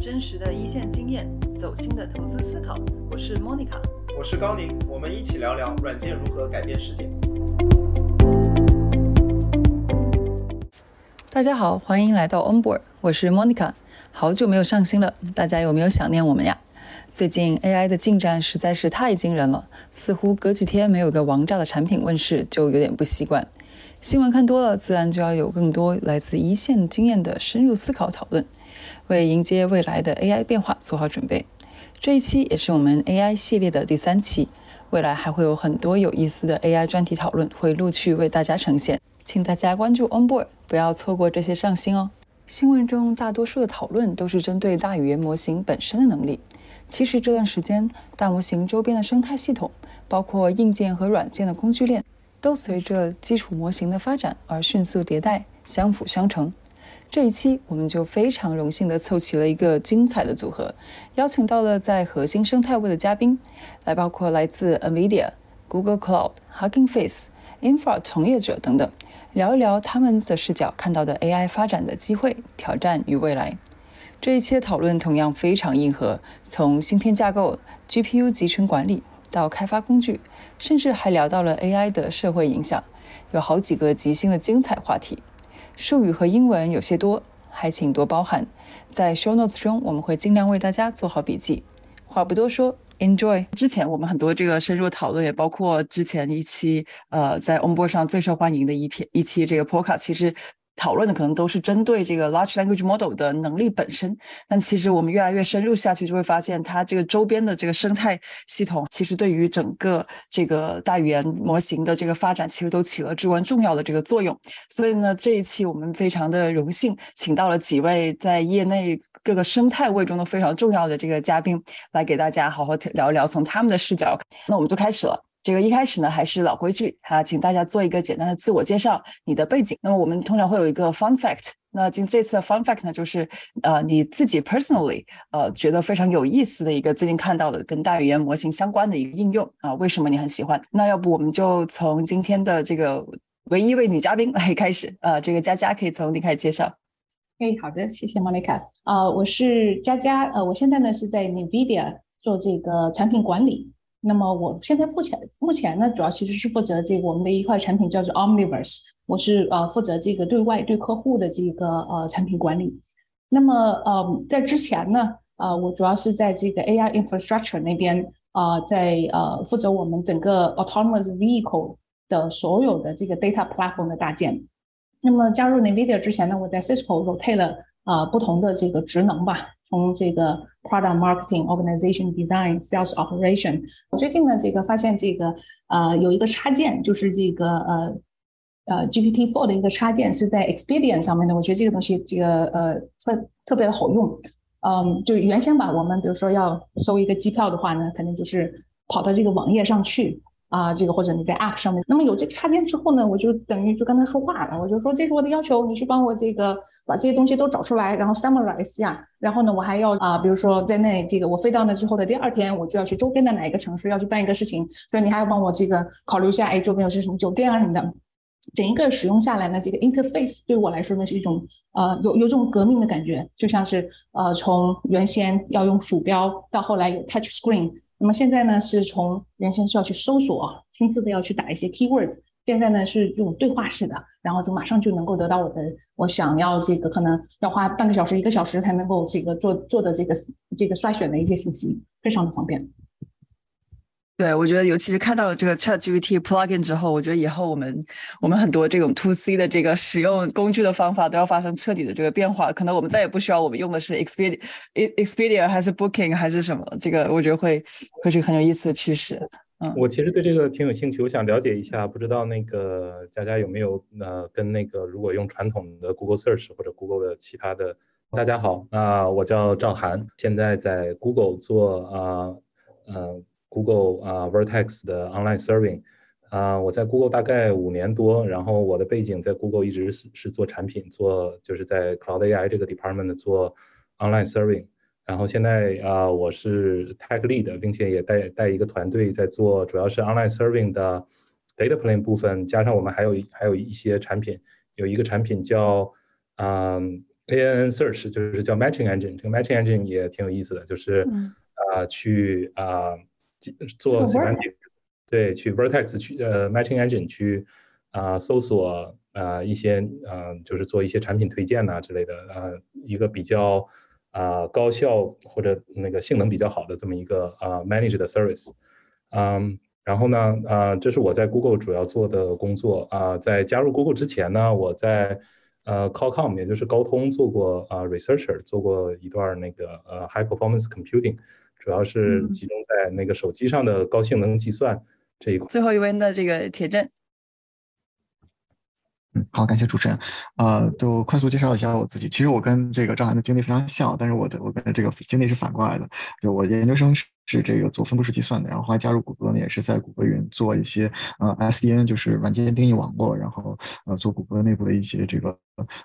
真实的一线经验，走心的投资思考。我是 Monica，我是高宁，我们一起聊聊软件如何改变世界。大家好，欢迎来到 Onboard，我是 Monica。好久没有上新了，大家有没有想念我们呀？最近 AI 的进展实在是太惊人了，似乎隔几天没有个王炸的产品问世就有点不习惯。新闻看多了，自然就要有更多来自一线经验的深入思考讨论，为迎接未来的 AI 变化做好准备。这一期也是我们 AI 系列的第三期，未来还会有很多有意思的 AI 专题讨论会陆续为大家呈现，请大家关注 Onboard，不要错过这些上新哦。新闻中大多数的讨论都是针对大语言模型本身的能力，其实这段时间大模型周边的生态系统，包括硬件和软件的工具链。都随着基础模型的发展而迅速迭代，相辅相成。这一期我们就非常荣幸地凑齐了一个精彩的组合，邀请到了在核心生态位的嘉宾，来包括来自 NVIDIA、Google Cloud、Hugging Face、Infra 从业者等等，聊一聊他们的视角看到的 AI 发展的机会、挑战与未来。这一期的讨论同样非常硬核，从芯片架构、GPU 集成管理到开发工具。甚至还聊到了 AI 的社会影响，有好几个即兴的精彩话题。术语和英文有些多，还请多包涵。在 Show Notes 中，我们会尽量为大家做好笔记。话不多说，Enjoy！之前我们很多这个深入讨论，也包括之前一期呃在 Onboard 上最受欢迎的一篇一期这个 Podcast，其实。讨论的可能都是针对这个 large language model 的能力本身，但其实我们越来越深入下去，就会发现它这个周边的这个生态系统，其实对于整个这个大语言模型的这个发展，其实都起了至关重要的这个作用。所以呢，这一期我们非常的荣幸，请到了几位在业内各个生态位中都非常重要的这个嘉宾，来给大家好好聊一聊，从他们的视角。那我们就开始了。这个一开始呢，还是老规矩哈，请大家做一个简单的自我介绍，你的背景。那么我们通常会有一个 fun fact，那今这次的 fun fact 呢，就是呃你自己 personally 呃觉得非常有意思的一个最近看到的跟大语言模型相关的一个应用啊，为什么你很喜欢？那要不我们就从今天的这个唯一一位女嘉宾来开始，呃，这个佳佳可以从你开始介绍。哎，好的，谢谢 Monica。啊，我是佳佳，呃，我现在呢是在 NVIDIA 做这个产品管理。那么我现在目前目前呢，主要其实是负责这个我们的一块产品叫做 Omniverse，我是呃负责这个对外对客户的这个呃产品管理。那么呃在之前呢，呃我主要是在这个 AI infrastructure 那边啊，在呃负责我们整个 autonomous vehicle 的所有的这个 data platform 的搭建。那么加入 NVIDIA 之前呢，我在 Cisco 替了啊不同的这个职能吧。从这个 product marketing、organization design、sales operation，我最近呢，这个发现这个呃有一个插件，就是这个呃呃 GPT-4 的一个插件是在 Expedient 上面的。我觉得这个东西这个呃特特别的好用。嗯，就原先吧，我们比如说要搜一个机票的话呢，肯定就是跑到这个网页上去。啊，这个或者你在 App 上面，那么有这个插件之后呢，我就等于就跟他说话了，我就说这是我的要求，你去帮我这个把这些东西都找出来，然后 summarize 一下，然后呢，我还要啊，比如说在那这个我飞到那之后的第二天，我就要去周边的哪一个城市要去办一个事情，所以你还要帮我这个考虑一下，哎，周边有些什么酒店啊什么的，整一个使用下来呢，这个 interface 对我来说呢是一种呃有有种革命的感觉，就像是呃从原先要用鼠标到后来有 touch screen。那么现在呢，是从原先是要去搜索，亲自的要去打一些 keywords，现在呢是这种对话式的，然后就马上就能够得到我的我想要这个可能要花半个小时一个小时才能够这个做做的这个这个筛选的一些信息，非常的方便。对，我觉得尤其是看到了这个 Chat GPT plugin 之后，我觉得以后我们我们很多这种 To C 的这个使用工具的方法都要发生彻底的这个变化。可能我们再也不需要我们用的是 Expedia、Expedia 还是 Booking 还是什么，这个我觉得会会是很有意思的趋势。嗯，我其实对这个挺有兴趣，我想了解一下，不知道那个佳佳有没有呃跟那个如果用传统的 Google Search 或者 Google 的其他的。大家好，啊，我叫赵涵，现在在 Google 做啊呃。Google 啊，Vertex 的 Online Serving 啊，我在 Google 大概五年多，然后我的背景在 Google 一直是是做产品，做就是在 Cloud AI 这个 department 做 Online Serving，然后现在啊，我是 Tech Lead，并且也带带一个团队在做，主要是 Online Serving 的 Data Plane 部分，加上我们还有还有一些产品，有一个产品叫嗯 ANN Search，就是叫 Matching Engine。这个 Matching Engine 也挺有意思的，就是啊去啊做 semantic，对，去 Vertex 去呃 Matching Engine 去啊搜索啊一些啊就是做一些产品推荐呐之类的啊一个比较啊高效或者那个性能比较好的这么一个啊 manage 的 service，嗯。然后呢，啊，这是我在 Google 主要做的工作啊。在加入 Google 之前呢，我在呃 Qualcomm，也就是高通做过啊 researcher，做过一段那个呃 high performance computing，主要是集中在那个手机上的高性能计算这一块。最后一位的这个铁证。嗯，好，感谢主持人。呃，就快速介绍一下我自己。其实我跟这个张涵的经历非常像，但是我的我跟这个经历是反过来的。就我研究生是。这个做分布式计算的，然后后来加入谷歌呢，也是在谷歌云做一些呃 SDN，就是软件定义网络，然后呃做谷歌内部的一些这个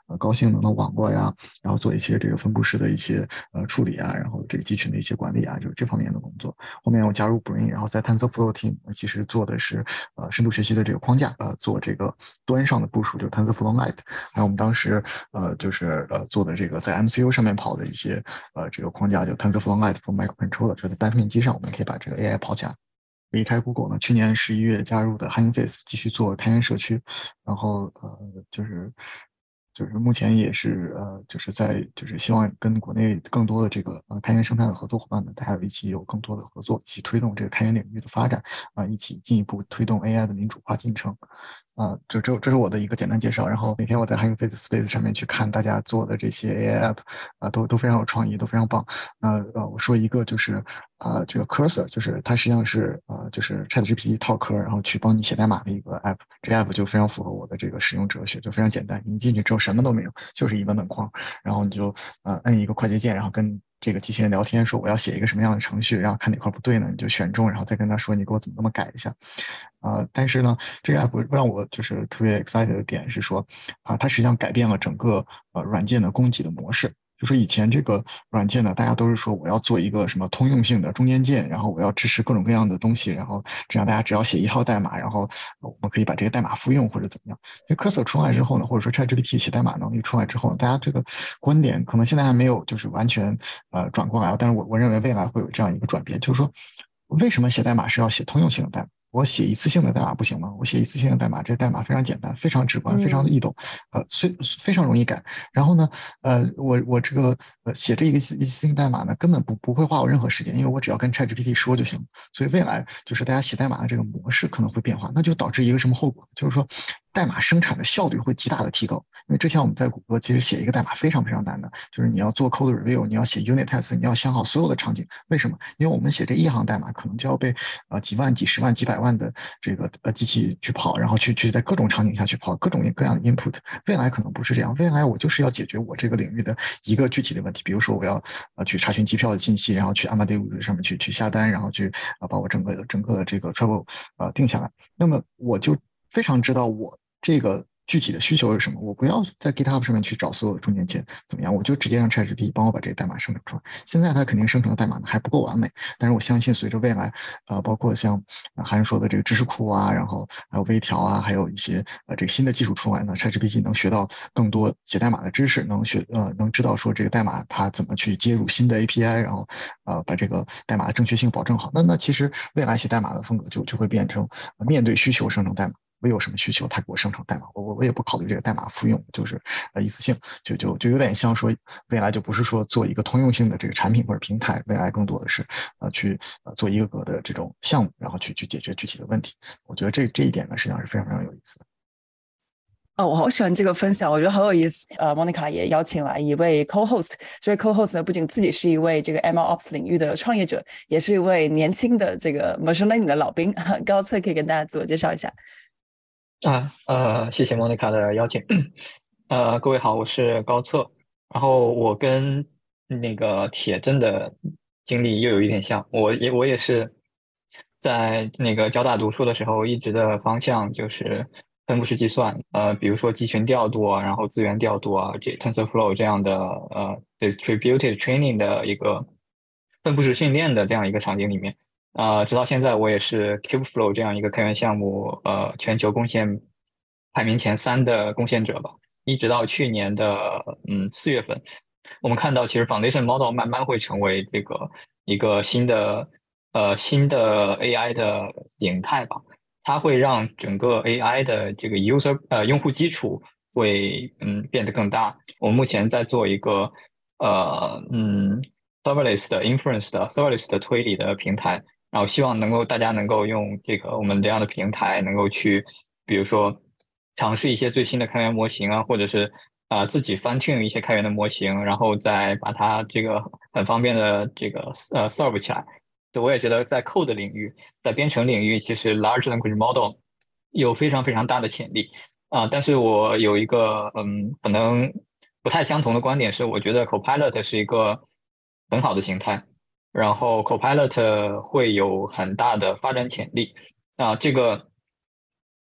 呃高性能的网络呀，然后做一些这个分布式的一些呃处理啊，然后这个集群的一些管理啊，就是这方面的工作。后面我加入 Brain，然后在 TensorFlow team，其实做的是呃深度学习的这个框架，呃做这个端上的部署，就 TensorFlow Lite，还有我们当时呃就是呃做的这个在 MCU 上面跑的一些呃这个框架，就 TensorFlow Lite for Microcontroller，就是单片。机上我们可以把这个 AI 跑起来。离开 Google 呢，去年十一月加入的 Hugging Face 继续做开源社区，然后呃就是就是目前也是呃就是在就是希望跟国内更多的这个呃开源生态的合作伙伴们，大家一起有更多的合作，一起推动这个开源领域的发展啊，一起进一步推动 AI 的民主化进程。啊，这这这是我的一个简单介绍。然后每天我在 Hugging Face Space 上面去看大家做的这些 AI App，啊，都都非常有创意，都非常棒。那呃，我说一个就是啊，这个 Cursor，就是它实际上是呃，就是 ChatGPT 套壳，然后去帮你写代码的一个 App。这 App 就非常符合我的这个使用哲学，就非常简单。你进去之后什么都没有，就是一文本框，然后你就呃摁一个快捷键，然后跟这个机器人聊天，说我要写一个什么样的程序，然后看哪块不对呢，你就选中，然后再跟他说你给我怎么那么改一下。啊，但是呢，这个 app 让我就是特别 excited 的点是说，啊，它实际上改变了整个呃软件的供给的模式。就说以前这个软件呢，大家都是说我要做一个什么通用性的中间件，然后我要支持各种各样的东西，然后这样大家只要写一套代码，然后我们可以把这个代码复用或者怎么样。因为 Cursor 出来之后呢，或者说 ChatGPT 写代码能力出来之后，大家这个观点可能现在还没有就是完全呃转过来，但是我我认为未来会有这样一个转变，就是说为什么写代码是要写通用性的代码？我写一次性的代码不行吗？我写一次性的代码，这代码非常简单，非常直观，非常易懂，呃，虽非常容易改。然后呢，呃，我我这个呃写这一个一次性代码呢，根本不不会花我任何时间，因为我只要跟 ChatGPT 说就行。所以未来就是大家写代码的这个模式可能会变化，那就导致一个什么后果？就是说代码生产的效率会极大的提高。因为之前我们在谷歌其实写一个代码非常非常难的，就是你要做 code review，你要写 unit test，你要想好所有的场景。为什么？因为我们写这一行代码可能就要被呃几万、几十万、几百万的这个呃机器去跑，然后去去在各种场景下去跑各种各样的 input。未来可能不是这样，未来我就是要解决我这个领域的一个具体的问题，比如说我要呃去查询机票的信息，然后去 Amadeus 上面去去下单，然后去啊把我整个整个的这个 travel 呃定下来。那么我就非常知道我这个。具体的需求是什么？我不要在 GitHub 上面去找所有的中间件，怎么样？我就直接让 ChatGPT 帮我把这个代码生成出来。现在它肯定生成的代码呢还不够完美，但是我相信随着未来，呃，包括像韩说的这个知识库啊，然后还有微调啊，还有一些呃这个新的技术出来呢，ChatGPT 能学到更多写代码的知识，能学呃能知道说这个代码它怎么去接入新的 API，然后呃把这个代码的正确性保证好。那那其实未来写代码的风格就就会变成面对需求生成代码。我有什么需求，他给我生成代码，我我我也不考虑这个代码复用，就是呃一次性，就就就有点像说未来就不是说做一个通用性的这个产品或者平台，未来更多的是呃去呃做一个个的这种项目，然后去去解决具体的问题。我觉得这这一点呢，实际上是非常非常有意思的。哦，我好喜欢这个分享，我觉得好有意思。呃，Monica 也邀请来一位 co-host，这位 co-host 呢不仅自己是一位这个 MLOps 领域的创业者，也是一位年轻的这个 machine learning 的老兵。高策可以跟大家自我介绍一下。啊，呃，谢谢莫妮卡的邀请。呃，各位好，我是高策。然后我跟那个铁真的经历又有一点像，我也我也是在那个交大读书的时候，一直的方向就是分布式计算。呃，比如说集群调度啊，然后资源调度啊，这 TensorFlow 这样的呃 distributed training 的一个分布式训练的这样一个场景里面。呃，直到现在我也是 Kubeflow 这样一个开源项目，呃，全球贡献排名前三的贡献者吧。一直到去年的嗯四月份，我们看到其实 foundation model 慢慢会成为这个一个新的呃新的 AI 的形态吧。它会让整个 AI 的这个 user 呃用户基础会嗯变得更大。我们目前在做一个呃嗯 serverless 的 inference 的 serverless 的推理的平台，然后希望能够大家能够用这个我们这样的平台，能够去比如说尝试一些最新的开源模型啊，或者是啊自己翻 tune 一些开源的模型，然后再把它这个很方便的这个呃 serve 起来。我也觉得在 code 领域，在编程领域，其实 large language model 有非常非常大的潜力啊。但是我有一个嗯，可能不太相同的观点是，我觉得 Copilot 是一个很好的形态，然后 Copilot 会有很大的发展潜力啊。这个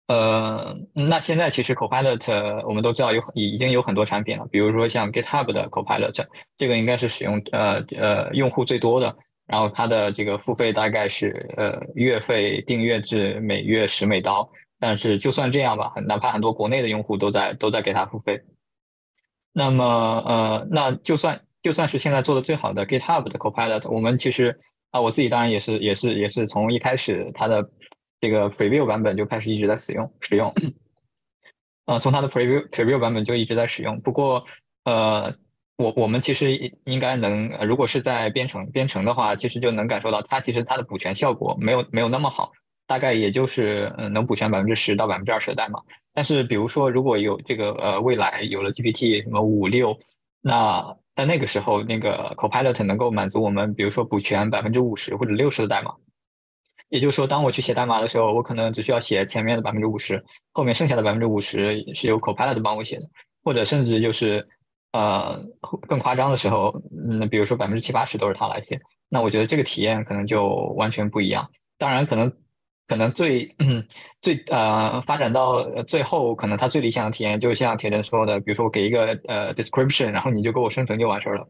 呃，那现在其实 Copilot 我们都知道有已经有很多产品了，比如说像 GitHub 的 Copilot，这个应该是使用呃呃用户最多的。然后它的这个付费大概是呃月费订阅制，每月十美刀。但是就算这样吧，哪怕很多国内的用户都在都在给他付费。那么呃，那就算就算是现在做的最好的 GitHub 的 Copilot，我们其实啊，我自己当然也是也是也是从一开始它的这个 Preview 版本就开始一直在使用使用。呃，从它的 Preview Preview 版本就一直在使用。不过呃。我我们其实应该能，如果是在编程编程的话，其实就能感受到它其实它的补全效果没有没有那么好，大概也就是嗯能补全百分之十到百分之二十的代码。但是比如说如果有这个呃未来有了 GPT 什么五六，那在那个时候那个 Copilot 能够满足我们，比如说补全百分之五十或者六十的代码。也就是说，当我去写代码的时候，我可能只需要写前面的百分之五十，后面剩下的百分之五十是由 Copilot 帮我写的，或者甚至就是。呃，更夸张的时候，嗯，比如说百分之七八十都是他来写，那我觉得这个体验可能就完全不一样。当然，可能可能最 最呃发展到最后，可能他最理想的体验，就像铁真说的，比如说我给一个呃 description，然后你就给我生成就完事儿了。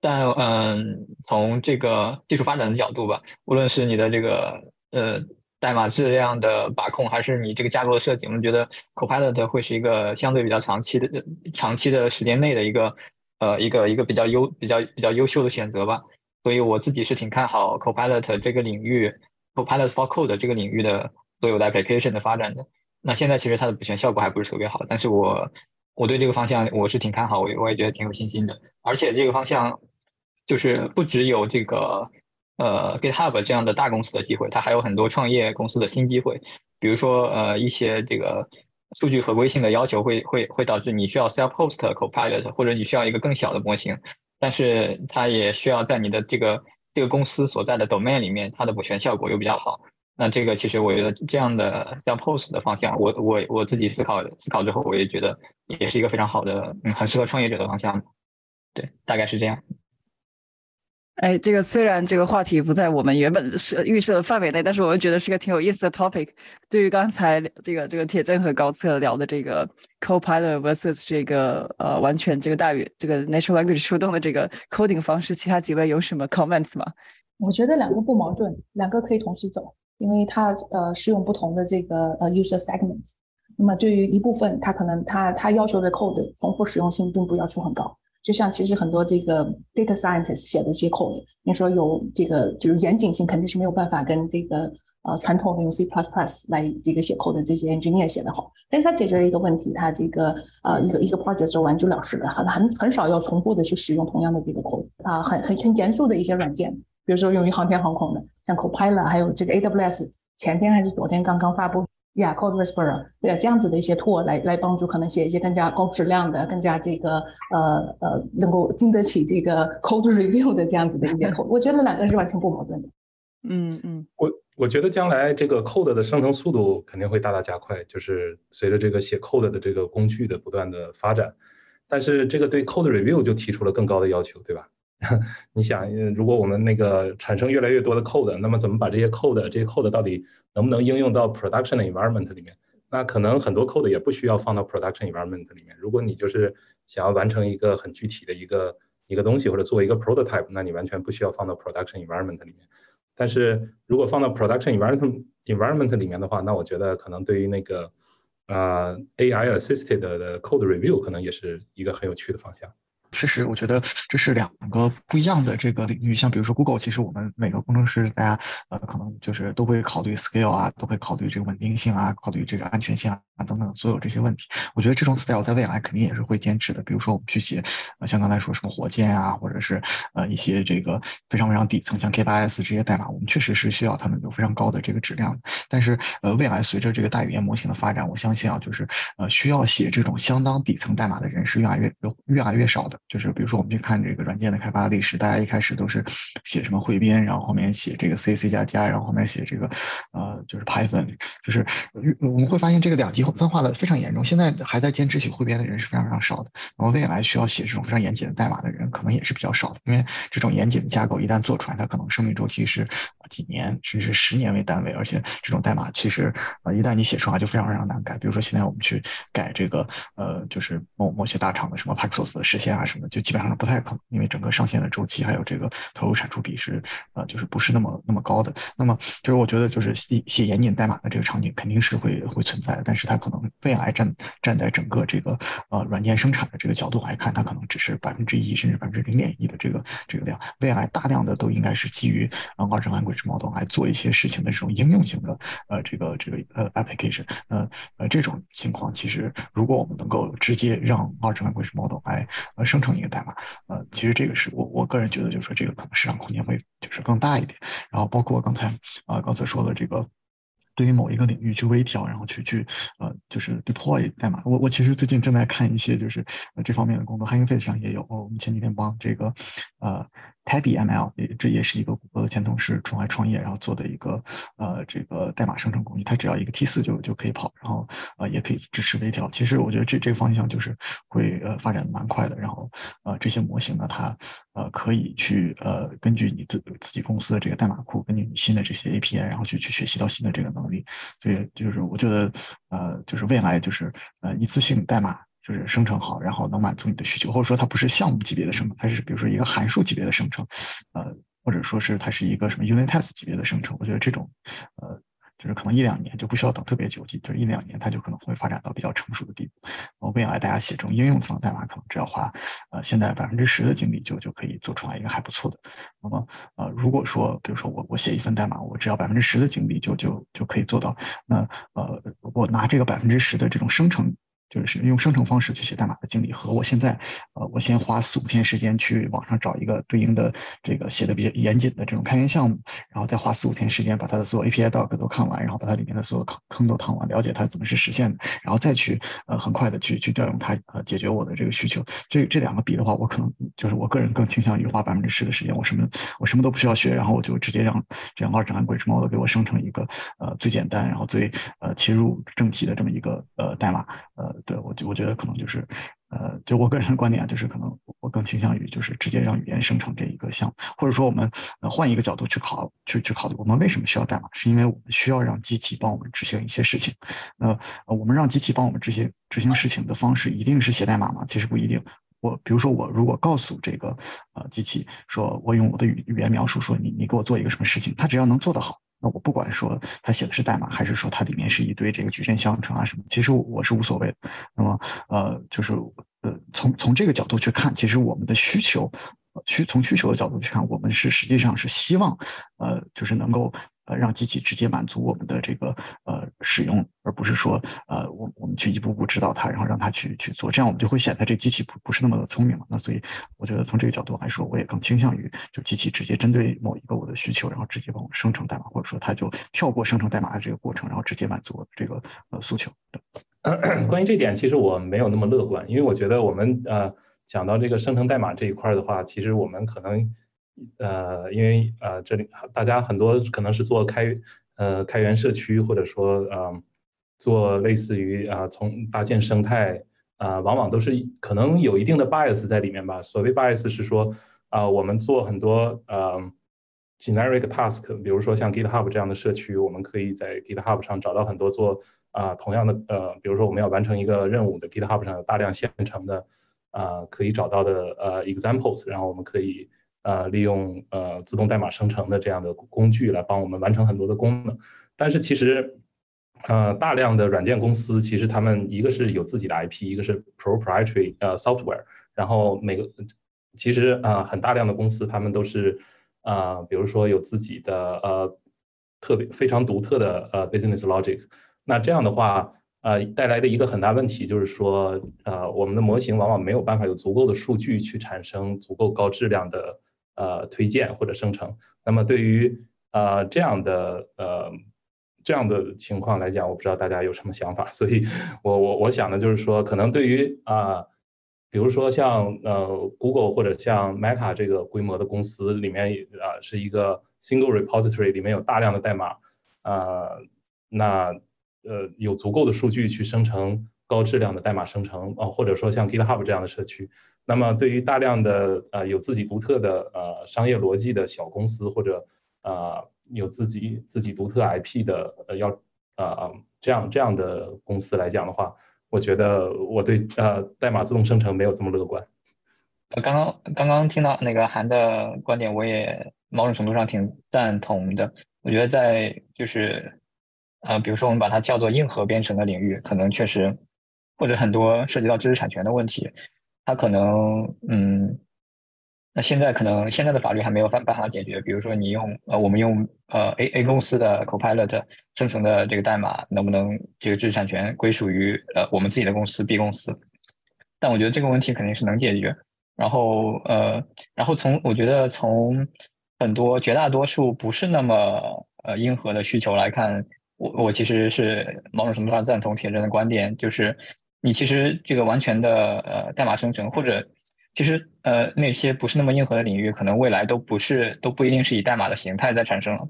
但嗯，从这个技术发展的角度吧，无论是你的这个呃。代码质量的把控，还是你这个架构的设计，我们觉得 Copilot 会是一个相对比较长期的、长期的时间内的一个呃一个一个比较优、比较比较优秀的选择吧。所以我自己是挺看好 Copilot 这个领域，Copilot for Code 这个领域的所有的 application 的发展的。那现在其实它的补全效果还不是特别好，但是我我对这个方向我是挺看好，我我也觉得挺有信心的。而且这个方向就是不只有这个。呃，GitHub 这样的大公司的机会，它还有很多创业公司的新机会。比如说，呃，一些这个数据合规性的要求会会会导致你需要 self-host Copilot，或者你需要一个更小的模型，但是它也需要在你的这个这个公司所在的 domain 里面，它的补全效果又比较好。那这个其实我觉得这样的像 POS 的方向，我我我自己思考思考之后，我也觉得也是一个非常好的，嗯，很适合创业者的方向。对，大概是这样。哎，这个虽然这个话题不在我们原本设预设的范围内，但是我又觉得是个挺有意思的 topic。对于刚才这个这个铁证和高策聊的这个 Copilot versus 这个呃完全这个大语这个 natural language 出动的这个 coding 方式，其他几位有什么 comments 吗？我觉得两个不矛盾，两个可以同时走，因为它呃适用不同的这个呃 user segments。那么对于一部分，它可能它它要求的 code 重复使用性并不要求很高。就像其实很多这个 data scientist 写的一些 code，你说有这个就是严谨性，肯定是没有办法跟这个呃传统的用 C++ plus plus 来这个写 code 的这些 engineer 写的好。但是它解决了一个问题，它这个呃一个一个 project 做完就了事了，很很很少要重复的去使用同样的这个 code 啊，很很很严肃的一些软件，比如说用于航天航空的，像 Copilot，还有这个 AWS，前天还是昨天刚刚发布。Yeah, Code Whisperer，对这样子的一些 tool 来来帮助可能写一些更加高质量的、更加这个呃呃能够经得起这个 code review 的这样子的一些 code，我觉得两个是完全不矛盾的。嗯嗯，我我觉得将来这个 code 的生成速度肯定会大大加快，就是随着这个写 code 的这个工具的不断的发展，但是这个对 code review 就提出了更高的要求，对吧？你想，如果我们那个产生越来越多的 code，那么怎么把这些 code，这些 code 到底能不能应用到 production environment 里面？那可能很多 code 也不需要放到 production environment 里面。如果你就是想要完成一个很具体的一个一个东西，或者做一个 prototype，那你完全不需要放到 production environment 里面。但是如果放到 production environment environment 里面的话，那我觉得可能对于那个啊，AI assisted 的 code review 可能也是一个很有趣的方向。确实，我觉得这是两个不一样的这个领域。像比如说 Google，其实我们每个工程师，大家呃可能就是都会考虑 scale 啊，都会考虑这个稳定性啊，考虑这个安全性啊等等所有这些问题。我觉得这种 style 在未来肯定也是会坚持的。比如说我们去写，呃像刚才说什么火箭啊，或者是呃一些这个非常非常底层像 K8s 这些代码，我们确实是需要他们有非常高的这个质量。但是呃未来随着这个大语言模型的发展，我相信啊，就是呃需要写这种相当底层代码的人是越来越越来越少的。就是比如说，我们去看这个软件的开发历史，大家一开始都是写什么汇编，然后后面写这个 C、C 加加，然后后面写这个呃就是 Python，就是我们会发现这个两极分化的非常严重。现在还在坚持写汇编的人是非常非常少的，然后未来需要写这种非常严谨的代码的人可能也是比较少的，因为这种严谨的架构一旦做出来，它可能生命周期是几年甚至十年为单位，而且这种代码其实呃一旦你写出来就非常非常难改。比如说现在我们去改这个呃就是某某些大厂的什么 Paxos 的实现啊什么就基本上不太可能，因为整个上线的周期还有这个投入产出比是呃就是不是那么那么高的。那么就是我觉得就是写写严谨代码的这个场景肯定是会会存在的，但是它可能未来站站在整个这个呃软件生产的这个角度来看，它可能只是百分之一甚至百分之零点一的这个这个量。未来大量的都应该是基于呃 large language model 来做一些事情的这种应用型的呃这个这个呃 application。呃呃这种情况其实如果我们能够直接让 large language model 来呃生成一个代码，呃其实这个是我我个人觉得就是说这个可能市场空间会就是更大一点。然后包括刚才啊刚才说的这个。对于某一个领域去微调，然后去去呃，就是 deploy 代码。我我其实最近正在看一些就是这方面的工作，Hugging Face 上也有。我们前几天帮这个呃 Tabby ML，这也是一个谷歌的前同事出来创业，然后做的一个呃这个代码生成工具。它只要一个 T 四就就可以跑，然后呃也可以支持微调。其实我觉得这这个方向就是会呃发展的蛮快的。然后呃这些模型呢，它呃可以去呃根据你自自己公司的这个代码库，根据你新的这些 API，然后去去学习到新的这个。能力，所以就是我觉得，呃，就是未来就是呃一次性代码就是生成好，然后能满足你的需求，或者说它不是项目级别的生成，它是比如说一个函数级别的生成，呃，或者说是它是一个什么 unit test 级别的生成，我觉得这种，呃。就是可能一两年就不需要等特别久，就是一两年它就可能会发展到比较成熟的地步。然后未来大家写这种应用层代码，可能只要花呃现在百分之十的精力就就可以做出来一个还不错的。那么呃如果说比如说我我写一份代码，我只要百分之十的精力就就就可以做到，那呃我拿这个百分之十的这种生成。就是用生成方式去写代码的经历和我现在，呃，我先花四五天时间去网上找一个对应的这个写的比较严谨的这种开源项目，然后再花四五天时间把它的所有 API doc 都看完，然后把它里面的所有坑坑都趟完，了解它怎么是实现的，然后再去呃很快的去去调用它呃解决我的这个需求。这这两个比的话，我可能就是我个人更倾向于花百分之十的时间，我什么我什么都不需要学，然后我就直接让这样 large language model 给我生成一个呃最简单，然后最呃切入正题的这么一个呃代码呃。对我，就我觉得可能就是，呃，就我个人的观点啊就是，可能我更倾向于就是直接让语言生成这一个项目，或者说我们呃换一个角度去考，去去考虑我们为什么需要代码，是因为我们需要让机器帮我们执行一些事情。那我们让机器帮我们执行执行事情的方式，一定是写代码吗？其实不一定。我比如说我如果告诉这个呃机器，说我用我的语语言描述说你你给我做一个什么事情，它只要能做得好。那我不管说它写的是代码，还是说它里面是一堆这个矩阵相乘啊什么，其实我是无所谓的。那么呃，就是呃，从从这个角度去看，其实我们的需求，需从需求的角度去看，我们是实际上是希望呃，就是能够。呃，让机器直接满足我们的这个呃使用，而不是说呃我我们去一步步指导它，然后让它去去做，这样我们就会显得这机器不不是那么的聪明了。那所以我觉得从这个角度来说，我也更倾向于就机器直接针对某一个我的需求，然后直接帮我生成代码，或者说它就跳过生成代码的这个过程，然后直接满足我的这个呃诉求。关于这点，其实我没有那么乐观，因为我觉得我们呃讲到这个生成代码这一块的话，其实我们可能。呃，因为呃，这里大家很多可能是做开呃开源社区，或者说呃做类似于啊从搭建生态啊，往往都是可能有一定的 bias 在里面吧。所谓 bias 是说啊，我们做很多呃 generic task，比如说像 GitHub 这样的社区，我们可以在 GitHub 上找到很多做啊同样的呃，比如说我们要完成一个任务的 GitHub 上有大量现成的啊可以找到的呃 examples，然后我们可以。呃，利用呃自动代码生成的这样的工具来帮我们完成很多的功能，但是其实呃，大量的软件公司其实他们一个是有自己的 IP，一个是 proprietary 呃 software，然后每个其实啊很大量的公司他们都是啊，比如说有自己的呃特别非常独特的呃 business logic，那这样的话。呃，带来的一个很大问题就是说，呃，我们的模型往往没有办法有足够的数据去产生足够高质量的呃推荐或者生成。那么对于呃这样的呃这样的情况来讲，我不知道大家有什么想法。所以我我我想的就是说，可能对于啊，比如说像呃 Google 或者像 Meta 这个规模的公司里面啊是一个 single repository，里面有大量的代码，呃，那。呃，有足够的数据去生成高质量的代码生成啊，或者说像 GitHub 这样的社区。那么，对于大量的呃有自己独特的呃商业逻辑的小公司，或者呃有自己自己独特 IP 的呃要呃这样这样的公司来讲的话，我觉得我对呃代码自动生成没有这么乐观。呃，刚刚刚刚听到那个韩的观点，我也某种程度上挺赞同的。我觉得在就是。呃，比如说我们把它叫做硬核编程的领域，可能确实，或者很多涉及到知识产权的问题，它可能，嗯，那现在可能现在的法律还没有办办法解决。比如说你用呃，我们用呃 A A 公司的 Copilot 生成的这个代码，能不能这个知识产权归属于呃我们自己的公司 B 公司？但我觉得这个问题肯定是能解决。然后呃，然后从我觉得从很多绝大多数不是那么呃硬核的需求来看。我我其实是某种程度上赞同铁真的观点，就是你其实这个完全的呃代码生成，或者其实呃那些不是那么硬核的领域，可能未来都不是都不一定是以代码的形态在产生了。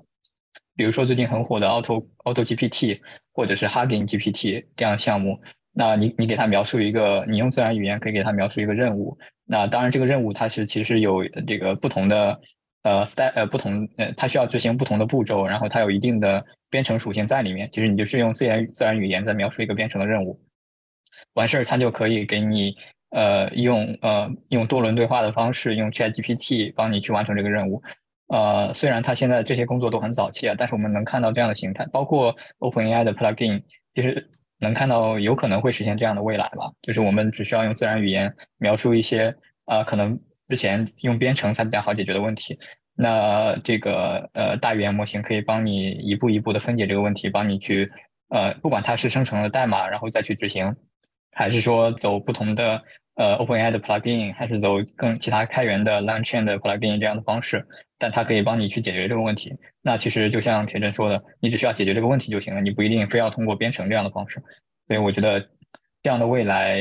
比如说最近很火的 Auto Auto GPT 或者是 Hugging GPT 这样的项目，那你你给它描述一个，你用自然语言可以给它描述一个任务，那当然这个任务它是其实有这个不同的。呃 style 呃不同呃，它需要执行不同的步骤，然后它有一定的编程属性在里面。其实你就是用自然自然语言在描述一个编程的任务，完事儿它就可以给你呃用呃用多轮对话的方式，用 ChatGPT 帮你去完成这个任务。呃，虽然它现在这些工作都很早期啊，但是我们能看到这样的形态，包括 OpenAI 的 plugin，其实能看到有可能会实现这样的未来吧。就是我们只需要用自然语言描述一些呃可能。之前用编程才比较好解决的问题，那这个呃大语言模型可以帮你一步一步的分解这个问题，帮你去呃不管它是生成了代码然后再去执行，还是说走不同的呃 OpenAI 的 plugin，还是走更其他开源的 LangChain 的 plugin 这样的方式，但它可以帮你去解决这个问题。那其实就像铁真说的，你只需要解决这个问题就行了，你不一定非要通过编程这样的方式。所以我觉得这样的未来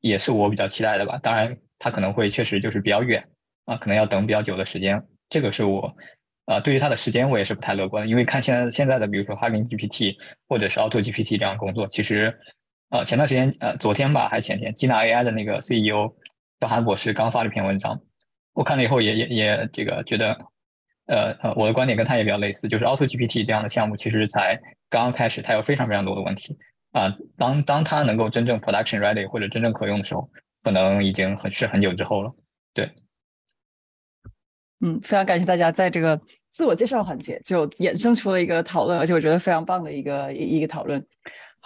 也是我比较期待的吧。当然。它可能会确实就是比较远啊，可能要等比较久的时间。这个是我，呃，对于它的时间我也是不太乐观，因为看现在现在的，比如说 Hugging GPT 或者是 Auto GPT 这样工作，其实，呃，前段时间，呃，昨天吧还是前天，吉娜 AI 的那个 CEO 小韩博士刚发了一篇文章，我看了以后也也也这个觉得，呃呃，我的观点跟他也比较类似，就是 Auto GPT 这样的项目其实才刚刚开始，它有非常非常多的问题啊。当当它能够真正 production ready 或者真正可用的时候。可能已经很是很久之后了，对。嗯，非常感谢大家在这个自我介绍环节就衍生出了一个讨论，而且我觉得非常棒的一个一一个讨论。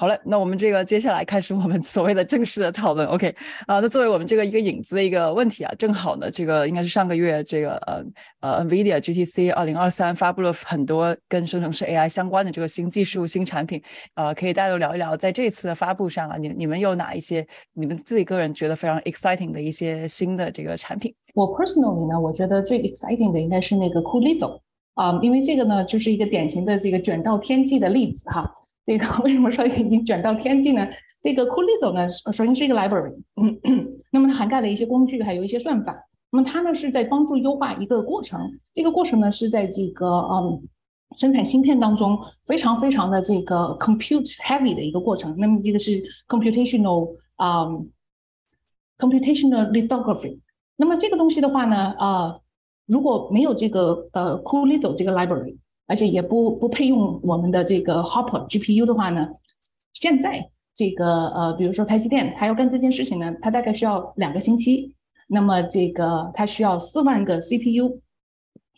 好嘞，那我们这个接下来开始我们所谓的正式的讨论。OK，啊，那作为我们这个一个影子的一个问题啊，正好呢，这个应该是上个月这个呃呃 NVIDIA GTC 二零二三发布了很多跟生成式 AI 相关的这个新技术、新产品，呃，可以大家都聊一聊，在这次的发布上啊，你你们有哪一些你们自己个人觉得非常 exciting 的一些新的这个产品？我 personally 呢，我觉得最 exciting 的应该是那个 Coolito 啊，因为这个呢就是一个典型的这个卷到天际的例子哈。这个 为什么说已经卷到天际呢？这个 Coolito 呢，首先是一个 library，嗯，那么它涵盖了一些工具，还有一些算法。那么它呢是在帮助优化一个过程，这个过程呢是在这个嗯生产芯片当中非常非常的这个 compute heavy 的一个过程。那么这个是 computational 啊 computational lithography。那么这个东西的话呢，呃，如果没有这个呃 Coolito 这个 library。而且也不不配用我们的这个 Hopper GPU 的话呢，现在这个呃，比如说台积电，它要干这件事情呢，它大概需要两个星期。那么这个它需要四万个 CPU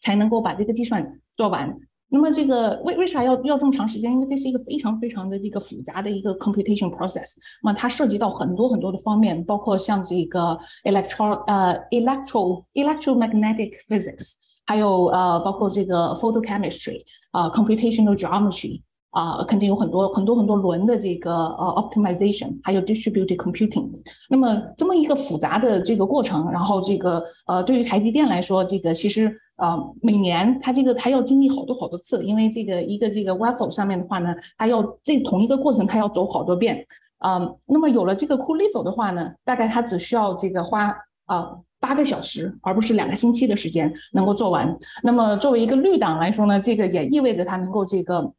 才能够把这个计算做完。那么这个为为啥要要这么长时间？因为这是一个非常非常的这个复杂的一个 computation process。那么它涉及到很多很多的方面，包括像这个 electro 呃 electro electromagnetic physics，还有呃包括这个 photochemistry 啊 computational geometry。啊，肯定有很多很多很多轮的这个呃 optimization，还有 distributed computing。那么这么一个复杂的这个过程，然后这个呃对于台积电来说，这个其实呃每年他这个他要经历好多好多次，因为这个一个这个 waffle 上面的话呢，他要这同一个过程他要走好多遍。嗯，那么有了这个 Coolitho 的话呢，大概他只需要这个花啊八个小时，而不是两个星期的时间能够做完。那么作为一个绿党来说呢，这个也意味着他能够这个。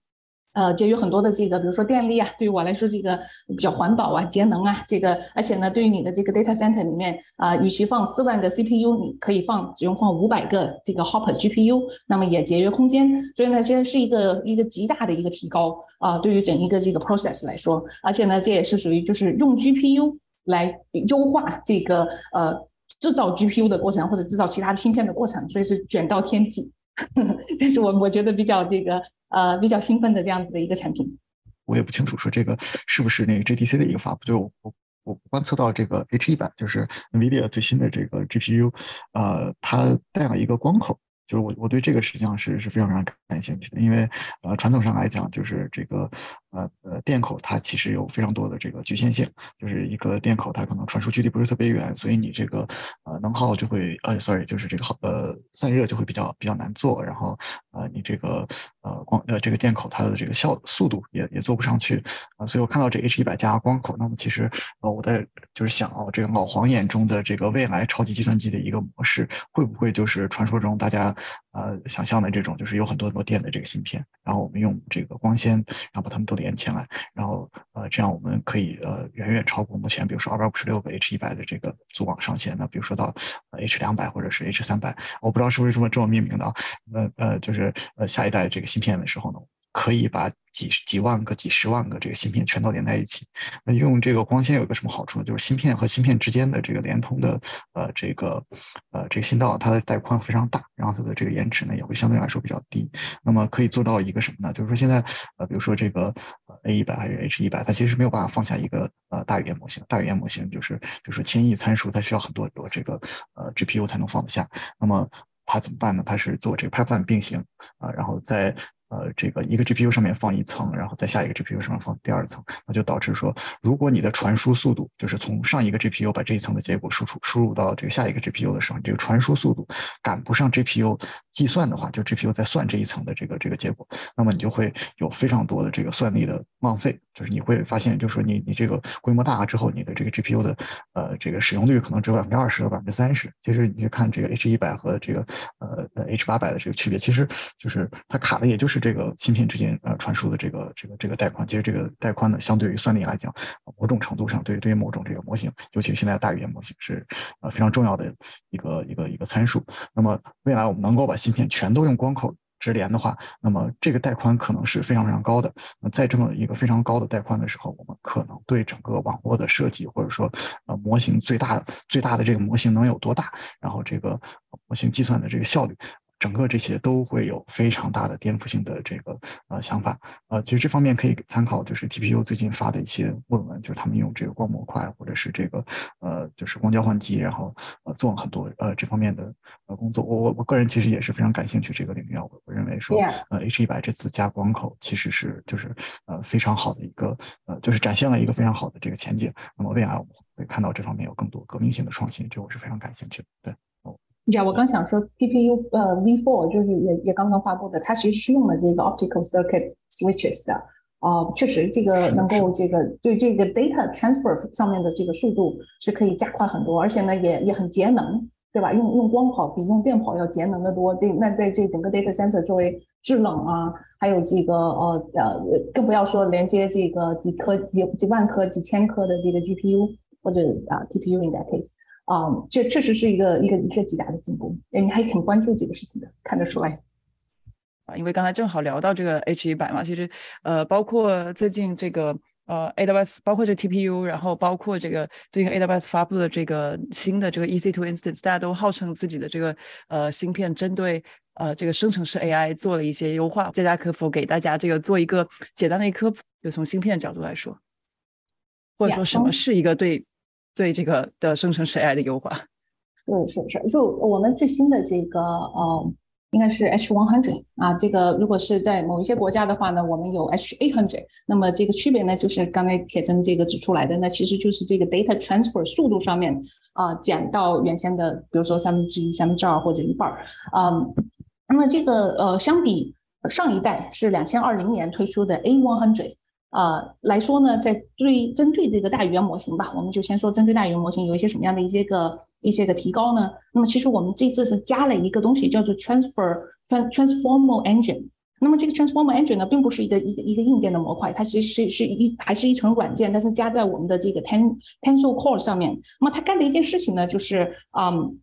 呃，节约很多的这个，比如说电力啊，对于我来说，这个比较环保啊，节能啊，这个，而且呢，对于你的这个 data center 里面啊，与其放四万个 CPU，你可以放只用放五百个这个 Hopper GPU，那么也节约空间，所以呢，现在是一个一个极大的一个提高啊，对于整一个这个 process 来说，而且呢，这也是属于就是用 GPU 来优化这个呃制造 GPU 的过程或者制造其他芯片的过程，所以是卷到天际，但是我我觉得比较这个。呃，比较兴奋的这样子的一个产品，我也不清楚说这个是不是那个 GTC 的一个发布，就我我我观测到这个 H 一版，就是 NVIDIA 最新的这个 GPU，呃，它带了一个光口。就是我我对这个实际上是是非常非常感兴趣的，因为呃传统上来讲，就是这个呃呃电口它其实有非常多的这个局限性，就是一个电口它可能传输距离不是特别远，所以你这个呃能耗就会呃 sorry 就是这个耗呃散热就会比较比较难做，然后呃你这个呃光呃这个电口它的这个效速度也也做不上去啊，所以我看到这 H 一百加光口，那么其实呃我在就是想哦这个老黄眼中的这个未来超级计算机的一个模式，会不会就是传说中大家呃，想象的这种就是有很多很多电的这个芯片，然后我们用这个光纤，然后把它们都连起来，然后呃，这样我们可以呃远远超过目前，比如说二百五十六个 H 一百的这个组网上限。那比如说到 H 两百或者是 H 三百，我不知道是不是这么这么命名的啊？那呃，就是呃下一代这个芯片的时候呢？可以把几几万个、几十万个这个芯片全都连在一起。那用这个光纤有个什么好处呢？就是芯片和芯片之间的这个连通的呃这个呃这个信道，它的带宽非常大，然后它的这个延迟呢也会相对来说比较低。那么可以做到一个什么呢？就是说现在呃比如说这个 A 一百还是 H 一百，它其实是没有办法放下一个呃大语言模型。大语言模型就是比如说千亿参数，它需要很多很多这个呃 GPU 才能放得下。那么它怎么办呢？它是做这个 pipeline 并行啊，然后在呃，这个一个 GPU 上面放一层，然后在下一个 GPU 上放第二层，那就导致说，如果你的传输速度就是从上一个 GPU 把这一层的结果输出输入到这个下一个 GPU 的时候，你这个传输速度赶不上 GPU 计算的话，就 GPU 在算这一层的这个这个结果，那么你就会有非常多的这个算力的浪费，就是你会发现，就是说你你这个规模大了之后，你的这个 GPU 的呃这个使用率可能只有百分之二十到百分之三十。其实你去看这个 H 一百和这个呃呃 H 八百的这个区别，其实就是它卡的也就是。这个芯片之间呃传输的这个这个这个带宽，其实这个带宽呢，相对于算力来讲，某种程度上对于对于某种这个模型，尤其是现在大语言模型是呃非常重要的一个一个一个参数。那么未来我们能够把芯片全都用光口直连的话，那么这个带宽可能是非常非常高的。那在这么一个非常高的带宽的时候，我们可能对整个网络的设计，或者说呃模型最大最大的这个模型能有多大，然后这个模型计算的这个效率。整个这些都会有非常大的颠覆性的这个呃想法，呃，其实这方面可以参考，就是 TPU 最近发的一些论文，就是他们用这个光模块或者是这个呃就是光交换机，然后呃做了很多呃这方面的呃工作。我我我个人其实也是非常感兴趣这个领域，我我认为说呃 H 一百这次加光口其实是就是呃非常好的一个呃就是展现了一个非常好的这个前景。那么未来我们会看到这方面有更多革命性的创新，这我是非常感兴趣的。对。呀，我刚想说，TPU 呃 V4 就是也也刚刚发布的，它其实是用了这个 optical circuit switches 的，啊，确实这个能够这个对这个 data transfer 上面的这个速度是可以加快很多，而且呢也也很节能，对吧？用用光跑比用电跑要节能的多。这那在这整个 data center 作为制冷啊，还有这个呃呃，更不要说连接这个几颗几几万颗几千颗的这个 GPU 或者啊 TPU in that case。啊，这确实是一个一个一个极大的进步。哎，你还挺关注这个事情的，看得出来。啊，因为刚才正好聊到这个 H 一百嘛，其实呃，包括最近这个呃 AWS，包括这 TPU，然后包括这个最近 AWS 发布的这个新的这个 EC2 instance，大家都号称自己的这个呃芯片针对呃这个生成式 AI 做了一些优化。佳佳可否给大家这个做一个简单的一科普？就从芯片角度来说，或者说什么是一个对对这个的生成式 AI 的优化？是是是，就我们最新的这个呃。应该是 H one hundred 啊，这个如果是在某一些国家的话呢，我们有 H eight hundred。那么这个区别呢，就是刚才铁真这个指出来的，那其实就是这个 data transfer 速度上面啊，减到原先的，比如说三分之一、三分之二或者一半儿啊。那么这个呃，相比上一代是两千二零年推出的 A one hundred。呃来说呢，在最针对这个大语言模型吧，我们就先说针对大语言模型有一些什么样的一些个一些个提高呢？那么其实我们这次是加了一个东西，叫做 transfer transformer engine。那么这个 transformer engine 呢，并不是一个一个一个硬件的模块，它其实是是一还是一层软件，但是加在我们的这个 ten tensor core 上面。那么它干的一件事情呢，就是嗯。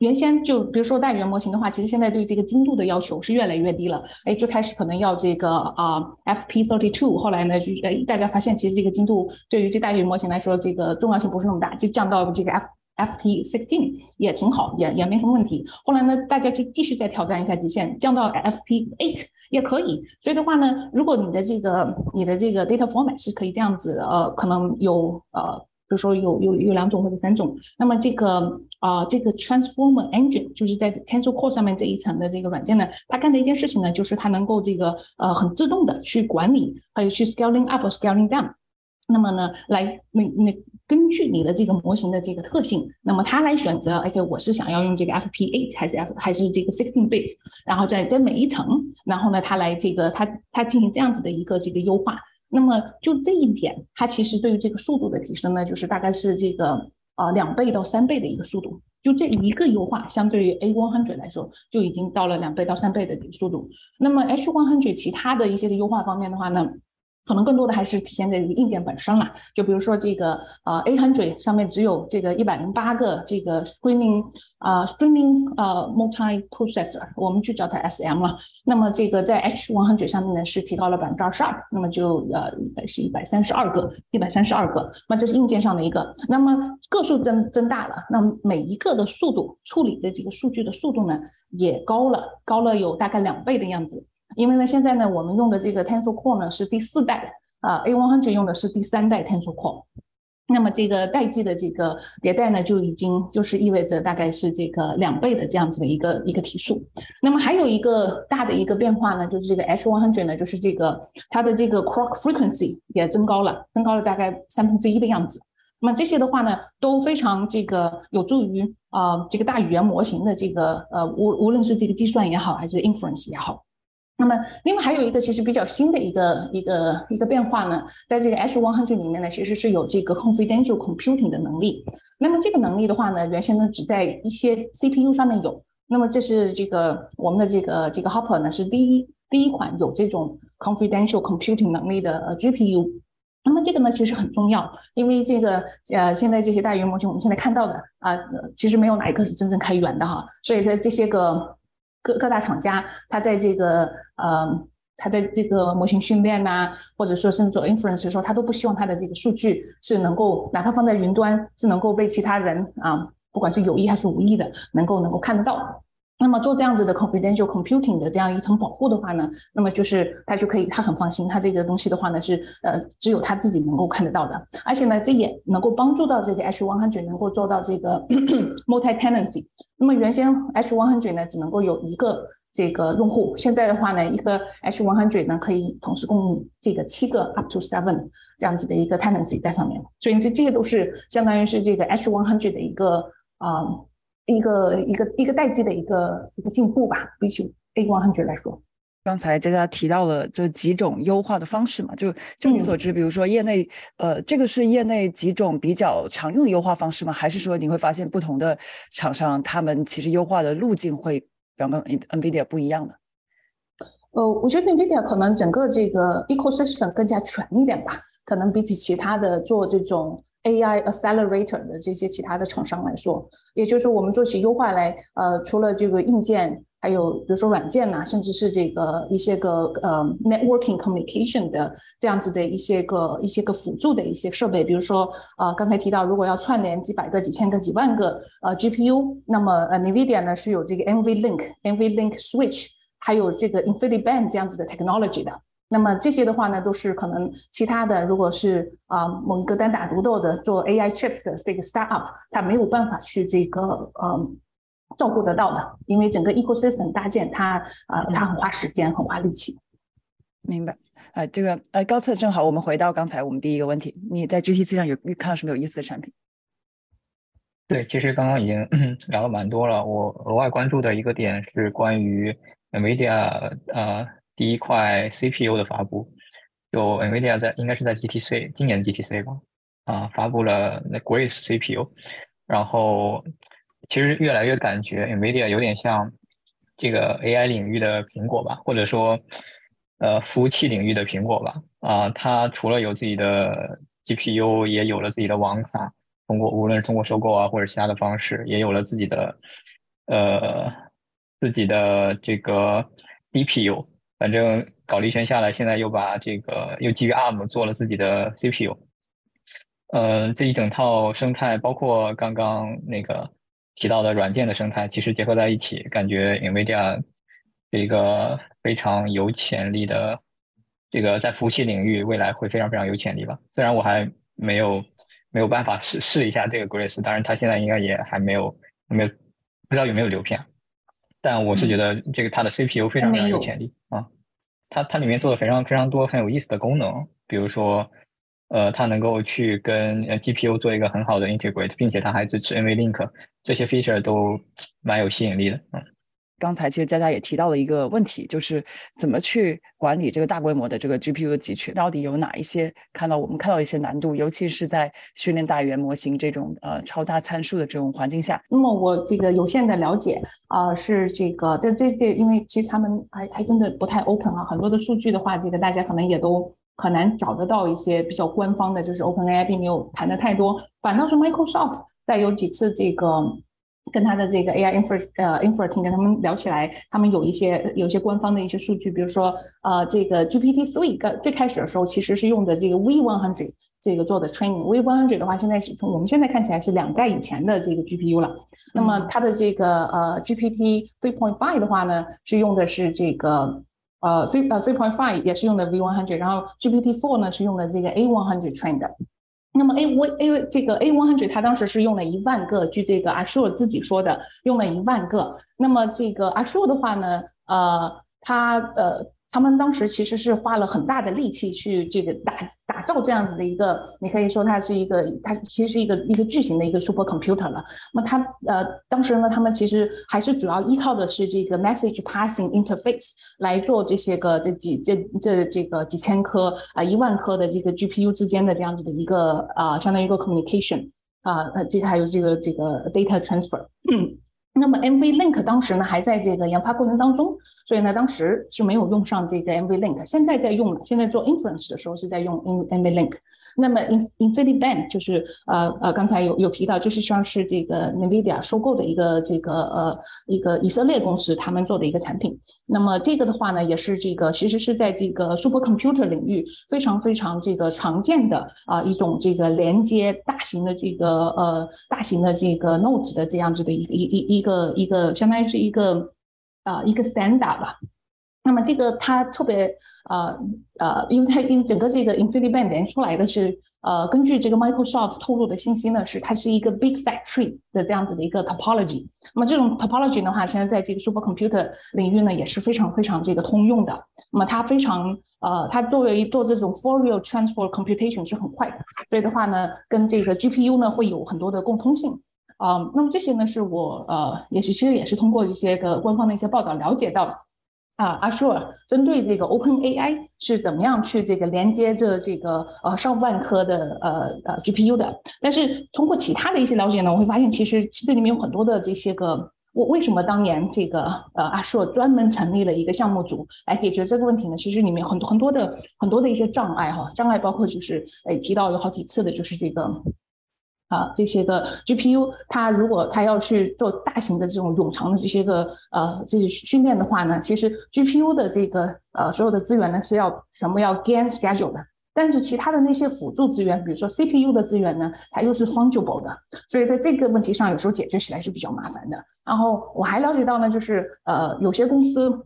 原先就比如说大语言模型的话，其实现在对这个精度的要求是越来越低了。哎，最开始可能要这个啊 FP thirty two，后来呢就哎大家发现其实这个精度对于这大语言模型来说，这个重要性不是那么大，就降到这个 F FP sixteen 也挺好，也也没什么问题。后来呢，大家就继续再挑战一下极限，降到 FP eight 也可以。所以的话呢，如果你的这个你的这个 data format 是可以这样子，呃，可能有呃。比如说有有有两种或者三种，那么这个啊这个 transformer engine 就是在 tensor core 上面这一层的这个软件呢，它干的一件事情呢，就是它能够这个呃很自动的去管理，还有去 scaling up scaling down，那么呢来那那根据你的这个模型的这个特性，那么它来选择，OK 我是想要用这个 fp8 还是 F 还是这个 sixteen bit，然后在在每一层，然后呢它来这个它它进行这样子的一个这个优化。那么就这一点，它其实对于这个速度的提升呢，就是大概是这个呃两倍到三倍的一个速度。就这一个优化，相对于 A one hundred 来说，就已经到了两倍到三倍的一个速度。那么 H one hundred 其他的一些的优化方面的话呢？可能更多的还是体现在于硬件本身了，就比如说这个呃 A hundred 上面只有这个一百零八个这个 streaming 啊 streaming 呃 multi processor，我们就叫它 SM 了。那么这个在 H one hundred 上面呢是提高了百分之二十二，那么就呃是一百三十二个，一百三十二个。那这是硬件上的一个，那么个数增增大了，那么每一个的速度处理的这个数据的速度呢也高了，高了有大概两倍的样子。因为呢，现在呢，我们用的这个 Tensor Core 呢是第四代啊，A one hundred 用的是第三代 Tensor Core，那么这个代际的这个迭代呢，就已经就是意味着大概是这个两倍的这样子的一个一个提速。那么还有一个大的一个变化呢，就是这个 H one hundred 呢，就是这个它的这个 Clock Frequency 也增高了，增高了大概三分之一的样子。那么这些的话呢，都非常这个有助于啊这个大语言模型的这个呃无无论是这个计算也好，还是 inference 也好。那么，另外还有一个其实比较新的一个一个一个变化呢，在这个 H one hundred 里面呢，其实是有这个 confidential computing 的能力。那么这个能力的话呢，原先呢只在一些 CPU 上面有。那么这是这个我们的这个这个 Hopper 呢是第一第一款有这种 confidential computing 能力的 GPU。那么这个呢其实很重要，因为这个呃现在这些大语言模型我们现在看到的啊，其实没有哪一个是真正开源的哈。所以在这些个。各各大厂家，他在这个呃，他的这个模型训练呐，或者说甚至做 inference 的时候，它都不希望他的这个数据是能够，哪怕放在云端，是能够被其他人啊，不管是有意还是无意的，能够能够看得到。那么做这样子的 confidential computing 的这样一层保护的话呢，那么就是他就可以，他很放心，他这个东西的话呢是呃只有他自己能够看得到的，而且呢这也能够帮助到这个 H one hundred 能够做到这个 multi tenancy。那么原先 H one hundred 呢只能够有一个这个用户，现在的话呢一个 H one hundred 呢可以同时供应这个七个 up to seven 这样子的一个 tenancy 在上面，所以这这些都是相当于是这个 H one hundred 的一个啊。一个一个一个代际的一个一个进步吧，比起 A one hundred 来说。刚才佳佳提到了这几种优化的方式嘛，就就你所知，比如说业内，呃，这个是业内几种比较常用的优化方式吗？还是说你会发现不同的厂商他们其实优化的路径会，比方跟 NVIDIA 不一样的？呃，我觉得 NVIDIA 可能整个这个 ecosystem 更加全一点吧，可能比起其他的做这种。AI accelerator 的这些其他的厂商来说，也就是说，我们做起优化来，呃，除了这个硬件还有比如说软件呐，甚至是这个一些个呃 networking communication 的这样子的一些个一些个辅助的一些设备，比如说呃刚才提到，如果要串联几百个、几千个、几万个呃 GPU，那么呃 NVIDIA 呢是有这个 NVLink、NVLink Switch，还有这个 InfinityBand 这样子的 technology 的。那么这些的话呢，都是可能其他的，如果是啊某一个单打独斗的做 AI chips 的这个 startup，它没有办法去这个嗯。照顾得到的，因为整个 ecosystem 搭建它，呃，它很花时间，很花力气。明白，呃，这个呃，高策正好，我们回到刚才我们第一个问题，你在 GTC 上有看到什么有意思的产品？对，其实刚刚已经 聊了蛮多了。我额外关注的一个点是关于 NVIDIA 呃第一块 CPU 的发布，就 NVIDIA 在应该是在 GTC 今年的 GTC 吧，啊，发布了那 Grace CPU，然后。其实越来越感觉 NVIDIA 有点像这个 AI 领域的苹果吧，或者说，呃，服务器领域的苹果吧。啊，它除了有自己的 GPU，也有了自己的网卡，通过无论是通过收购啊，或者其他的方式，也有了自己的，呃，自己的这个 DPU。反正搞了一圈下来，现在又把这个又基于 ARM 做了自己的 CPU。呃，这一整套生态，包括刚刚那个。提到的软件的生态，其实结合在一起，感觉 NVIDIA 是一个非常有潜力的，这个在服务器领域未来会非常非常有潜力吧。虽然我还没有没有办法试试一下这个 Grace，当然它现在应该也还没有没有不知道有没有流片，但我是觉得这个它的 CPU 非常非常有潜力啊。它它里面做了非常非常多很有意思的功能，比如说。呃，它能够去跟呃 GPU 做一个很好的 integrate，并且它还支持 NVLink，这些 feature 都蛮有吸引力的。嗯，刚才其实佳佳也提到了一个问题，就是怎么去管理这个大规模的这个 GPU 的集群，到底有哪一些看到我们看到一些难度，尤其是在训练大语言模型这种呃超大参数的这种环境下。那么我这个有限的了解啊，是这个在这个，因为其实他们还还真的不太 open 啊，很多的数据的话，这个大家可能也都。很难找得到一些比较官方的，就是 OpenAI 并没有谈的太多，反倒是 Microsoft 在有几次这个跟他的这个 AI infra 呃 infra team 跟他们聊起来，他们有一些有一些官方的一些数据，比如说呃这个 GPT three 最开始的时候其实是用的这个 V one hundred 这个做的 training，V one hundred 的话现在是从我们现在看起来是两代以前的这个 GPU 了，那么它的这个呃 GPT three point five 的话呢是用的是这个。呃，three 呃 three point five 也是用的 V one hundred，然后 GPT four 呢是用的这个 A one hundred train 的。那么 A 我 A 这个 A one hundred 它当时是用了一万个，据这个 Azure 自己说的，用了一万个。那么这个 Azure 的话呢，呃，它呃。他们当时其实是花了很大的力气去这个打打造这样子的一个，你可以说它是一个，它其实是一个一个巨型的一个 super computer 了。那么它呃，当时呢，他们其实还是主要依靠的是这个 message passing interface 来做这些个这几这这这个几千颗啊一万颗的这个 GPU 之间的这样子的一个啊，相当于一个 communication 啊，呃，这个还有这个这个 data transfer。那么 NVLink 当时呢还在这个研发过程当中，所以呢当时是没有用上这个 NVLink，现在在用了。现在做 inference 的时候是在用 NVLink。那么 InfiniBand 就是呃呃刚才有有提到，就是像是这个 NVIDIA 收购的一个这个呃一个以色列公司他们做的一个产品。那么这个的话呢，也是这个其实是在这个 supercomputer 领域非常非常这个常见的啊一种这个连接大型的这个呃大型的这个 nodes 的这样子的一一一一个一个相当于是一个啊一个 standard 吧。那么这个它特别呃呃，因为它因为整个这个 InfiniBand 连出来的是呃，根据这个 Microsoft 透露的信息呢，是它是一个 Big factory 的这样子的一个 topology。那么这种 topology 的话，现在在这个 supercomputer 领域呢也是非常非常这个通用的。那么它非常呃，它作为做这种 Fourier transfer computation 是很快的，所以的话呢，跟这个 GPU 呢会有很多的共通性啊。那么这些呢是我呃也是其实也是通过一些个官方的一些报道了解到。啊阿朔针对这个 OpenAI 是怎么样去这个连接着这个呃上万颗的呃呃 GPU 的？但是通过其他的一些了解呢，我会发现其实这里面有很多的这些个，我为什么当年这个呃 Azure 专门成立了一个项目组来解决这个问题呢？其实里面很多很多的很多的一些障碍哈，障碍包括就是诶提到有好几次的就是这个。啊，这些个 GPU，它如果它要去做大型的这种冗长的这些个呃这些训练的话呢，其实 GPU 的这个呃所有的资源呢是要全部要 gain schedule 的。但是其他的那些辅助资源，比如说 CPU 的资源呢，它又是 fungible 的，所以在这个问题上，有时候解决起来是比较麻烦的。然后我还了解到呢，就是呃，有些公司，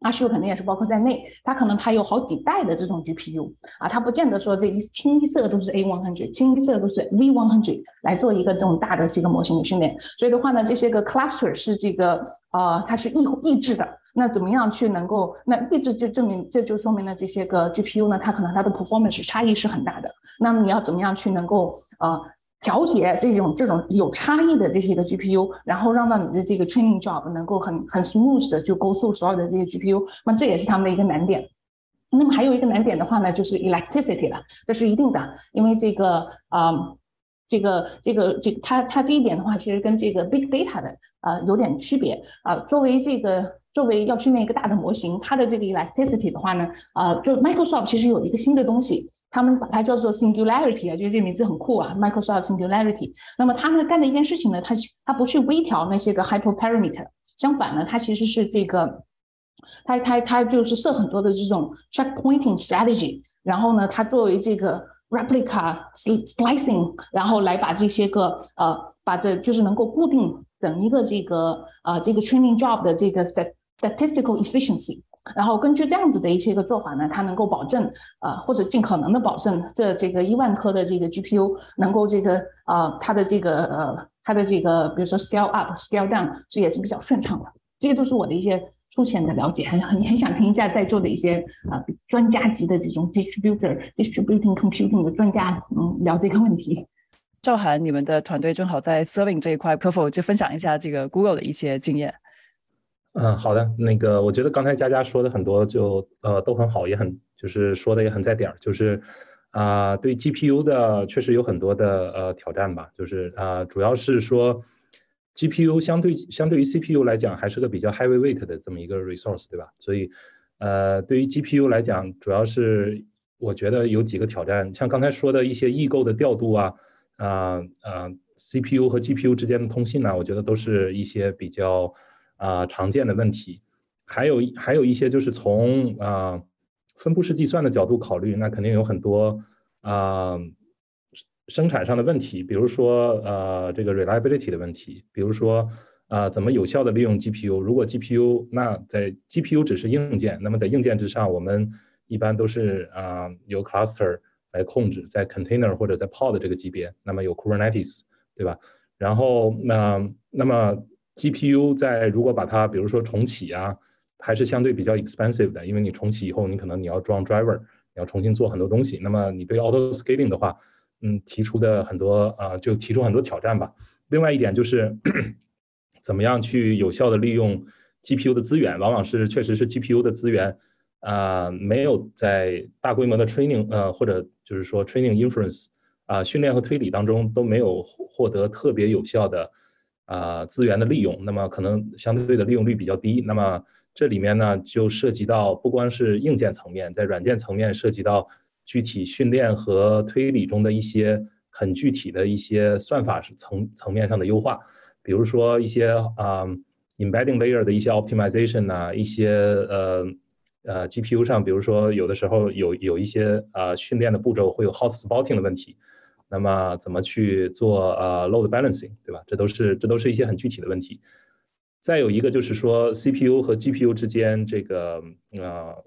阿修肯定也是包括在内，它可能它有好几代的这种 GPU 啊，它不见得说这一清一色都是 A100，清一色都是 V100 来做一个这种大的这个模型的训练。所以的话呢，这些个 cluster 是这个呃，它是抑抑制的。那怎么样去能够？那抑制就证明，这就说明了这些个 GPU 呢，它可能它的 performance 差异是很大的。那么你要怎么样去能够呃调节这种这种有差异的这些个 GPU，然后让到你的这个 training job 能够很很 smooth 的就 go through 所有的这些 GPU，那这也是他们的一个难点。那么还有一个难点的话呢，就是 elasticity 了，这是一定的，因为这个啊。这个这个这个，它它这一点的话，其实跟这个 big data 的呃有点区别啊。作为这个作为要训练一个大的模型，它的这个 elasticity 的话呢，呃，就 Microsoft 其实有一个新的东西，他们把它叫做 Singularity 啊，觉得这个名字很酷啊，Microsoft Singularity。那么他们干的一件事情呢，它它不去微调那些个 hyperparameter，相反呢，它其实是这个，它它它就是设很多的这种 checkpointing strategy，然后呢，它作为这个。Replica splicing，然后来把这些个呃，把这就是能够固定整一个这个呃这个 training job 的这个 statistical efficiency，然后根据这样子的一些个做法呢，它能够保证呃或者尽可能的保证这这个一万颗的这个 GPU 能够这个呃它的这个呃它的这个比如说 scale up scale down 这也是比较顺畅的，这些都是我的一些。粗浅的了解，很很很想听一下在座的一些啊专家级的这种 distributor distributing computing 的专家，嗯，聊这个问题。赵涵，你们的团队正好在 serving 这一块，可否就分享一下这个 Google 的一些经验？嗯，好的。那个，我觉得刚才佳佳说的很多就呃都很好，也很就是说的也很在点儿，就是啊对 GPU 的确实有很多的呃挑战吧，就是啊主要是说。GPU 相对相对于 CPU 来讲，还是个比较 heavy weight 的这么一个 resource，对吧？所以，呃，对于 GPU 来讲，主要是我觉得有几个挑战，像刚才说的一些异构的调度啊，啊啊，CPU 和 GPU 之间的通信呢，我觉得都是一些比较啊常见的问题。还有还有一些就是从啊分布式计算的角度考虑，那肯定有很多啊。生产上的问题，比如说呃这个 reliability 的问题，比如说啊怎么有效的利用 GPU？如果 GPU 那在 GPU 只是硬件，那么在硬件之上，我们一般都是啊由 cluster 来控制，在 container 或者在 pod 这个级别，那么有 Kubernetes 对吧？然后那那么 GPU 在如果把它比如说重启啊，还是相对比较 expensive 的，因为你重启以后，你可能你要装 driver，你要重新做很多东西。那么你对 auto scaling 的话，嗯，提出的很多啊，就提出很多挑战吧。另外一点就是，怎么样去有效的利用 GPU 的资源，往往是确实是 GPU 的资源啊，没有在大规模的 training 呃，或者就是说 training inference 啊，训练和推理当中都没有获得特别有效的啊资源的利用，那么可能相对的利用率比较低。那么这里面呢，就涉及到不光是硬件层面，在软件层面涉及到。具体训练和推理中的一些很具体的一些算法是层层面上的优化，比如说一些啊 embedding layer 的一些 optimization 呐，一些呃呃 GPU 上，比如说有的时候有有一些啊训练的步骤会有 hot spotting 的问题，那么怎么去做呃 load balancing，对吧？这都是这都是一些很具体的问题。再有一个就是说 CPU 和 GPU 之间这个呃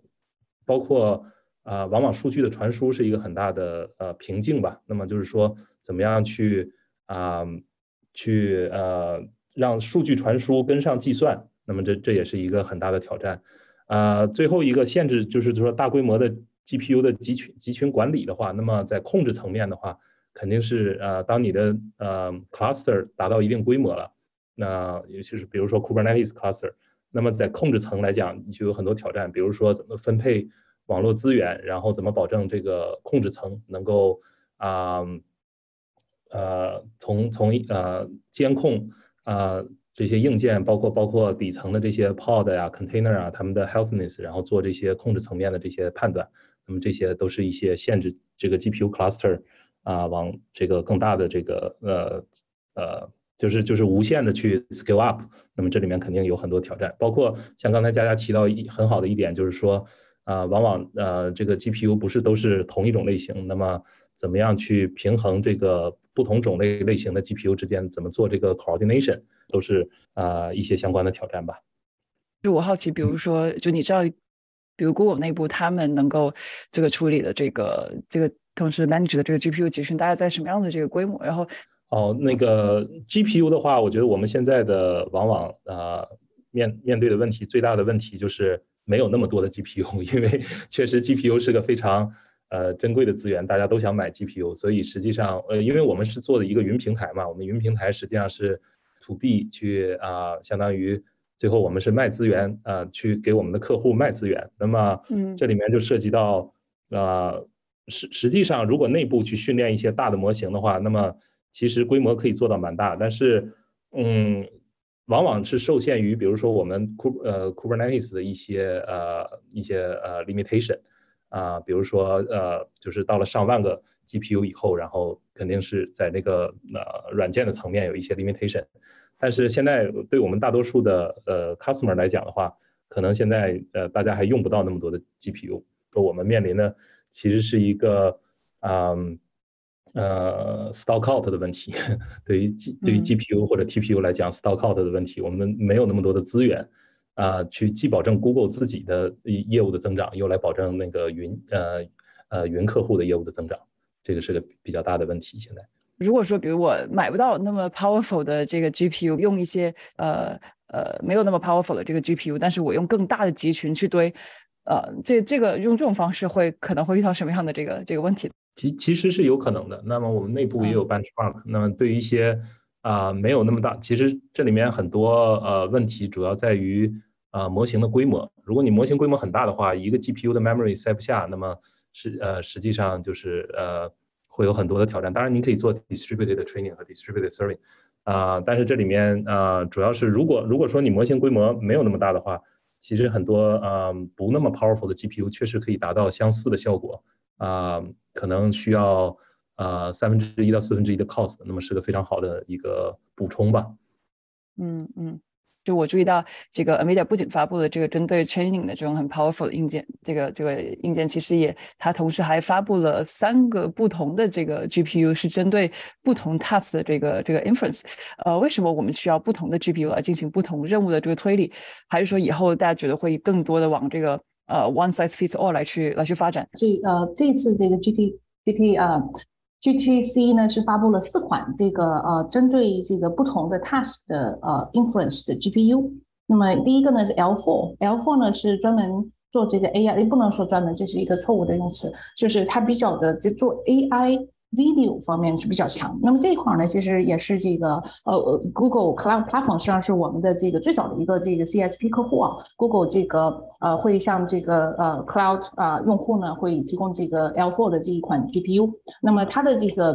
包括。啊，往往数据的传输是一个很大的呃瓶颈吧。那么就是说，怎么样去啊，去呃让数据传输跟上计算？那么这这也是一个很大的挑战。啊，最后一个限制就是说，大规模的 GPU 的集群集群管理的话，那么在控制层面的话，肯定是呃，当你的呃 cluster 达到一定规模了，那尤其是比如说 Kubernetes cluster，那么在控制层来讲，你就有很多挑战，比如说怎么分配。网络资源，然后怎么保证这个控制层能够啊呃从从呃监控啊这些硬件，包括包括底层的这些 pod 呀、container 啊，他们的 healthiness，然后做这些控制层面的这些判断。那么这些都是一些限制这个 GPU cluster 啊往这个更大的这个呃呃就是就是无限的去 scale up，那么这里面肯定有很多挑战，包括像刚才佳佳提到一很好的一点就是说啊往往呃这个 GPU 不是都是同一种类型，那么怎么样去平衡这个不同种类类型的 GPU 之间怎么做这个 coordination，都是啊一些相关的挑战吧。就我好奇，比如说，就你知道，比如 Google 内部他们能够这个处理的这个这个同时 manage 的这个 GPU 集群，大概在什么样的这个规模？然后哦，那个 GPU 的话，我觉得我们现在的往往呃面面对的问题最大的问题就是没有那么多的 GPU，因为确实 GPU 是个非常呃珍贵的资源，大家都想买 GPU，所以实际上呃因为我们是做的一个云平台嘛，我们云平台实际上是 to B 去啊相当于。最后我们是卖资源，呃，去给我们的客户卖资源。那么，嗯，这里面就涉及到，呃，实实际上如果内部去训练一些大的模型的话，那么其实规模可以做到蛮大，但是，嗯，往往是受限于，比如说我们 K 呃 Kubernetes 的一些呃一些呃 limitation，啊，比如说呃，就是到了上万个 GPU 以后，然后肯定是在那个呃软件的层面有一些 limitation。但是现在对我们大多数的呃 customer 来讲的话，可能现在呃大家还用不到那么多的 GPU。说我们面临的其实是一个啊呃 stock out 的问题。对于 G 对于 GPU 或者 TPU 来讲，stock out 的问题，我们没有那么多的资源啊，去既保证 Google 自己的业务的增长，又来保证那个云呃呃云客户的业务的增长，这个是个比较大的问题。现在。如果说，比如我买不到那么 powerful 的这个 GPU，用一些呃呃没有那么 powerful 的这个 GPU，但是我用更大的集群去堆，呃，这这个用这种方式会可能会遇到什么样的这个这个问题？其其实是有可能的。那么我们内部也有 benchmark。那么对于一些啊没有那么大，其实这里面很多呃问题主要在于啊模型的规模。如果你模型规模很大的话，一个 GPU 的 memory 塞不下，那么是呃实际上就是呃。会有很多的挑战，当然您可以做 distributed training 和 distributed serving，啊，但是这里面啊，主要是如果如果说你模型规模没有那么大的话，其实很多呃不那么 powerful 的 GPU 确实可以达到相似的效果，啊，可能需要呃三分之一到四分之一的 cost，那么是个非常好的一个补充吧。嗯嗯。就我注意到，这个 Nvidia 不仅发布了这个针对 training 的这种很 powerful 的硬件，这个这个硬件其实也，它同时还发布了三个不同的这个 GPU，是针对不同 task 的这个这个 inference。呃，为什么我们需要不同的 GPU 来进行不同任务的这个推理？还是说以后大家觉得会更多的往这个呃 one size fits all 来去来去发展？这呃这次这个 GT GT 啊。GTC 呢是发布了四款这个呃针对这个不同的 task 的呃 inference 的 GPU。那么第一个呢是 L4，L4 呢是专门做这个 AI，也不能说专门，这是一个错误的用词，就是它比较的就做 AI。Video 方面是比较强，那么这一块呢，其实也是这个呃，Google Cloud Platform 实际上是我们的这个最早的一个这个 CSP 客户啊。Google 这个呃会向这个呃 Cloud 啊用户呢会提供这个 L4 的这一款 GPU。那么它的这个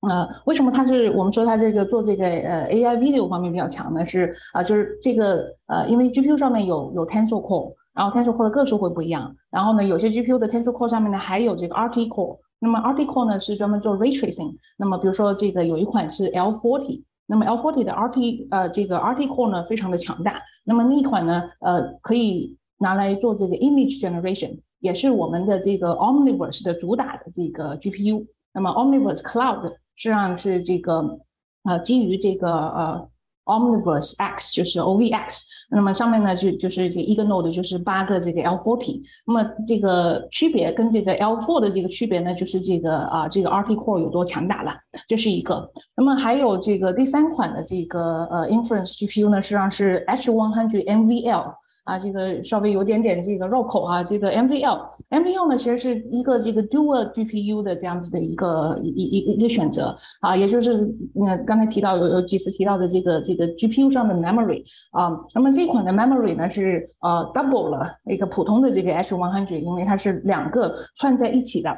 呃为什么它是我们说它这个做这个呃 AI Video 方面比较强呢？是啊，就是这个呃因为 GPU 上面有有 Tensor Core，然后 Tensor Core 的个数会不一样，然后呢有些 GPU 的 Tensor Core 上面呢还有这个 RT Core。那么 RT Core 呢是专门做 ray tracing。那么比如说这个有一款是 L40，那么 L40 的 RT 呃这个 RT Core 呢非常的强大。那么那一款呢呃可以拿来做这个 image generation，也是我们的这个 Omniverse 的主打的这个 GPU。那么 Omniverse Cloud 实际上是这个呃基于这个呃。Omniverse X 就是 OVX，那么上面呢就就是这一个 node 就是八个这个 L40，那么这个区别跟这个 L4 的这个区别呢，就是这个啊这个 RT Core 有多强大了，这是一个。那么还有这个第三款的这个呃 Inference GPU 呢，实际上是 H100 NVL。啊，这个稍微有点点这个绕口啊。这个 MVL，MVL 呢，其实是一个这个 Dual GPU 的这样子的一个一一一一个选择啊，也就是那刚才提到有有几次提到的这个这个 GPU 上的 memory 啊。那么这款的 memory 呢是呃 double 了一个普通的这个 H100，因为它是两个串在一起的。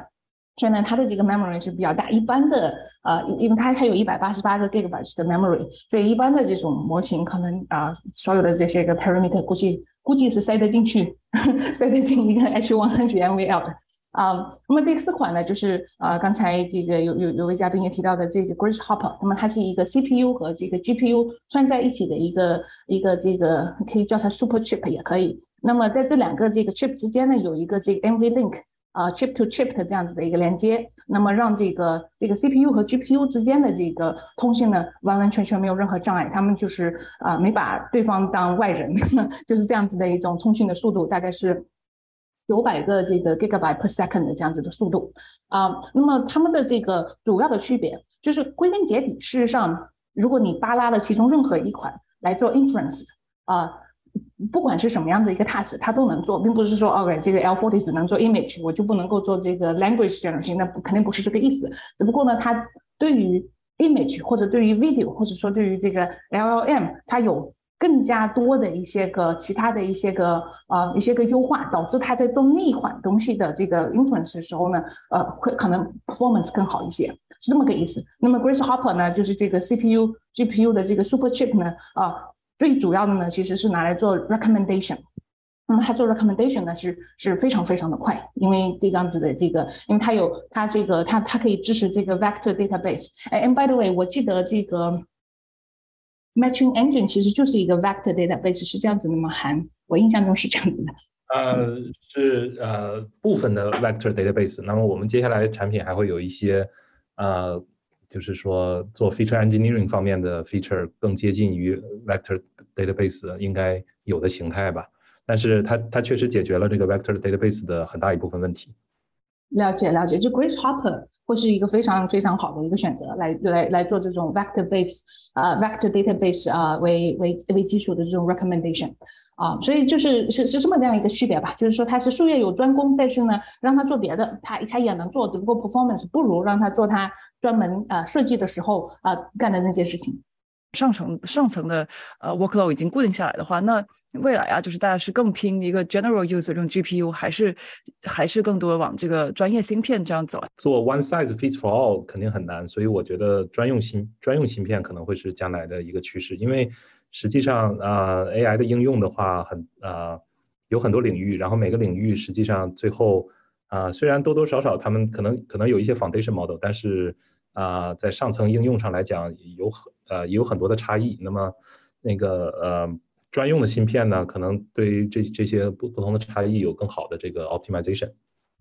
所以呢，它的这个 memory 是比较大。一般的，呃，因为它它有一百八十八个 gigabytes 的 memory，所以一般的这种模型可能啊，所有的这些个 parameter 估计估计是塞得进去，塞得进一个 H100 NVL 的。啊，那么第四款呢，就是呃，刚才这个有有有位嘉宾也提到的这个 Grace Hopper，那么它是一个 CPU 和这个 GPU 串在一起的一个一个这个可以叫它 Super Chip 也可以。那么在这两个这个 chip 之间呢，有一个这个 NVLink 啊 chip to chip 的这样子的一个连接，那么让这个这个 CPU 和 GPU 之间的这个通信呢，完完全全没有任何障碍，他们就是啊没把对方当外人，就是这样子的一种通讯的速度，大概是。九百个这个 gigabyte per second 的这样子的速度啊，那么它们的这个主要的区别就是归根结底，事实上，如果你扒拉了其中任何一款来做 inference 啊，不管是什么样的一个 task，它都能做，并不是说 OK 这个 L40 只能做 image，我就不能够做这个 language generation，那肯定不是这个意思。只不过呢，它对于 image 或者对于 video 或者说对于这个 LLM，它有。更加多的一些个其他的一些个呃一些个优化，导致它在做那一款东西的这个 inference 的时候呢，呃，会可能 performance 更好一些，是这么个意思。那么 Grace Hopper 呢，就是这个 CPU GPU 的这个 super chip 呢，啊，最主要的呢其实是拿来做 recommendation。那么它做 recommendation 呢是是非常非常的快，因为这样子的这个，因为它有它这个它它可以支持这个 vector database。哎，and by the way，我记得这个。Matching engine 其实就是一个 vector database，是这样子的吗？韩，我印象中是这样子的。呃，是呃部分的 vector database。那么我们接下来的产品还会有一些，呃，就是说做 feature engineering 方面的 feature 更接近于 vector database 应该有的形态吧。但是它它确实解决了这个 vector database 的很大一部分问题。了解了解，就 Grace Hopper 会是一个非常非常好的一个选择，来来来做这种 vector base 啊 vector database 啊为为为基础的这种 recommendation 啊，所以就是是是这么这样一个区别吧，就是说它是术业有专攻，但是呢让他做别的，他他也能做，只不过 performance 不如让他做他专门啊设计的时候啊干的那件事情。上层上层的呃 workload 已经固定下来的话，那未来啊，就是大家是更拼一个 general use 这种 GPU，还是还是更多往这个专业芯片这样走？做 one size fits for all 肯定很难，所以我觉得专用芯专用芯片可能会是将来的一个趋势。因为实际上啊，AI 的应用的话，很啊有很多领域，然后每个领域实际上最后啊，虽然多多少少他们可能可能有一些 foundation model，但是啊，在上层应用上来讲，有很呃有很多的差异。那么那个呃。专用的芯片呢，可能对于这这些不不同的差异有更好的这个 optimization。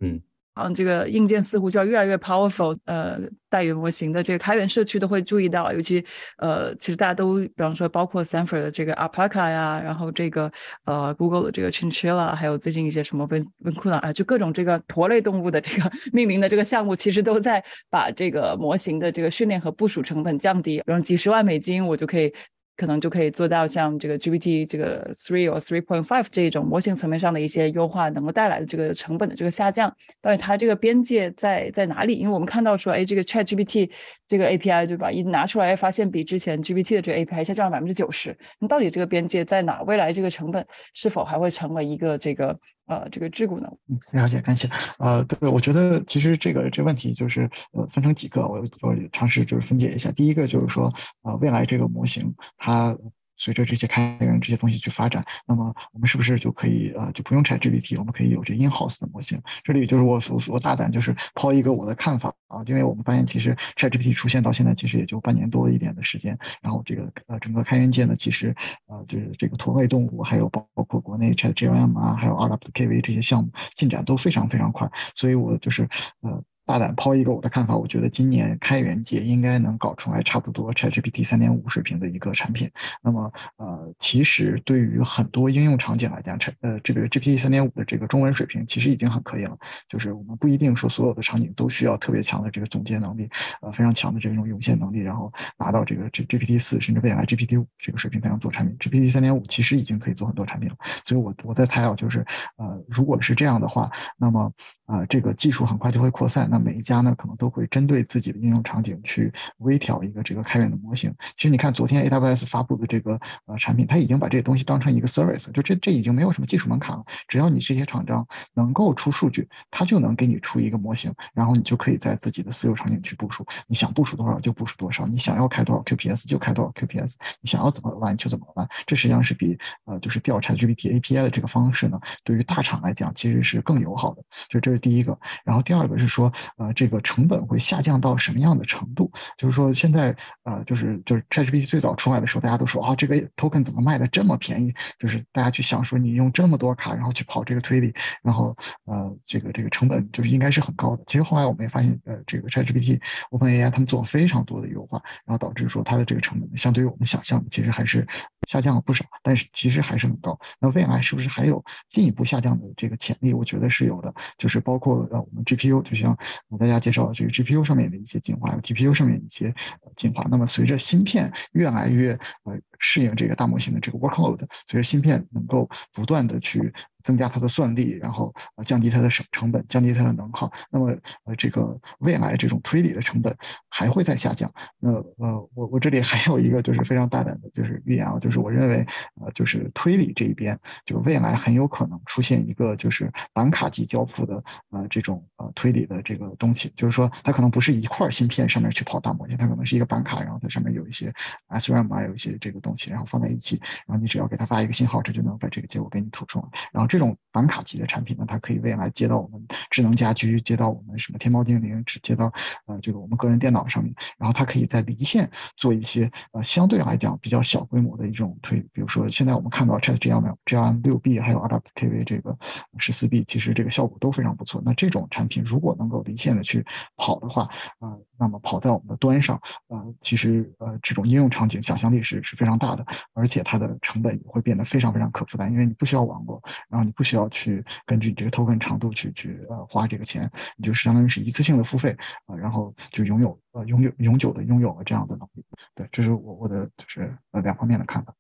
嗯，好，这个硬件似乎就要越来越 powerful。呃，代语模型的这个开源社区都会注意到，尤其呃，其实大家都比方说，包括 Sanford 的这个 Apaca 呀，然后这个呃 Google 的这个 Chinchilla，还有最近一些什么 Vin Vincula 啊，就各种这个驼类动物的这个命名的这个项目，其实都在把这个模型的这个训练和部署成本降低，用几十万美金我就可以。可能就可以做到像这个 GPT 这个 three or three point five 这种模型层面上的一些优化，能够带来的这个成本的这个下降。到底它这个边界在在哪里？因为我们看到说，哎，这个 Chat GPT 这个 API 对吧？一拿出来发现比之前 GPT 的这个 API 下降了百分之九十。那到底这个边界在哪？未来这个成本是否还会成为一个这个？呃，这个桎梏呢？嗯，了解，感谢。呃，对，我觉得其实这个这问题就是呃，分成几个，我我尝试就是分解一下。第一个就是说，呃，未来这个模型它。随着这些开源这些东西去发展，那么我们是不是就可以呃就不用 ChatGPT，我们可以有这 in-house 的模型？这里就是我所我大胆就是抛一个我的看法啊，因为我们发现其实 ChatGPT 出现到现在其实也就半年多一点的时间，然后这个呃整个开源界呢其实呃就是这个驼背动物还有包括国内 ChatGPT 啊，还有 RWKV 这些项目进展都非常非常快，所以我就是呃。大胆抛一个我的看法，我觉得今年开源界应该能搞出来差不多 ChatGPT 三点五水平的一个产品。那么，呃，其实对于很多应用场景来讲，呃，这个 GPT 三点五的这个中文水平其实已经很可以了。就是我们不一定说所有的场景都需要特别强的这个总结能力，呃，非常强的这种涌现能力，然后拿到这个 G GPT 四甚至未来 GPT 五这个水平才能做产品。GPT 三点五其实已经可以做很多产品了。所以我我在猜啊，就是呃，如果是这样的话，那么啊，这个技术很快就会扩散。那每一家呢，可能都会针对自己的应用场景去微调一个这个开源的模型。其实你看，昨天 AWS 发布的这个呃产品，它已经把这个东西当成一个 service，就这这已经没有什么技术门槛了。只要你这些厂商能够出数据，它就能给你出一个模型，然后你就可以在自己的私有场景去部署。你想部署多少就部署多少，你想要开多少 QPS 就开多少 QPS，你想要怎么玩就怎么玩。这实际上是比呃就是调查 GPT API 的这个方式呢，对于大厂来讲其实是更友好的。就这是第一个。然后第二个是说，呃，这个成本会下降到什么样的程度？就是说现在，呃，就是就是 ChatGPT 最早出来的时候，大家都说啊，这个 token 怎么卖的这么便宜？就是大家去想说，你用这么多卡，然后去跑这个推理，然后呃，这个这个成本就是应该是很高的。其实后来我们也发现，呃，这个 ChatGPT、OpenAI 他们做了非常多的优化，然后导致说它的这个成本相对于我们想象的，其实还是下降了不少，但是其实还是很高。那未来是不是还有进一步下降的这个潜力？我觉得是有的，就是包括呃我们 GPU，就像我大家介绍的这个 GPU 上面的一些进化有，TPU 上面一些进化。那么随着芯片越来越呃适应这个大模型的这个 workload，随着芯片能够不断的去。增加它的算力，然后呃降低它的成成本，降低它的能耗。那么呃这个未来这种推理的成本还会再下降。那呃我我这里还有一个就是非常大胆的就是预言啊，就是我认为呃就是推理这一边，就未来很有可能出现一个就是板卡级交付的呃这种呃推理的这个东西，就是说它可能不是一块芯片上面去跑大模型，它可能是一个板卡，然后它上面有一些 SRM 啊，有一些这个东西，然后放在一起，然后你只要给它发一个信号，它就能把这个结果给你吐出来，然后。这种板卡级的产品呢，它可以未来接到我们智能家居，接到我们什么天猫精灵，接到呃这个我们个人电脑上面，然后它可以在离线做一些呃相对来讲比较小规模的一种推，比如说现在我们看到 Chat G M G M 六 B 还有 Adaptive 这个十四 B，其实这个效果都非常不错。那这种产品如果能够离线的去跑的话，啊，那么跑在我们的端上，呃，其实呃这种应用场景想象力是是非常大的，而且它的成本也会变得非常非常可负担，因为你不需要网络，然后你不需要去根据这个 token 长度去去呃花这个钱，你就相当于是一次性的付费啊，然后就拥有呃拥有永久的拥有了这样的能力。对，这是我我的就是呃两方面的看法。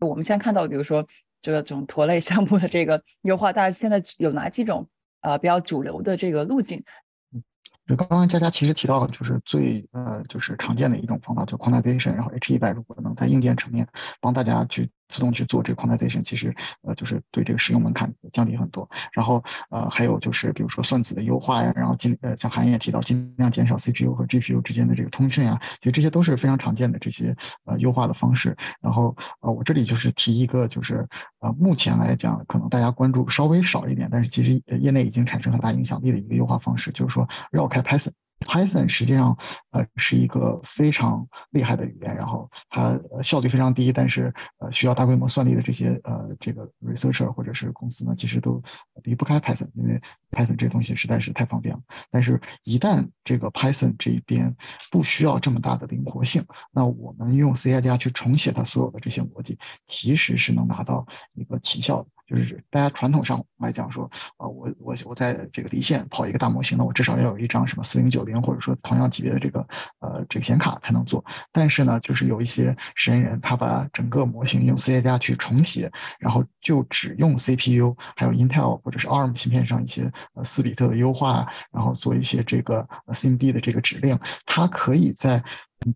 我们现在看到，比如说这个种驼类项目的这个优化，大家现在有哪几种呃比较主流的这个路径？就刚刚佳佳其实提到了，就是最呃就是常见的一种方法，就 quantization，然后 H 一百如果能在硬件层面帮大家去。自动去做这个 quantization，其实呃就是对这个使用门槛降低很多。然后呃还有就是比如说算子的优化呀，然后尽呃像韩也提到尽量减少 CPU 和 GPU 之间的这个通讯啊，其实这些都是非常常见的这些呃优化的方式。然后呃我这里就是提一个就是呃目前来讲可能大家关注稍微少一点，但是其实业内已经产生很大影响力的一个优化方式，就是说绕开 Python。Python 实际上，呃，是一个非常厉害的语言，然后它效率非常低，但是呃，需要大规模算力的这些呃这个 researcher 或者是公司呢，其实都离不开 Python，因为 Python 这东西实在是太方便了。但是，一旦这个 Python 这一边不需要这么大的灵活性，那我们用 C 加加去重写它所有的这些逻辑，其实是能拿到一个奇效的。就是大家传统上来讲说，啊，我我我在这个离线跑一个大模型呢，我至少要有一张什么四零九零或者说同样级别的这个呃这个显卡才能做。但是呢，就是有一些实验人他把整个模型用 C 加加去重写，然后就只用 CPU，还有 Intel 或者是 ARM 芯片上一些呃四比特的优化，然后做一些这个 CMD 的这个指令，它可以在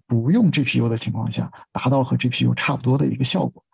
不用 GPU 的情况下达到和 GPU 差不多的一个效果。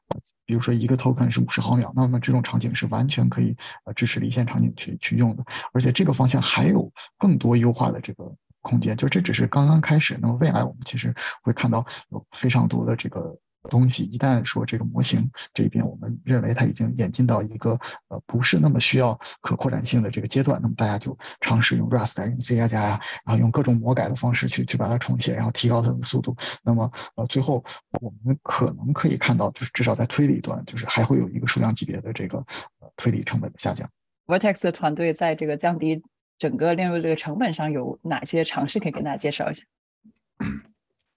比如说一个 token 是五十毫秒，那么这种场景是完全可以呃支持离线场景去去用的，而且这个方向还有更多优化的这个空间，就这只是刚刚开始，那么未来我们其实会看到有非常多的这个。东西一旦说这个模型这边，我们认为它已经演进到一个呃不是那么需要可扩展性的这个阶段，那么大家就尝试用 Rust 用 C 加加呀，然后用各种魔改的方式去去把它重写，然后提高它的速度。那么呃最后我们可能可以看到，就是至少在推理端，就是还会有一个数量级别的这个呃推理成本的下降。Vertex 的团队在这个降低整个链路这个成本上有哪些尝试可以跟大家介绍一下？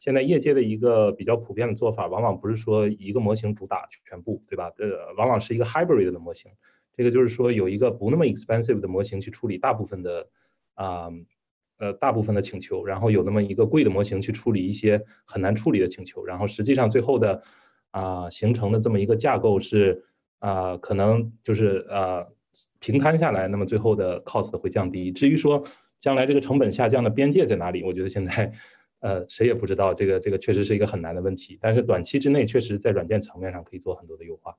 现在业界的一个比较普遍的做法，往往不是说一个模型主打全部，对吧？呃，往往是一个 hybrid 的模型。这个就是说有一个不那么 expensive 的模型去处理大部分的啊呃大部分的请求，然后有那么一个贵的模型去处理一些很难处理的请求，然后实际上最后的啊形成的这么一个架构是啊可能就是啊平摊下来，那么最后的 cost 会降低。至于说将来这个成本下降的边界在哪里，我觉得现在。呃，谁也不知道这个这个确实是一个很难的问题，但是短期之内确实在软件层面上可以做很多的优化。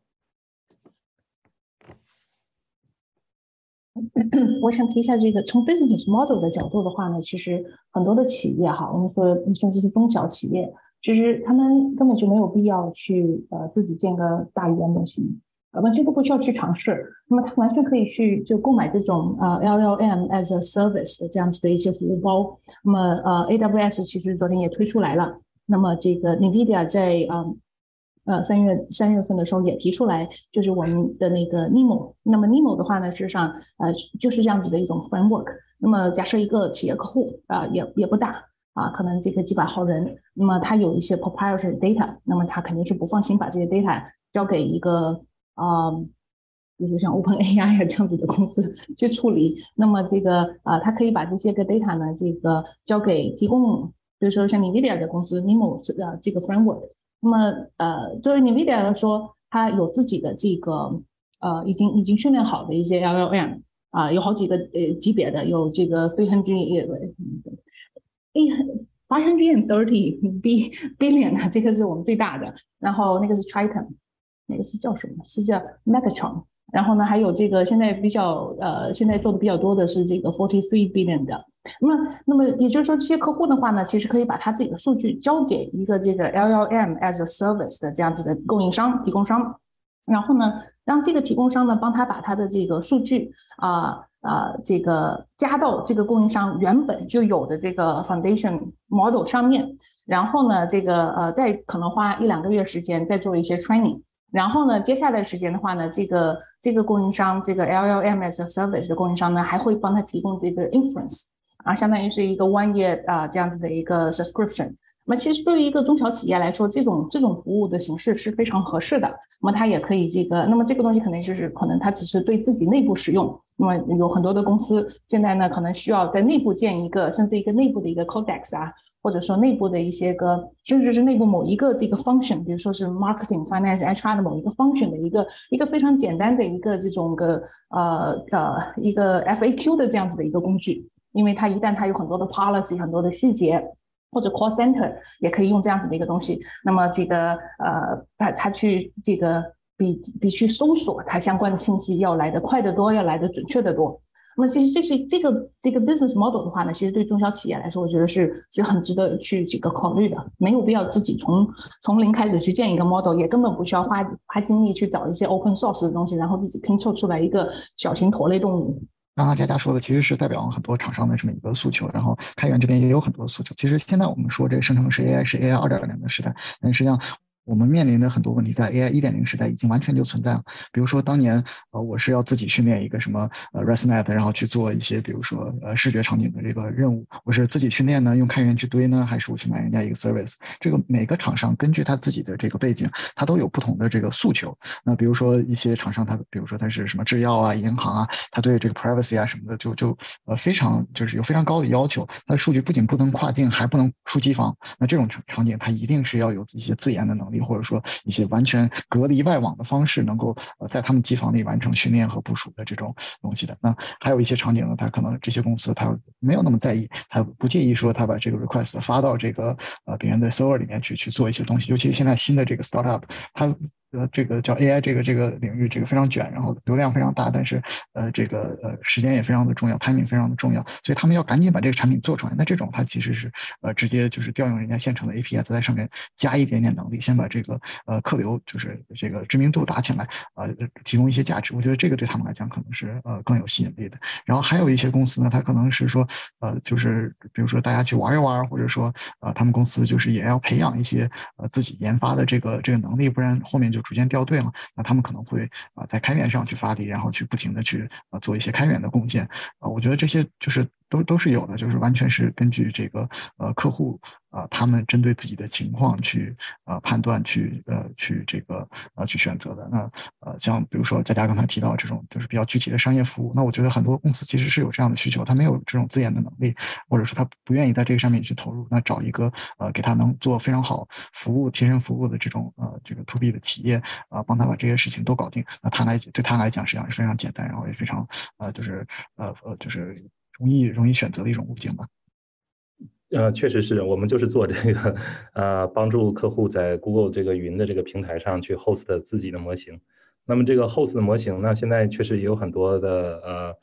我想提一下这个，从 business model 的角度的话呢，其实很多的企业哈，我们说甚至是中小企业，其实他们根本就没有必要去呃自己建个大语言模型，完全都不需要去尝试。那么他完全可以去就购买这种呃 LLM as a service 的这样子的一些服务包。那么呃 AWS 其实昨天也推出来了。那么这个 NVIDIA 在嗯呃三月三月份的时候也提出来，就是我们的那个 NeMo。那么 NeMo 的话呢，事实上呃就是这样子的一种 framework。那么假设一个企业客户啊也也不大啊，可能这个几百号人，那么他有一些 proprietary data，那么他肯定是不放心把这些 data 交给一个啊，比如说像 OpenAI 这样子的公司 去处理。那么这个啊，他可以把这些个 data 呢，这个交给提供，比如说像 NVIDIA 的公司 NeMo 呃这个 framework。那么呃，作为 NVIDIA 来说，它有自己的这个呃已经已经训练好的一些 LLM。啊，有好几个呃级别的，有这个 three hundred 也，eight five hundred and thirty b billion 的，这个是我们最大的。然后那个是 Triton，那个是叫什么？是叫 Megatron。然后呢，还有这个现在比较呃，现在做的比较多的是这个 forty three billion 的。那么，那么也就是说，这些客户的话呢，其实可以把他自己的数据交给一个这个 LLM as a service 的这样子的供应商、提供商。然后呢，让这个提供商呢帮他把他的这个数据啊啊这个加到这个供应商原本就有的这个 foundation model 上面，然后呢，这个呃再可能花一两个月时间再做一些 training，然后呢，接下来时间的话呢，这个这个供应商这个 LLM as a service 的供应商呢还会帮他提供这个 inference，啊，相当于是一个 one year 啊这样子的一个 subscription。那么其实对于一个中小企业来说，这种这种服务的形式是非常合适的。那么它也可以这个，那么这个东西可能就是可能它只是对自己内部使用。那么有很多的公司现在呢，可能需要在内部建一个，甚至一个内部的一个 codex 啊，或者说内部的一些个，甚至是内部某一个这个 function，比如说是 marketing、finance、HR 的某一个 function 的一个一个非常简单的一个这种个呃呃一个 FAQ 的这样子的一个工具，因为它一旦它有很多的 policy、很多的细节。或者 call center 也可以用这样子的一个东西，那么这个呃，他他去这个比比去搜索它相关的信息要来的快得多，要来的准确得多。那其实这是这个这个 business model 的话呢，其实对中小企业来说，我觉得是是很值得去这个考虑的。没有必要自己从从零开始去建一个 model，也根本不需要花花精力去找一些 open source 的东西，然后自己拼凑出来一个小型驼类动物。刚刚佳佳说的其实是代表很多厂商的这么一个诉求，然后开源这边也有很多诉求。其实现在我们说这个生成式 AI 是 AI 二点零的时代，但实际上。我们面临的很多问题，在 AI 一点零时代已经完全就存在了。比如说当年，呃，我是要自己训练一个什么呃 ResNet，然后去做一些，比如说呃视觉场景的这个任务，我是自己训练呢，用开源去堆呢，还是我去买人家一个 service？这个每个厂商根据他自己的这个背景，他都有不同的这个诉求。那比如说一些厂商，他比如说他是什么制药啊、银行啊，他对这个 privacy 啊什么的，就就呃非常就是有非常高的要求。他的数据不仅不能跨境，还不能出机房。那这种场场景，他一定是要有一些自研的能力，或者说一些。完全隔离外网的方式，能够呃在他们机房里完成训练和部署的这种东西的。那还有一些场景呢，它可能这些公司它没有那么在意，它不介意说它把这个 request 发到这个呃别人的 server 里面去去做一些东西。尤其是现在新的这个 startup，它。呃，这个叫 AI 这个这个领域，这个非常卷，然后流量非常大，但是呃，这个呃时间也非常的重要，timing 非常的重要，所以他们要赶紧把这个产品做出来。那这种它其实是呃直接就是调用人家现成的 API，在上面加一点点能力，先把这个呃客流就是这个知名度打起来，呃提供一些价值。我觉得这个对他们来讲可能是呃更有吸引力的。然后还有一些公司呢，它可能是说呃就是比如说大家去玩一玩，或者说呃他们公司就是也要培养一些呃自己研发的这个这个能力，不然后面就。逐渐掉队了，那他们可能会啊在开源上去发力，然后去不停的去啊做一些开源的贡献啊，我觉得这些就是都都是有的，就是完全是根据这个呃客户。啊，他们针对自己的情况去呃判断，去呃去这个呃去选择的。那呃像比如说佳佳刚才提到这种就是比较具体的商业服务，那我觉得很多公司其实是有这样的需求，他没有这种自研的能力，或者说他不愿意在这个上面去投入，那找一个呃给他能做非常好服务、贴身服务的这种呃这个 to B 的企业啊，帮他把这些事情都搞定，那他来对他来讲实际上是非常简单，然后也非常呃就是呃呃就是容易容易选择的一种路径吧。呃，确实是我们就是做这个，呃，帮助客户在 Google 这个云的这个平台上去 host 自己的模型。那么这个 host 的模型呢，现在确实也有很多的呃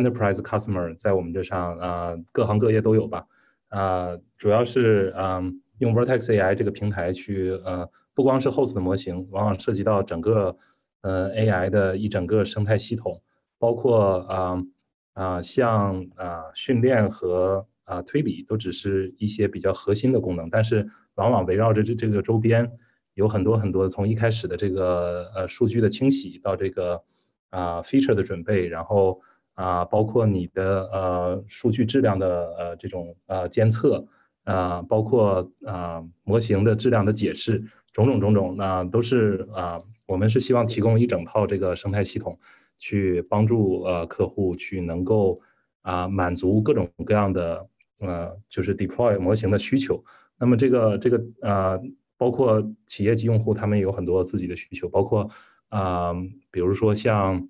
enterprise customer 在我们这上啊，各行各业都有吧。啊，主要是嗯用 Vertex AI 这个平台去呃，不光是 host 的模型，往往涉及到整个呃 AI 的一整个生态系统，包括啊啊像啊训练和啊推理都只是一些比较核心的功能，但是往往围绕着这这个周边有很多很多从一开始的这个呃数据的清洗到这个啊 feature 的准备，然后啊包括你的呃数据质量的呃这种呃监测。啊，包括啊模型的质量的解释，种种种种，那都是啊，我们是希望提供一整套这个生态系统，去帮助呃客户去能够啊满足各种各样的呃就是 deploy 模型的需求。那么这个这个呃，包括企业级用户他们有很多自己的需求，包括啊比如说像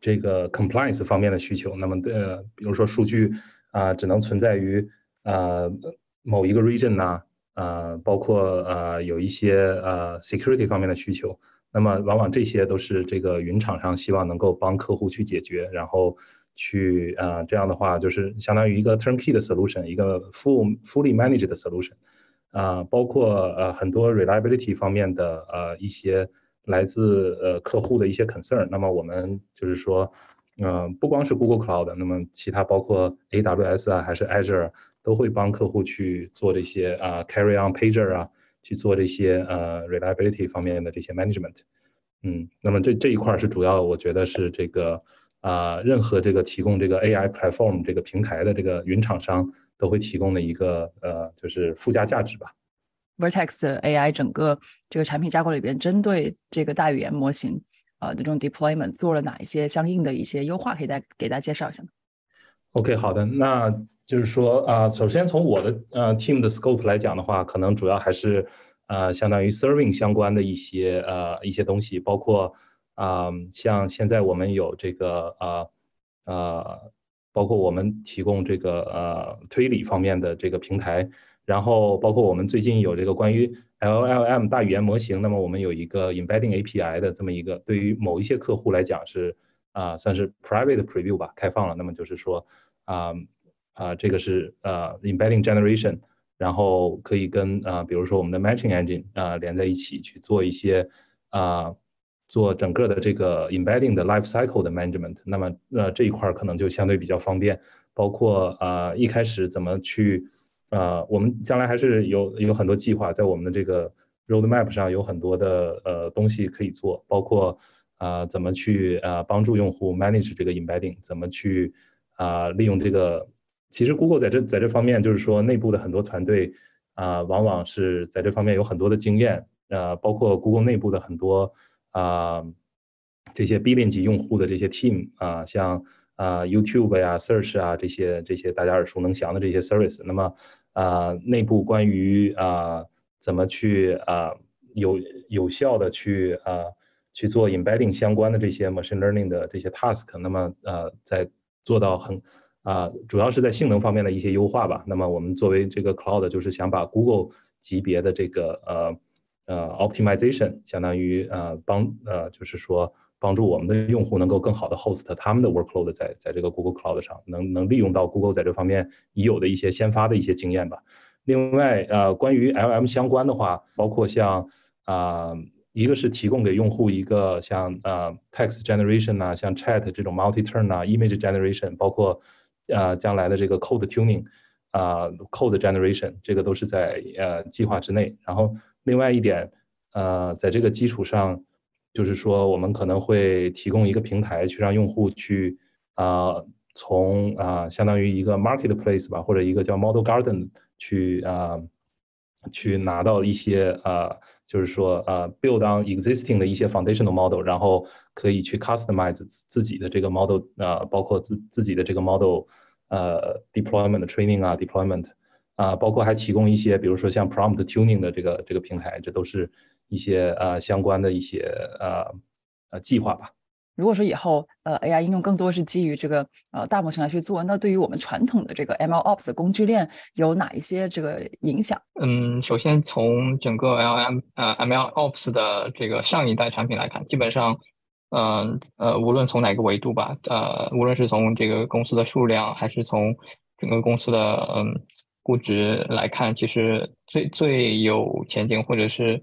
这个 compliance 方面的需求。那么呃比如说数据啊只能存在于呃。某一个 region 呢，呃，包括呃有一些呃 security 方面的需求，那么往往这些都是这个云厂商希望能够帮客户去解决，然后去呃这样的话就是相当于一个 turnkey 的 solution，一个 full fully managed 的 solution，啊，包括呃很多 reliability 方面的呃一些来自呃客户的一些 concern，那么我们就是说，嗯，不光是 Google Cloud，那么其他包括 AWS 啊，还是 Azure。都会帮客户去做这些啊，carry on pager 啊，去做这些呃 reliability 方面的这些 management。嗯，那么这这一块是主要，我觉得是这个啊，任何这个提供这个 AI platform 这个平台的这个云厂商都会提供的一个呃，就是附加价值吧。Vertex AI 整个这个产品架构里边，针对这个大语言模型呃这种 deployment 做了哪一些相应的一些优化，可以再给大家介绍一下吗？OK，好的，那就是说啊，首先从我的呃 team 的 scope 来讲的话，可能主要还是呃相当于 serving 相关的一些呃一些东西，包括啊像现在我们有这个呃呃，包括我们提供这个呃推理方面的这个平台，然后包括我们最近有这个关于 LLM 大语言模型，那么我们有一个 embedding API 的这么一个，对于某一些客户来讲是。啊，算是 private preview 吧，开放了。那么就是说，啊啊，这个是呃 embedding generation，然后可以跟啊，比如说我们的 matching engine 啊连在一起去做一些啊，做整个的这个 embedding 的 life cycle 的 management。那么呃这一块可能就相对比较方便，包括啊一开始怎么去啊，我们将来还是有有很多计划，在我们的这个 roadmap 上有很多的呃东西可以做，包括。啊，怎么去啊帮助用户 manage 这个 embedding？怎么去啊利用这个？其实 Google 在这在这方面就是说内部的很多团队啊，往往是在这方面有很多的经验。呃，包括 Google 内部的很多啊这些 billion 级用户的这些 team 啊，像啊 YouTube 呀、Search 啊这些这些大家耳熟能详的这些 service。那么啊内部关于啊怎么去啊有有效的去啊。去做 embedding 相关的这些 machine learning 的这些 task，那么呃，在做到很啊，主要是在性能方面的一些优化吧。那么我们作为这个 cloud，就是想把 Google 级别的这个呃呃 optimization，相当于呃帮呃就是说帮助我们的用户能够更好的 host 他们的 workload 在在这个 Google Cloud 上，能能利用到 Google 在这方面已有的一些先发的一些经验吧。另外呃，关于 LM 相关的话，包括像啊。一个是提供给用户一个像呃 text generation 啊，像 chat 这种 multi turn 啊，image generation，包括呃将来的这个 code tuning 啊，code generation，这个都是在呃计划之内。然后另外一点，呃，在这个基础上，就是说我们可能会提供一个平台，去让用户去啊从啊相当于一个 marketplace 吧，或者一个叫 model garden 去啊去拿到一些啊。就是说，呃，build on existing 的一些 foundational model，然后可以去 customize 自己的这个 model，呃，包括自自己的这个 model，呃，deployment training 啊，deployment，啊，包括还提供一些，比如说像 prompt tuning 的这个这个平台，这都是一些呃相关的一些呃呃计划吧。如果说以后呃 AI 应用更多是基于这个呃大模型来去做，那对于我们传统的这个 MLOps 的工具链有哪一些这个影响？嗯，首先从整个 LM 呃 MLOps 的这个上一代产品来看，基本上，嗯呃无论从哪个维度吧，呃无论是从这个公司的数量，还是从整个公司的嗯估值来看，其实最最有前景或者是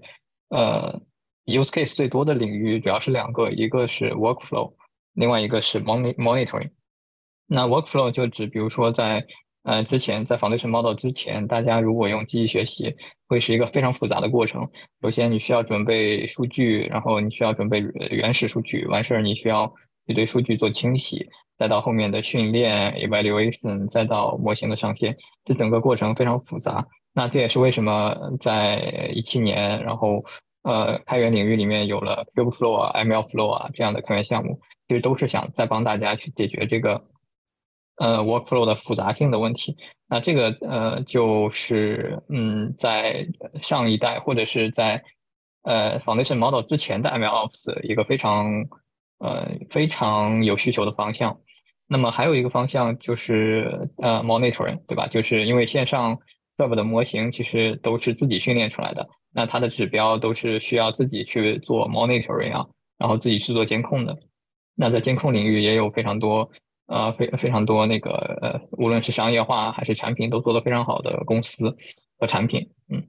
呃。use case 最多的领域主要是两个，一个是 workflow，另外一个是 monitoring。那 workflow 就指，比如说在呃之前在 foundation model 之前，大家如果用机器学习，会是一个非常复杂的过程。首先你需要准备数据，然后你需要准备原始数据，完事儿你需要去对数据做清洗，再到后面的训练 evaluation，再到模型的上线，这整个过程非常复杂。那这也是为什么在一七年，然后呃开源领域里面有了 Kubeflow 啊、MLflow 啊这样的开源项目，其实都是想再帮大家去解决这个呃 workflow 的复杂性的问题。那这个呃就是嗯在上一代或者是在呃 foundation model 之前的 MLOps 一个非常呃非常有需求的方向。那么还有一个方向就是呃 monitoring，对吧？就是因为线上。serve 的模型其实都是自己训练出来的，那它的指标都是需要自己去做 monitoring 啊，然后自己去做监控的。那在监控领域也有非常多，呃，非非常多那个呃，无论是商业化还是产品都做得非常好的公司和产品，嗯，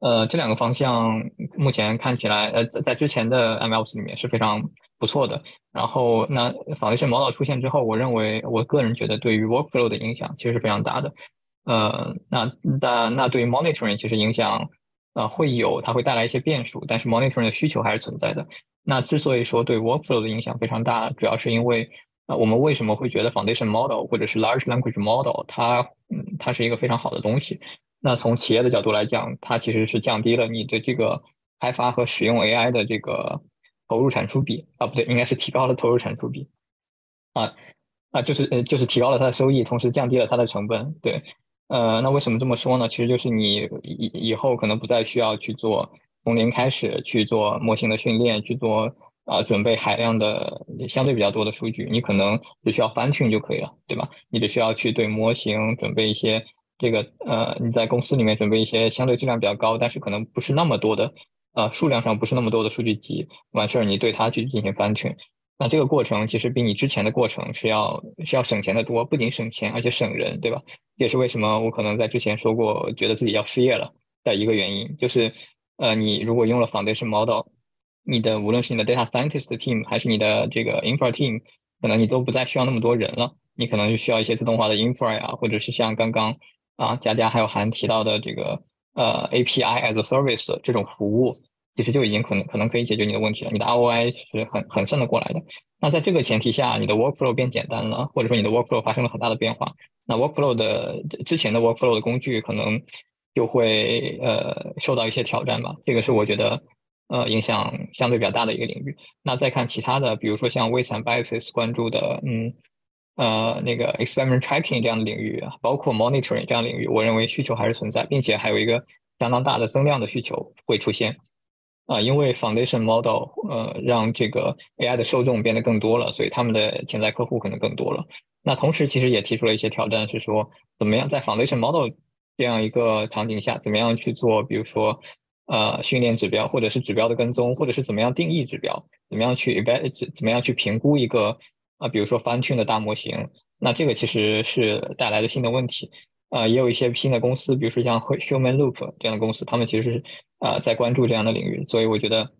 呃，这两个方向目前看起来，呃，在在之前的 MLOps 里面是非常不错的。然后那 Foundation Model 出现之后，我认为我个人觉得对于 Workflow 的影响其实是非常大的。呃，那那那对于 monitoring 其实影响，呃，会有，它会带来一些变数，但是 monitoring 的需求还是存在的。那之所以说对 workflow 的影响非常大，主要是因为，呃，我们为什么会觉得 foundation model 或者是 large language model 它，嗯，它是一个非常好的东西？那从企业的角度来讲，它其实是降低了你的这个开发和使用 AI 的这个投入产出比，啊，不对，应该是提高了投入产出比，啊，啊，就是呃，就是提高了它的收益，同时降低了它的成本，对。呃，那为什么这么说呢？其实就是你以以后可能不再需要去做从零开始去做模型的训练，去做啊准备海量的相对比较多的数据，你可能只需要翻训就可以了，对吧？你只需要去对模型准备一些这个呃你在公司里面准备一些相对质量比较高，但是可能不是那么多的呃数量上不是那么多的数据集，完事儿你对它去进行翻训。那这个过程其实比你之前的过程是要是要省钱的多，不仅省钱，而且省人，对吧？也是为什么我可能在之前说过，觉得自己要失业了的一个原因，就是，呃，你如果用了 foundation model，你的无论是你的 data scientist team 还是你的这个 infra team，可能你都不再需要那么多人了，你可能就需要一些自动化的 infra 啊，或者是像刚刚啊佳佳还有韩提到的这个呃 API as a service 这种服务。其实就已经可能可能可以解决你的问题了，你的 ROI 是很很算得过来的。那在这个前提下，你的 workflow 变简单了，或者说你的 workflow 发生了很大的变化，那 workflow 的之前的 workflow 的工具可能就会呃受到一些挑战吧。这个是我觉得呃影响相对比较大的一个领域。那再看其他的，比如说像 Weiss and Biases 关注的，嗯呃那个 experiment tracking 这样的领域，包括 monitoring 这样领域，我认为需求还是存在，并且还有一个相当大的增量的需求会出现。啊，因为 foundation model，呃，让这个 AI 的受众变得更多了，所以他们的潜在客户可能更多了。那同时，其实也提出了一些挑战，是说怎么样在 foundation model 这样一个场景下，怎么样去做，比如说，呃，训练指标，或者是指标的跟踪，或者是怎么样定义指标，怎么样去 evaluate，怎么样去评估一个啊，比如说 fine tune 的大模型，那这个其实是带来的新的问题。啊，也有一些新的公司，比如说像 Human Loop 这样的公司，他们其实是啊在关注这样的领域，所以我觉得，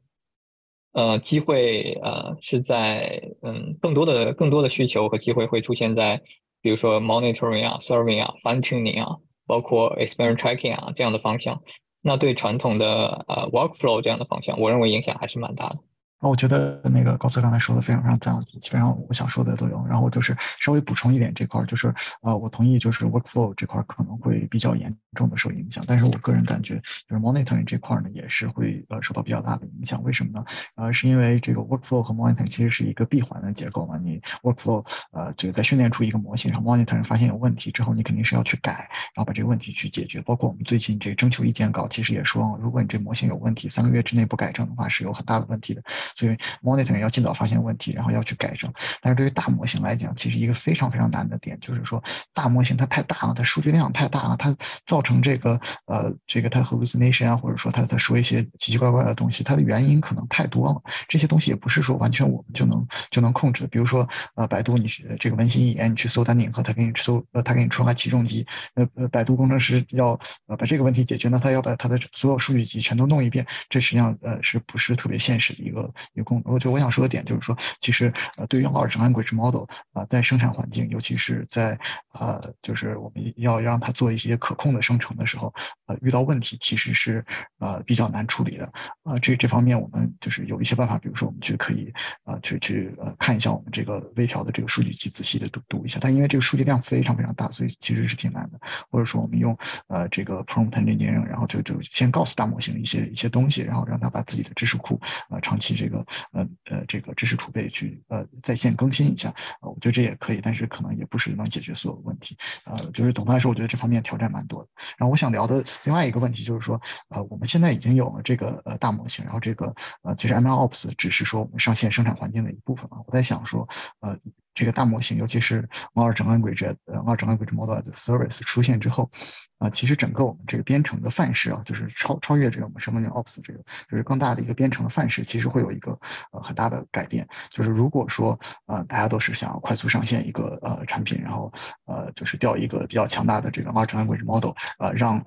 呃，机会呃是在嗯更多的更多的需求和机会会出现在，比如说 Monitoring 啊、Serving 啊、Fine Tuning 啊，包括 Experiment Tracking 啊这样的方向。那对传统的呃 Workflow 这样的方向，我认为影响还是蛮大的。啊，我觉得那个高策刚才说的非常非常赞，基本上我想说的都有。然后我就是稍微补充一点这块，就是呃，我同意，就是 workflow 这块可能会比较严重的受影响。但是我个人感觉，就是 monitoring 这块呢，也是会呃受到比较大的影响。为什么呢？呃，是因为这个 workflow 和 monitoring 其实是一个闭环的结构嘛。你 workflow 呃，就在训练出一个模型，然后 monitoring 发现有问题之后，你肯定是要去改，然后把这个问题去解决。包括我们最近这征求意见稿，其实也说，如果你这模型有问题，三个月之内不改正的话，是有很大的问题的。所以 monitoring 要尽早发现问题，然后要去改正。但是对于大模型来讲，其实一个非常非常难的点就是说，大模型它太大了，它数据量太大了，它造成这个呃这个它 hallucination 啊，或者说它它说一些奇奇怪怪的东西，它的原因可能太多了。这些东西也不是说完全我们就能就能控制的。比如说呃百度，你这个文心一言，你去搜丹顶鹤，它给你搜呃它给你出来起重机，呃呃百度工程师要呃把这个问题解决，那他要把他的所有数据集全都弄一遍，这实际上呃是不是特别现实的一个一个功能？我就我想说的点就是说，其实呃对于 large language model 啊，在生产环境，尤其是在呃就是我们要让它做一些可控的生成的时候，呃遇到问题其实是呃比较难处理的啊。这这方面我们就是有一些办法，比如说我们去可以啊去去呃看一下我们这个微调的这个数据集，仔细的读读一下。但因为这个数据量非常非常大，所以其实是挺难的。或者说我们用呃这个 prompt engineering，然后就就先告诉大模型一些一些东西，然后让它把自己的知识库呃长期这这个呃呃这个知识储备去呃在线更新一下啊，我觉得这也可以，但是可能也不是能解决所有的问题。呃，就是总的来说，我觉得这方面挑战蛮多的。然后我想聊的另外一个问题就是说，呃，我们现在已经有了这个呃大模型，然后这个呃其实 MLOps 只是说我们上线生产环境的一部分嘛。我在想说，呃。这个大模型，尤其是 large language 呃 large language model as service 出现之后，啊，其实整个我们这个编程的范式啊，就是超超越这个我们什么叫 ops 这个，就是更大的一个编程的范式，其实会有一个呃很大的改变。就是如果说呃大家都是想要快速上线一个呃产品，然后呃就是调一个比较强大的这个 large language model，呃让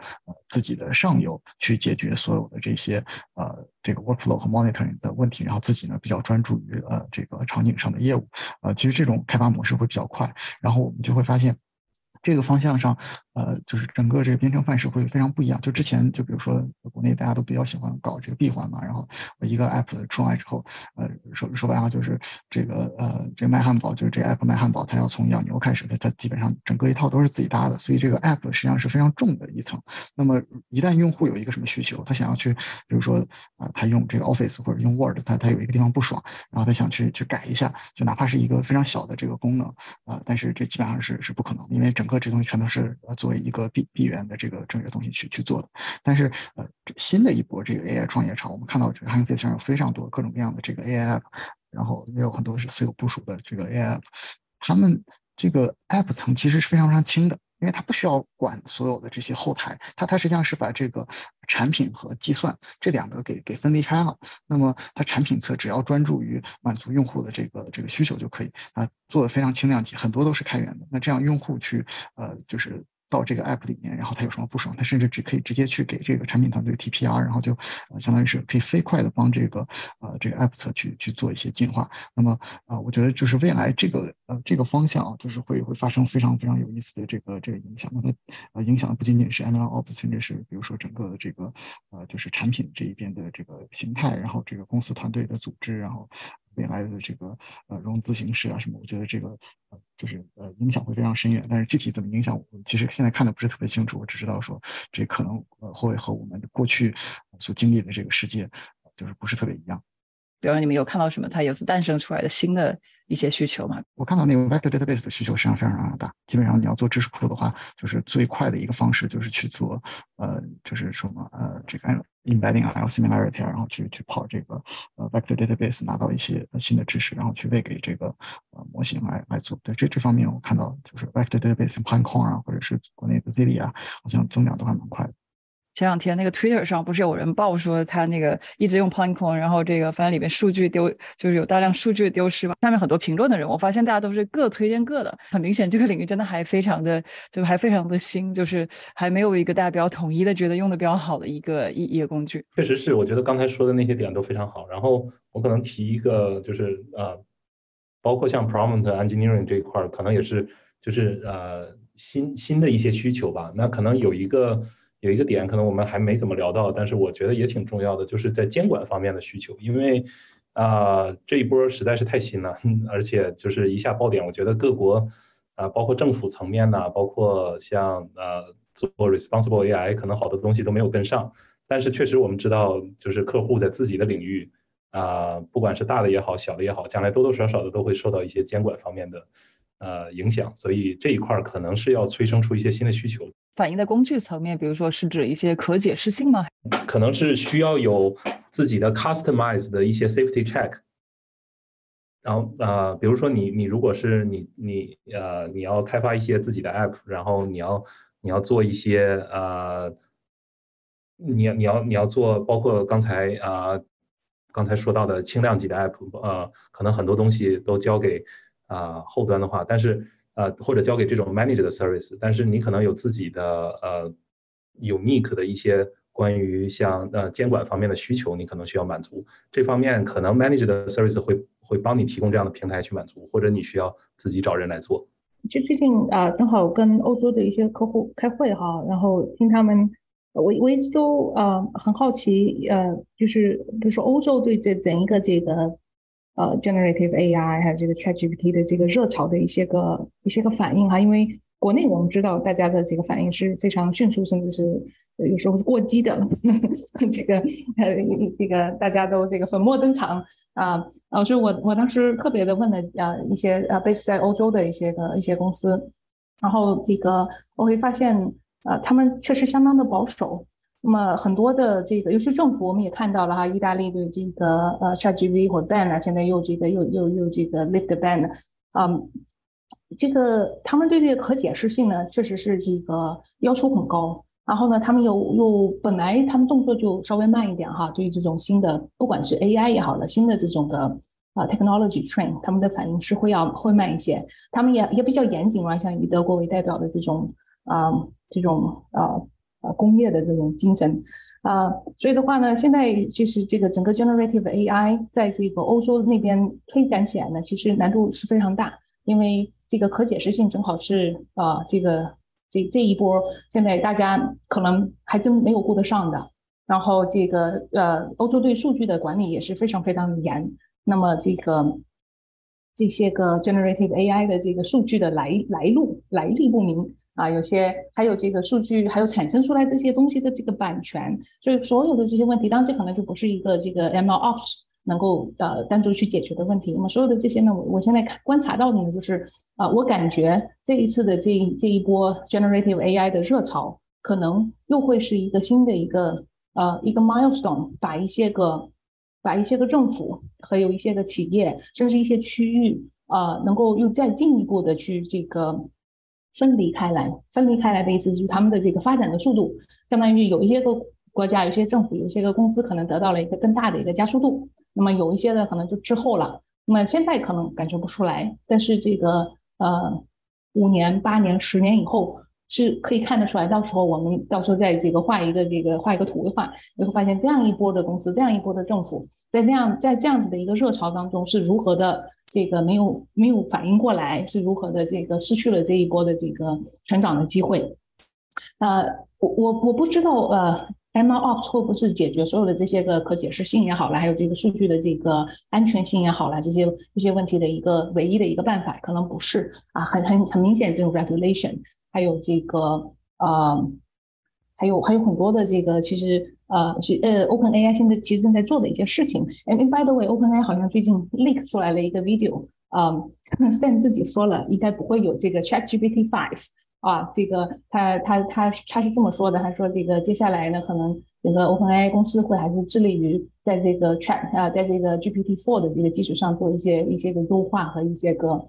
自己的上游去解决所有的这些呃这个 workflow 和 monitoring 的问题，然后自己呢比较专注于呃这个场景上的业务，呃其实这种。开发模式会比较快，然后我们就会发现，这个方向上。呃，就是整个这个编程范式会非常不一样。就之前，就比如说国内大家都比较喜欢搞这个闭环嘛，然后一个 app 出来之后，呃，说说白了就是这个呃，这个卖汉堡，就是这 app 卖汉堡，它要从养牛开始，它它基本上整个一套都是自己搭的，所以这个 app 实际上是非常重的一层。那么一旦用户有一个什么需求，他想要去，比如说啊，他用这个 Office 或者用 Word，他他有一个地方不爽，然后他想去去改一下，就哪怕是一个非常小的这个功能啊，但是这基本上是是不可能，因为整个这东西全都是呃做。为一个闭闭源的这个这个东西去去做的，但是呃新的一波这个 AI 创业潮，我们看到这个 h a n g f a c e 上有非常多各种各样的这个 AI app，然后也有很多是私有部署的这个 AI app，他们这个 app 层其实是非常非常轻的，因为它不需要管所有的这些后台，它它实际上是把这个产品和计算这两个给给分离开了。那么它产品侧只要专注于满足用户的这个这个需求就可以啊，做的非常轻量级，很多都是开源的。那这样用户去呃就是。到这个 app 里面，然后他有什么不爽，他甚至只可以直接去给这个产品团队提 PR，然后就呃相当于是可以飞快的帮这个呃这个 app 侧去去做一些进化。那么啊，我觉得就是未来这个呃这个方向啊，就是会会发生非常非常有意思的这个这个影响。那它呃影响的不仅仅是 MLOps，甚至是比如说整个的这个呃就是产品这一边的这个形态，然后这个公司团队的组织，然后。未来的这个呃融资形式啊什么，我觉得这个呃就是呃影响会非常深远，但是具体怎么影响，我其实现在看的不是特别清楚，我只知道说这可能呃会和我们过去所经历的这个世界就是不是特别一样。比如说你们有看到什么它由此诞生出来的新的一些需求嘛？我看到那个 vector database 的需求实际上非常非常大。基本上你要做知识库的话，就是最快的一个方式就是去做呃，就是什么呃这个 embedding 啊，similarity，然后去去跑这个呃 vector database 拿到一些新的知识，然后去喂给这个呃模型来来做。对这这方面我看到就是 vector database Pinecone 啊，或者是国内的 Zilli 啊，好像增长都还蛮快的。前两天那个 Twitter 上不是有人报说他那个一直用 Pinecone，然后这个发现里面数据丢，就是有大量数据丢失嘛。下面很多评论的人，我发现大家都是各推荐各的，很明显这个领域真的还非常的，就还非常的新，就是还没有一个大家比较统一的觉得用的比较好的一个一一个工具。确实是，我觉得刚才说的那些点都非常好。然后我可能提一个，就是呃，包括像 Prompt Engineering 这一块，可能也是就是呃新新的一些需求吧。那可能有一个。有一个点可能我们还没怎么聊到，但是我觉得也挺重要的，就是在监管方面的需求，因为啊这一波实在是太新了，而且就是一下爆点，我觉得各国啊包括政府层面呢，包括像呃做 responsible AI，可能好多东西都没有跟上，但是确实我们知道，就是客户在自己的领域啊，不管是大的也好，小的也好，将来多多少少的都会受到一些监管方面的呃影响，所以这一块可能是要催生出一些新的需求。反映在工具层面，比如说是指一些可解释性吗？可能是需要有自己的 customize 的一些 safety check。然后呃，比如说你你如果是你你呃你要开发一些自己的 app，然后你要你要做一些呃，你你要你要做包括刚才啊刚才说到的轻量级的 app，呃，可能很多东西都交给啊后端的话，但是呃或者交给这种 managed 的 service，但是你可能有自己的呃 unique 的一些。关于像呃监管方面的需求，你可能需要满足这方面，可能 manage 的 service 会会帮你提供这样的平台去满足，或者你需要自己找人来做。就最近啊，正好跟欧洲的一些客户开会哈，然后听他们，我我一直都呃很好奇，呃，就是比如说欧洲对这整一个这个呃 generative AI 还有这个 ChatGPT 的这个热潮的一些个一些个反应哈，因为国内我们知道大家的这个反应是非常迅速，甚至是。有时候是过激的，这个呃，这个大家都这个粉墨登场啊，然后所以我我当时特别的问了啊一些呃 base 在欧洲的一些个一些公司，然后这个我会发现呃他们确实相当的保守，那么很多的这个尤其政府我们也看到了哈，意大利的这个呃 ChatGPT 或 ban 了，现在又这个又又又这个 lift the ban 啊，这个他们对这个可解释性呢确实是这个要求很高。然后呢，他们又又本来他们动作就稍微慢一点哈，对于这种新的，不管是 AI 也好了，新的这种的啊 technology train，他们的反应是会要会慢一些。他们也也比较严谨嘛，像以德国为代表的这种啊这种啊呃工业的这种精神啊，所以的话呢，现在其实这个整个 generative AI 在这个欧洲那边推展起来呢，其实难度是非常大，因为这个可解释性正好是啊这个。这这一波现在大家可能还真没有顾得上的，然后这个呃，欧洲对数据的管理也是非常非常的严。那么这个这些个 generative AI 的这个数据的来来路来历不明啊，有些还有这个数据还有产生出来这些东西的这个版权，所以所有的这些问题，当然这可能就不是一个这个 ML Ops。能够呃单独去解决的问题，那么所有的这些呢，我我现在看观察到的呢，就是啊，我感觉这一次的这这一波 generative AI 的热潮，可能又会是一个新的一个呃一个 milestone，把一些个把一些个政府和有一些个企业，甚至一些区域啊，能够又再进一步的去这个分离开来，分离开来的意思就是他们的这个发展的速度，相当于有一些个国家、有些政府、有些个公司可能得到了一个更大的一个加速度。那么有一些的可能就滞后了，那么现在可能感觉不出来，但是这个呃五年、八年、十年以后是可以看得出来。到时候我们到时候在这个画一个这个画一个图的话，你会发现这样一波的公司，这样一波的政府，在那样在这样子的一个热潮当中是如何的这个没有没有反应过来，是如何的这个失去了这一波的这个成长的机会。呃，我我我不知道呃。MLOps 会不会是解决所有的这些个可解释性也好了，还有这个数据的这个安全性也好了，这些这些问题的一个唯一的一个办法？可能不是啊，很很很明显，这种 regulation，还有这个呃，还有还有很多的这个，其实呃是呃 OpenAI 现在其实正在做的一些事情。And by the way，OpenAI 好像最近 leak 出来了一个 video，啊，Sam 自己说了，应该不会有这个 ChatGPT Five。啊，这个他他他他是这么说的，他说这个接下来呢，可能整个 OpenAI 公司会还是致力于在这个 Chat 啊，在这个 GPT-4 的这个基础上做一些一些个优化和一些个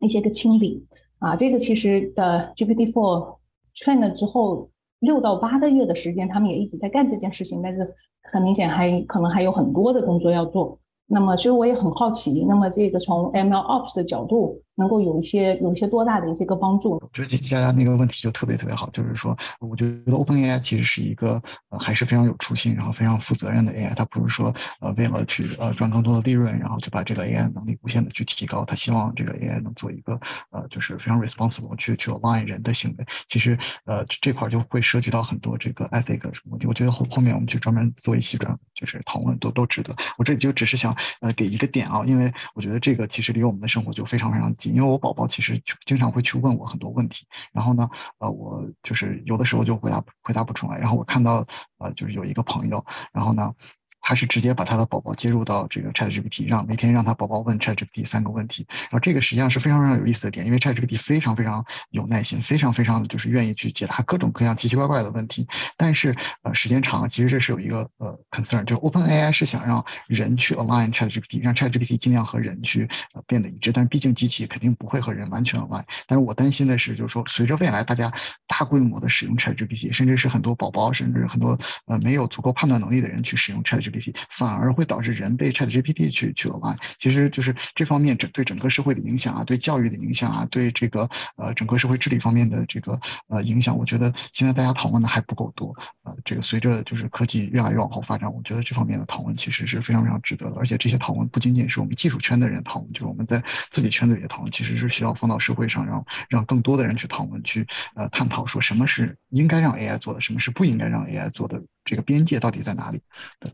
一些个清理。啊，这个其实呃 GPT-4 train 了之后六到八个月的时间，他们也一直在干这件事情，但是很明显还可能还有很多的工作要做。那么，其实我也很好奇，那么这个从 ML Ops 的角度，能够有一些有一些多大的一些个帮助？我觉得佳佳那个问题就特别特别好，就是说，我觉得 OpenAI 其实是一个呃还是非常有初心，然后非常负责任的 AI，它不是说呃为了去呃赚更多的利润，然后就把这个 AI 能力无限的去提高，它希望这个 AI 能做一个呃就是非常 responsible 去去 align 人的行为。其实呃这块就会涉及到很多这个 ethic 什么问题，我觉得后后面我们去专门做一期专就是讨论都都值得。我这里就只是想。呃，给一个点啊，因为我觉得这个其实离我们的生活就非常非常近。因为我宝宝其实经常会去问我很多问题，然后呢，呃，我就是有的时候就回答回答不出来。然后我看到呃，就是有一个朋友，然后呢。他是直接把他的宝宝接入到这个 ChatGPT，让每天让他宝宝问 ChatGPT 三个问题，然后这个实际上是非常非常有意思的点，因为 ChatGPT 非常非常有耐心，非常非常的就是愿意去解答各种各样奇奇怪怪的问题，但是呃时间长了，其实这是有一个呃 concern，就 OpenAI 是想让人去 align ChatGPT，让 ChatGPT 尽量和人去呃变得一致，但是毕竟机器肯定不会和人完全 align，但是我担心的是，就是说随着未来大家大规模的使用 ChatGPT，甚至是很多宝宝，甚至很多呃没有足够判断能力的人去使用 ChatGPT，反而会导致人被 ChatGPT 去去 align。其实就是这方面整对整个社会的影响啊，对教育的影响啊，对这个呃整个社会治理方面的这个呃影响，我觉得现在大家讨论的还不够多。呃，这个随着就是科技越来越往后发展，我觉得这方面的讨论其实是非常非常值得的。而且这些讨论不仅仅是我们技术圈的人讨论，就是我们在自己圈子里的讨论，其实是需要放到社会上，让让更多的人去讨论，去呃探讨说什么是应该让 AI 做的，什么是不应该让 AI 做的，这个边界到底在哪里？对。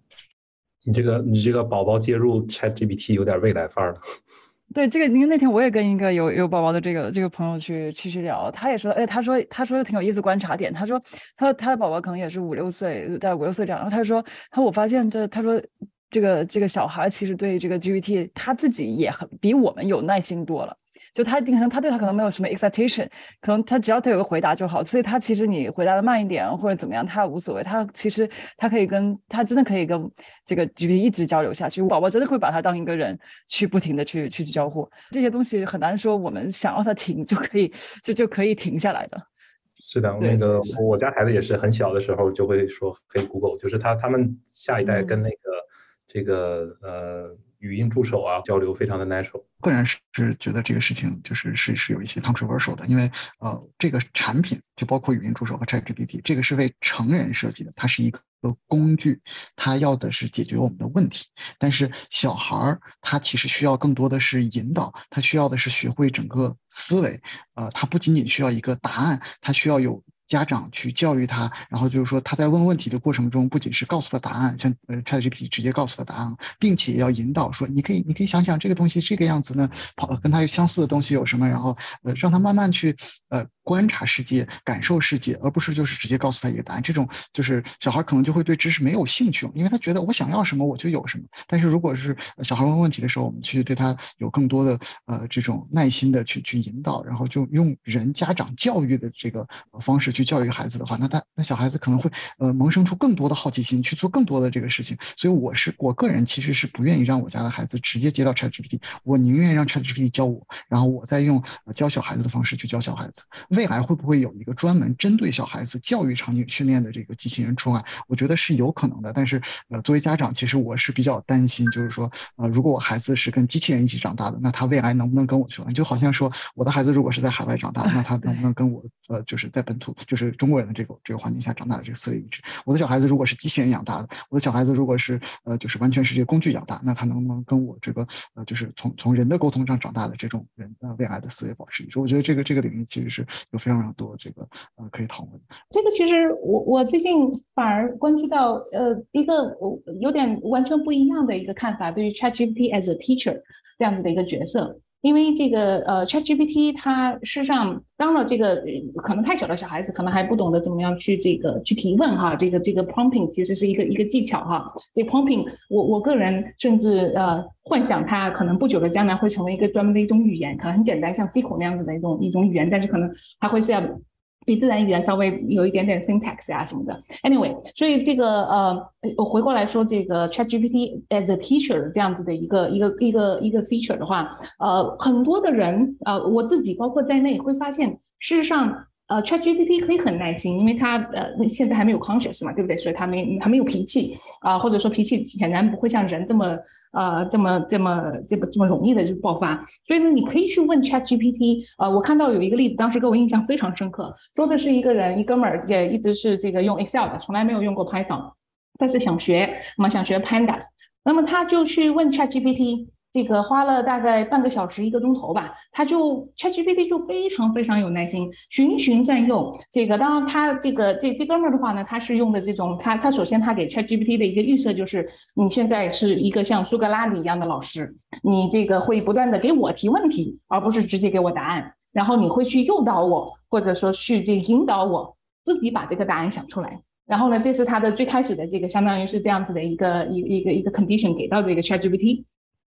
你这个你这个宝宝接入 ChatGPT 有点未来范儿了。对这个，因为那天我也跟一个有有宝宝的这个这个朋友去去去聊，他也说，哎，他说他说挺有意思观察点，他说他说他的宝宝可能也是五六岁，在五六岁这样，然后他说，他说我发现这他说这个这个小孩其实对这个 GPT 他自己也很比我们有耐心多了。就他可能他对他可能没有什么 expectation，可能他只要他有个回答就好，所以他其实你回答的慢一点或者怎么样，他无所谓。他其实他可以跟他真的可以跟这个 GPT 一直交流下去，宝宝真的会把他当一个人去不停的去去交互。这些东西很难说我们想要他停就可以就就可以停下来的。是的，那个我家孩子也是很小的时候就会说嘿 Google，就是他他们下一代跟那个这个呃。语音助手啊，交流非常的 natural。个人是觉得这个事情就是是是有一些 controversial 的，因为呃，这个产品就包括语音助手和 ChatGPT，这个是为成人设计的，它是一个工具，它要的是解决我们的问题。但是小孩儿他其实需要更多的是引导，他需要的是学会整个思维。呃，他不仅仅需要一个答案，他需要有。家长去教育他，然后就是说他在问问题的过程中，不仅是告诉他答案，像呃 ChatGPT 直接告诉他答案，并且要引导说，你可以你可以想想这个东西这个样子呢，跑跟他相似的东西有什么，然后呃让他慢慢去呃。观察世界，感受世界，而不是就是直接告诉他一个答案。这种就是小孩可能就会对知识没有兴趣，因为他觉得我想要什么我就有什么。但是如果是小孩问问题的时候，我们去对他有更多的呃这种耐心的去去引导，然后就用人家长教育的这个方式去教育孩子的话，那他那小孩子可能会呃萌生出更多的好奇心，去做更多的这个事情。所以我是我个人其实是不愿意让我家的孩子直接接到 ChatGPT，我宁愿让 ChatGPT 教我，然后我再用教小孩子的方式去教小孩子。未来会不会有一个专门针对小孩子教育场景训练的这个机器人出来？我觉得是有可能的。但是，呃，作为家长，其实我是比较担心，就是说，呃，如果我孩子是跟机器人一起长大的，那他未来能不能跟我去玩？就好像说，我的孩子如果是在海外长大，那他能不能跟我，呃，就是在本土，就是中国人的这个这个环境下长大的这个思维一致？我的小孩子如果是机器人养大的，我的小孩子如果是，呃，就是完全是这个工具养大，那他能不能跟我这个，呃，就是从从人的沟通上长大的这种人，呃，未来的思维保持一致？我觉得这个这个领域其实是有非常非常。多这个呃可以讨论。这个其实我我最近反而关注到呃一个有点完全不一样的一个看法，对于 ChatGPT as a teacher 这样子的一个角色。因为这个呃，ChatGPT 它事实上当了这个可能太小的小孩子，可能还不懂得怎么样去这个去提问哈。这个这个 prompting 其实是一个一个技巧哈。这 prompting 我我个人甚至呃幻想它可能不久的将来会成为一个专门的一种语言，可能很简单，像 SQL 那样子的一种一种语言，但是可能它会是要。比自然语言稍微有一点点 syntax 啊什么的，anyway，所以这个呃，我回过来说这个 ChatGPT as a teacher 这样子的一个一个一个一个 feature 的话，呃，很多的人呃，我自己包括在内会发现，事实上。呃，ChatGPT 可以很耐心，因为它呃现在还没有 conscious 嘛，对不对？所以它没还没有脾气啊，或者说脾气显然不会像人这么呃这么这么这么这么容易的就爆发。所以呢，你可以去问 ChatGPT。呃，我看到有一个例子，当时给我印象非常深刻，说的是一个人一哥们儿也一直是这个用 Excel 的，从来没有用过 Python，但是想学，那么想学 Pandas，那么他就去问 ChatGPT。这个花了大概半个小时一个钟头吧，他就 ChatGPT 就非常非常有耐心，循循善诱。这个当然他这个这这哥们儿的话呢，他是用的这种他他首先他给 ChatGPT 的一个预设就是你现在是一个像苏格拉底一样的老师，你这个会不断的给我提问题，而不是直接给我答案，然后你会去诱导我，或者说去这引导我自己把这个答案想出来。然后呢，这是他的最开始的这个，相当于是这样子的一个一一个一个 condition 给到这个 ChatGPT，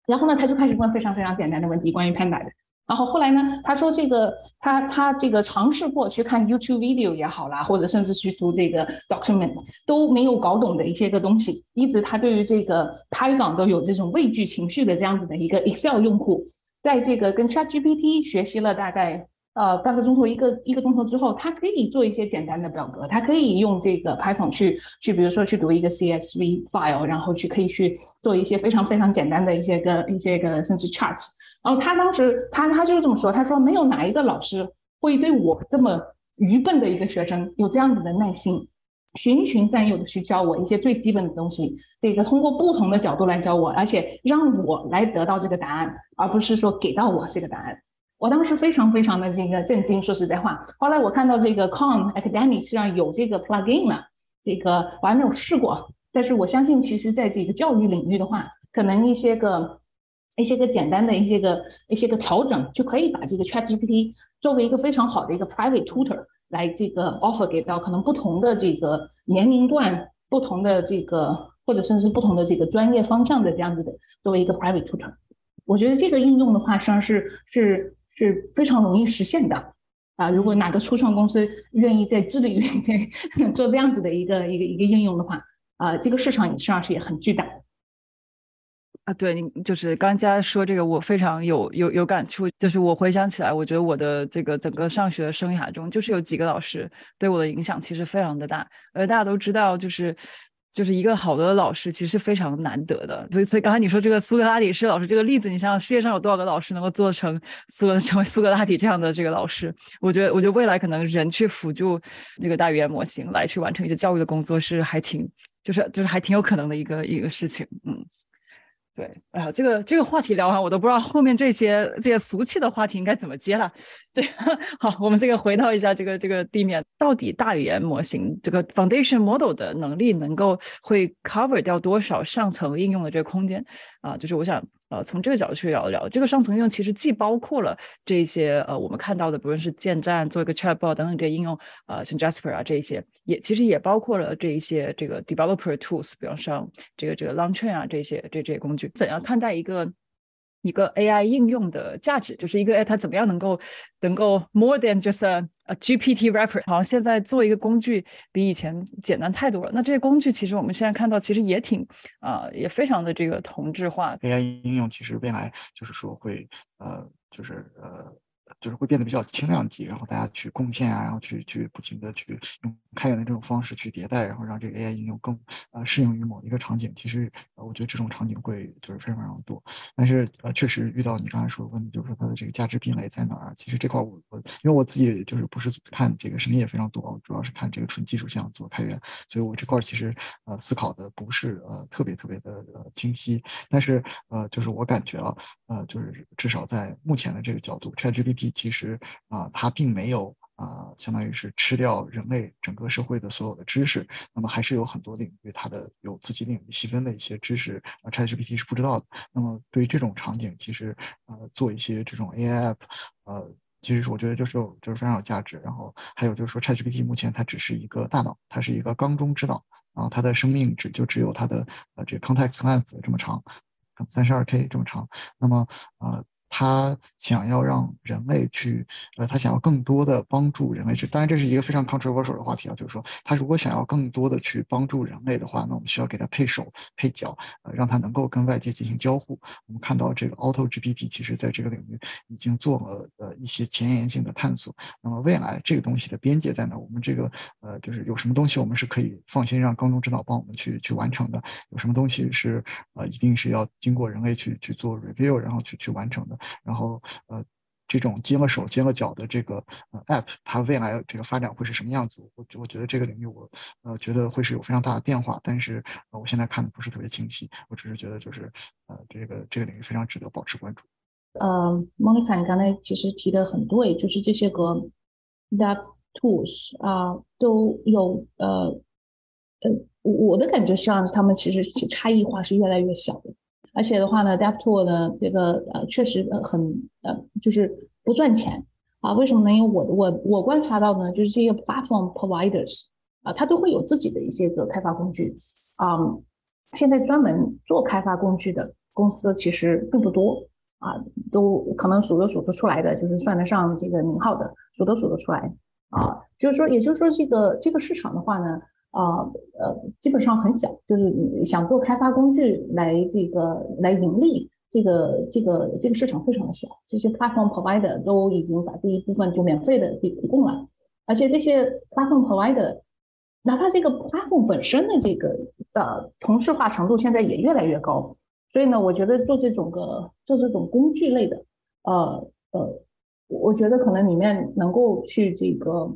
然后呢，他就开始问非常非常简单的问题，关于 Panda 的。然后后来呢，他说这个他他这个尝试过去看 YouTube video 也好啦，或者甚至去读这个 document 都没有搞懂的一些个东西，一直他对于这个 Python 都有这种畏惧情绪的这样子的一个 Excel 用户，在这个跟 ChatGPT 学习了大概呃半个钟头一个一个钟头之后，他可以做一些简单的表格，他可以用这个 Python 去去比如说去读一个 CSV file，然后去可以去做一些非常非常简单的一些个一些个甚至 charts。然后他当时他他就是这么说，他说没有哪一个老师会对我这么愚笨的一个学生有这样子的耐心，循循善诱的去教我一些最基本的东西，这个通过不同的角度来教我，而且让我来得到这个答案，而不是说给到我这个答案。我当时非常非常的这个震惊，说实在话。后来我看到这个 Khan Academy 实际上有这个 plugin 了，这个我还没有试过，但是我相信其实在这个教育领域的话，可能一些个。一些个简单的一些个一些个调整，就可以把这个 ChatGPT 作为一个非常好的一个 private tutor 来这个 offer 给到可能不同的这个年龄段、不同的这个或者甚至不同的这个专业方向的这样子的作为一个 private tutor。我觉得这个应用的话，实际上是是是非常容易实现的啊！如果哪个初创公司愿意在智力 做这样子的一个一个一个应用的话，啊，这个市场实际上是也很巨大。啊，对你就是刚才说这个，我非常有有有感触。就是我回想起来，我觉得我的这个整个上学生涯中，就是有几个老师对我的影响其实非常的大。而大家都知道，就是就是一个好的老师其实非常难得的。所以所以刚才你说这个苏格拉底是老师这个例子，你想想世界上有多少个老师能够做成苏格 成为苏格拉底这样的这个老师？我觉得我觉得未来可能人去辅助这个大语言模型来去完成一些教育的工作是还挺就是就是还挺有可能的一个一个事情，嗯。对，哎呀，这个这个话题聊完，我都不知道后面这些这些俗气的话题应该怎么接了。这个 好，我们这个回到一下这个这个地面，到底大语言模型这个 foundation model 的能力能够会 cover 掉多少上层应用的这个空间啊？就是我想呃从这个角度去聊一聊，这个上层应用其实既包括了这些呃我们看到的，不论是建站做一个 chatbot 等等这些应用，呃像 Jasper 啊这一些，也其实也包括了这一些这个 developer tools，比方像这个这个 Launcher 啊这些这这些工具，怎样看待一个？一个 AI 应用的价值，就是一个哎，它怎么样能够能够 more than just a GPT wrapper？好像现在做一个工具比以前简单太多了。那这些工具其实我们现在看到，其实也挺啊，也非常的这个同质化。AI 应用其实未来就是说会呃，就是呃。就是会变得比较轻量级，然后大家去贡献啊，然后去去不停的去用开源的这种方式去迭代，然后让这个 AI 应用更呃适应于某一个场景。其实呃，我觉得这种场景会就是非常非常多。但是呃，确实遇到你刚才说的问题，就是说它的这个价值壁垒在哪儿？其实这块我我因为我自己就是不是看这个声音也非常多，主要是看这个纯技术项做开源，所以我这块其实呃思考的不是呃特别特别的呃清晰。但是呃，就是我感觉啊，呃，就是至少在目前的这个角度，ChatGPT。其实啊，它并没有啊，相当于是吃掉人类整个社会的所有的知识，那么还是有很多领域它的有自己领域细分的一些知识啊，ChatGPT 是不知道的。那么对于这种场景，其实呃，做一些这种 AI app，呃，其实我觉得就是就是非常有价值。然后还有就是说，ChatGPT 目前它只是一个大脑，它是一个缸中之脑，然后它的生命只就只有它的呃这个 context length 这么长，三十二 K 这么长。那么呃。他想要让人类去，呃，他想要更多的帮助人类去，当然这是一个非常 controversial 的话题啊，就是说，他如果想要更多的去帮助人类的话，那我们需要给他配手配脚，呃，让他能够跟外界进行交互。我们看到这个 Auto GPT 其实在这个领域已经做了呃一些前沿性的探索。那么未来这个东西的边界在哪？我们这个呃就是有什么东西我们是可以放心让缸中之脑帮我们去去完成的？有什么东西是呃一定是要经过人类去去做 review 然后去去完成的？然后呃，这种接了手接了脚的这个 app，它未来这个发展会是什么样子？我我觉得这个领域我呃觉得会是有非常大的变化，但是我现在看的不是特别清晰，我只是觉得就是呃这个这个领域非常值得保持关注。呃，莫妮卡，你刚才其实提的很对，就是这些个 dev tools 啊都有呃呃我的感觉是让他们其实差异化是越来越小的。而且的话呢，DevTool 呢，这个呃确实很呃就是不赚钱啊？为什么呢？因为我我我观察到呢，就是这些 platform providers 啊，它都会有自己的一些个开发工具啊。现在专门做开发工具的公司其实并不多啊，都可能数都数得出来的，就是算得上这个名号的，数都数得出来啊。就是说，也就是说，这个这个市场的话呢，啊呃，基本上很小，就是想做开发工具来这个来盈利，这个这个这个市场非常的小。这些 platform provider 都已经把这一部分就免费的给提供了，而且这些 platform provider。哪怕这个 platform 本身的这个呃同质化程度现在也越来越高，所以呢，我觉得做这种个做这种工具类的，呃呃，我觉得可能里面能够去这个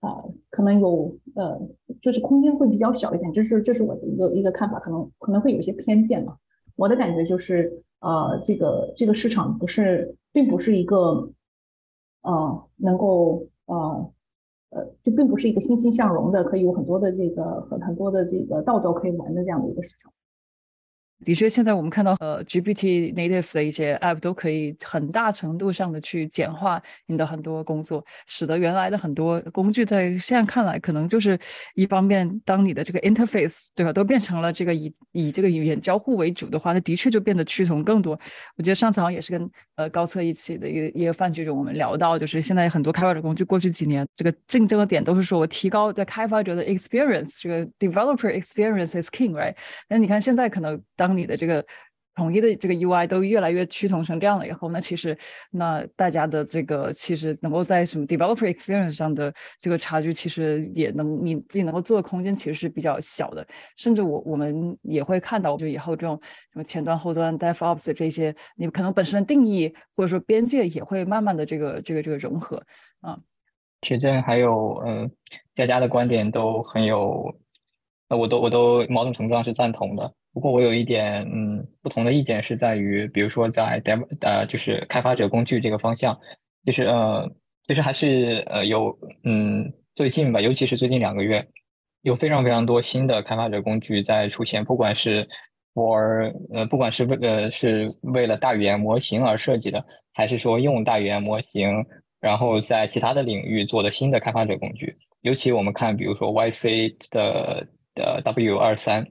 啊，可能有呃，就是空间会比较小一点，这是这是我的一个一个看法，可能可能会有一些偏见嘛。我的感觉就是呃，这个这个市场不是并不是一个呃能够呃。呃，就并不是一个欣欣向荣的，可以有很多的这个很很多的这个道道可以玩的这样的一个市场。的确，现在我们看到呃，GPT native 的一些 app 都可以很大程度上的去简化你的很多工作，使得原来的很多工具在现在看来可能就是一方面，当你的这个 interface 对吧，都变成了这个以以这个语言交互为主的话，那的确就变得趋同更多。我记得上次好像也是跟呃高策一起的一个一个饭局中，我们聊到，就是现在很多开发者工具过去几年这个竞争的点都是说我提高对开发者的 experience，这个 developer experience is king，right？那你看现在可能当你的这个统一的这个 UI 都越来越趋同成这样了以后，那其实那大家的这个其实能够在什么 developer experience 上的这个差距，其实也能你自己能够做的空间其实是比较小的。甚至我我们也会看到，就以后这种什么前端后端 DevOps 这些，你可能本身的定义或者说边界也会慢慢的这个这个这个融合啊。铁证还有嗯，佳佳的观点都很有，呃，我都我都某种程度上是赞同的。不过我有一点嗯不同的意见是在于，比如说在 dev 呃就是开发者工具这个方向，就是呃其实还是呃有嗯最近吧，尤其是最近两个月，有非常非常多新的开发者工具在出现，不管是 for 呃不管是为呃是为了大语言模型而设计的，还是说用大语言模型然后在其他的领域做的新的开发者工具，尤其我们看比如说 YC 的的 W 二三。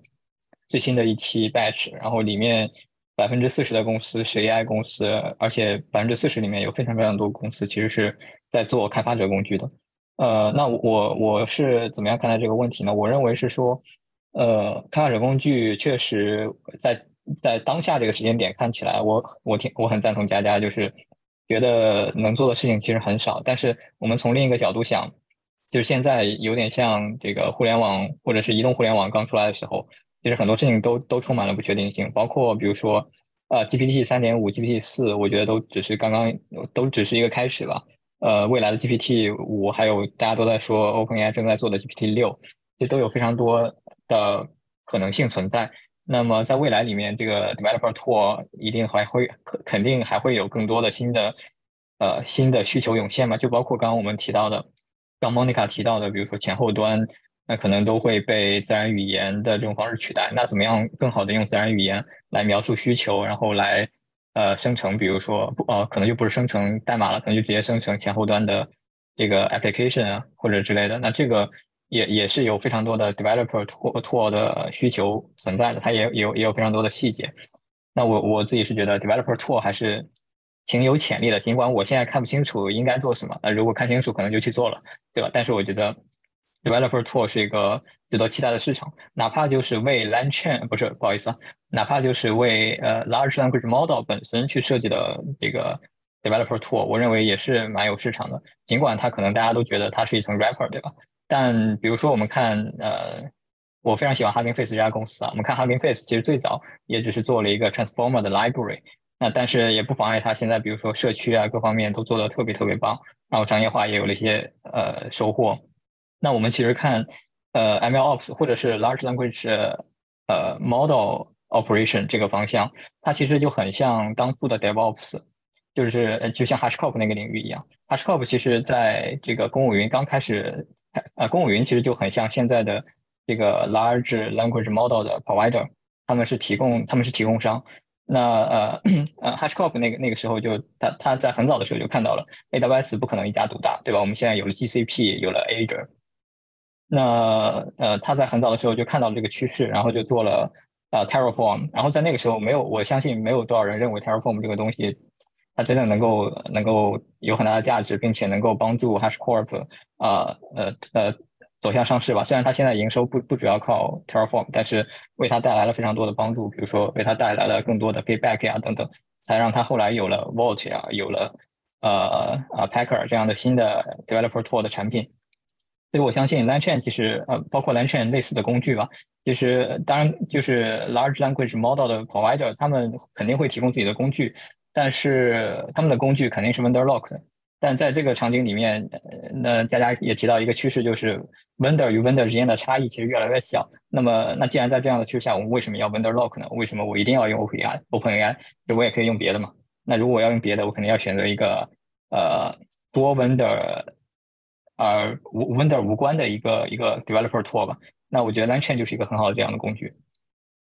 最新的一期 batch，然后里面百分之四十的公司是 AI 公司，而且百分之四十里面有非常非常多公司其实是在做开发者工具的。呃，那我我是怎么样看待这个问题呢？我认为是说，呃，开发者工具确实在在当下这个时间点看起来，我我挺我很赞同佳佳，就是觉得能做的事情其实很少。但是我们从另一个角度想，就是现在有点像这个互联网或者是移动互联网刚出来的时候。其实很多事情都都充满了不确定性，包括比如说，呃，GPT 三点五、GPT 四，我觉得都只是刚刚，都只是一个开始吧。呃，未来的 GPT 五，还有大家都在说 OpenAI 正在做的 GPT 六，这都有非常多的可能性存在。那么在未来里面，这个 Developer Tool 一定还会肯肯定还会有更多的新的呃新的需求涌现嘛？就包括刚刚我们提到的，刚 Monica 提到的，比如说前后端。那可能都会被自然语言的这种方式取代。那怎么样更好的用自然语言来描述需求，然后来呃生成，比如说不呃可能就不是生成代码了，可能就直接生成前后端的这个 application 啊或者之类的。那这个也也是有非常多的 developer tool tool 的需求存在的，它也有也有非常多的细节。那我我自己是觉得 developer tool 还是挺有潜力的，尽管我现在看不清楚应该做什么。那如果看清楚，可能就去做了，对吧？但是我觉得。Developer Tool 是一个值得期待的市场，哪怕就是为 l a n c h a i n 不是不好意思啊，哪怕就是为呃 Large Language Model 本身去设计的这个 Developer Tool，我认为也是蛮有市场的。尽管它可能大家都觉得它是一层 wrapper，对吧？但比如说我们看呃，我非常喜欢 Hugging Face 这家公司啊，我们看 Hugging Face 其实最早也只是做了一个 Transformer 的 Library，那但是也不妨碍它现在比如说社区啊各方面都做的特别特别棒，然后商业化也有了一些呃收获。那我们其实看，呃，MLOps 或者是 Large Language 呃 Model Operation 这个方向，它其实就很像当初的 DevOps，就是就像 HashiCorp 那个领域一样。HashiCorp 其实在这个公务云刚开始，呃，公务云其实就很像现在的这个 Large Language Model 的 Provider，他们是提供他们是提供商。那呃呃，HashiCorp 那个那个时候就他他在很早的时候就看到了 AWS 不可能一家独大，对吧？我们现在有了 GCP，有了 Azure。那呃，他在很早的时候就看到了这个趋势，然后就做了呃 Terraform。然后在那个时候，没有我相信没有多少人认为 Terraform 这个东西它真正能够能够有很大的价值，并且能够帮助 HashCorp 啊呃呃走向上市吧。虽然它现在营收不不主要靠 Terraform，但是为它带来了非常多的帮助，比如说为它带来了更多的 feedback 呀等等，才让它后来有了 Vault 呀，有了呃啊 Packer 这样的新的 Developer Tool 的产品。所以我相信 l a n c h a i n 其实呃，包括 l a n c h a i n 类似的工具吧，就是当然就是 Large Language Model 的 Provider，他们肯定会提供自己的工具，但是他们的工具肯定是 Vendor Lock 的。但在这个场景里面，那大家也提到一个趋势，就是 Vendor 与 Vendor 之间的差异其实越来越小。那么，那既然在这样的趋势下，我们为什么要 Vendor Lock 呢？为什么我一定要用 OpenAI？OpenAI 就我也可以用别的嘛？那如果我要用别的，我肯定要选择一个呃多 Vendor。呃，无 vendor 无关的一个一个 developer tool 吧，那我觉得 LangChain 就是一个很好的这样的工具，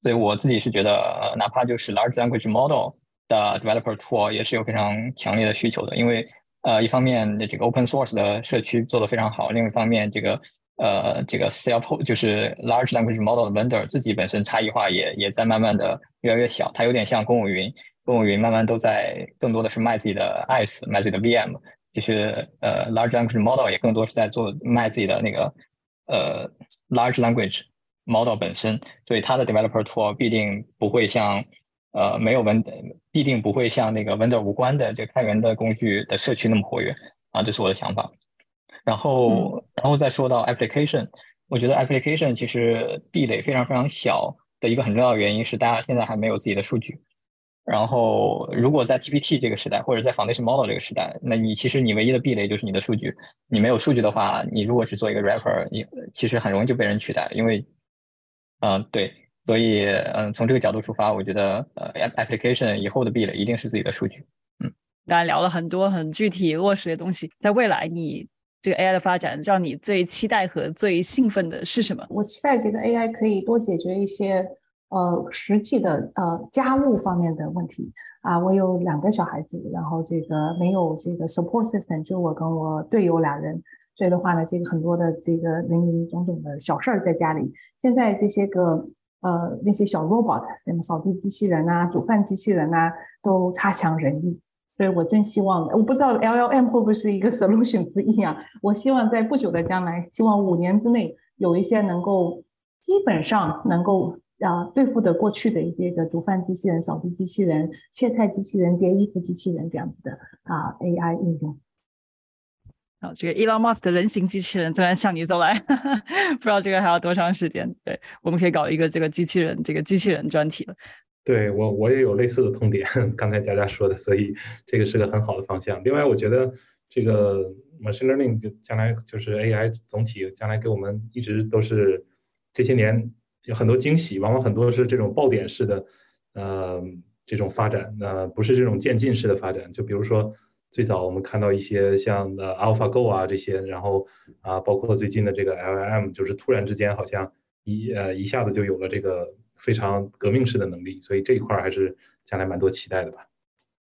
所以我自己是觉得，哪怕就是 large language model 的 developer tool 也是有非常强烈的需求的，因为呃，一方面这个 open source 的社区做得非常好，另一方面这个呃这个 self 就是 large language model 的 vendor 自己本身差异化也也在慢慢的越来越小，它有点像公有云，公有云慢慢都在更多的是卖自己的 ice，卖自己的 VM。就是呃，large language model 也更多是在做卖自己的那个呃 large language model 本身，所以它的 developer tool 必定不会像呃没有 Vend 必定不会像那个 Vendor 无关的这个开源的工具的社区那么活跃啊，这是我的想法。然后，然后再说到 application，我觉得 application 其实壁垒非常非常小的一个很重要的原因是大家现在还没有自己的数据。然后，如果在 GPT 这个时代，或者在 Foundation Model 这个时代，那你其实你唯一的壁垒就是你的数据。你没有数据的话，你如果只做一个 Rapper，你其实很容易就被人取代。因为，嗯，对，所以，嗯，从这个角度出发，我觉得，呃，Application 以后的壁垒一定是自己的数据。嗯，刚才聊了很多很具体落实的东西，在未来，你这个 AI 的发展，让你最期待和最兴奋的是什么？我期待这个 AI 可以多解决一些。呃，实际的呃家务方面的问题啊，我有两个小孩子，然后这个没有这个 support system，就我跟我队友俩人，所以的话呢，这个很多的这个林林总总的小事儿在家里。现在这些个呃那些小 robot，什么扫地机器人呐、煮饭机器人呐，都差强人意。所以我真希望，我不知道 LLM 会不会是一个 solution 之一啊？我希望在不久的将来，希望五年之内有一些能够基本上能够。啊，对付的过去的一些个煮饭机器人、扫地机器人、切菜机器人、叠衣服机器人这样子的啊 AI 应用。好，这个 Elon Musk 的人形机器人正在向你走来，不知道这个还要多长时间？对，我们可以搞一个这个机器人，这个机器人专题了。对我，我也有类似的痛点，刚才佳佳说的，所以这个是个很好的方向。另外，我觉得这个 machine learning 就将来就是 AI 总体将来给我们一直都是这些年。有很多惊喜，往往很多是这种爆点式的，呃，这种发展，呃，不是这种渐进式的发展。就比如说，最早我们看到一些像呃 AlphaGo 啊这些，然后啊，包括最近的这个 LLM，就是突然之间好像一呃一下子就有了这个非常革命式的能力，所以这一块还是将来蛮多期待的吧。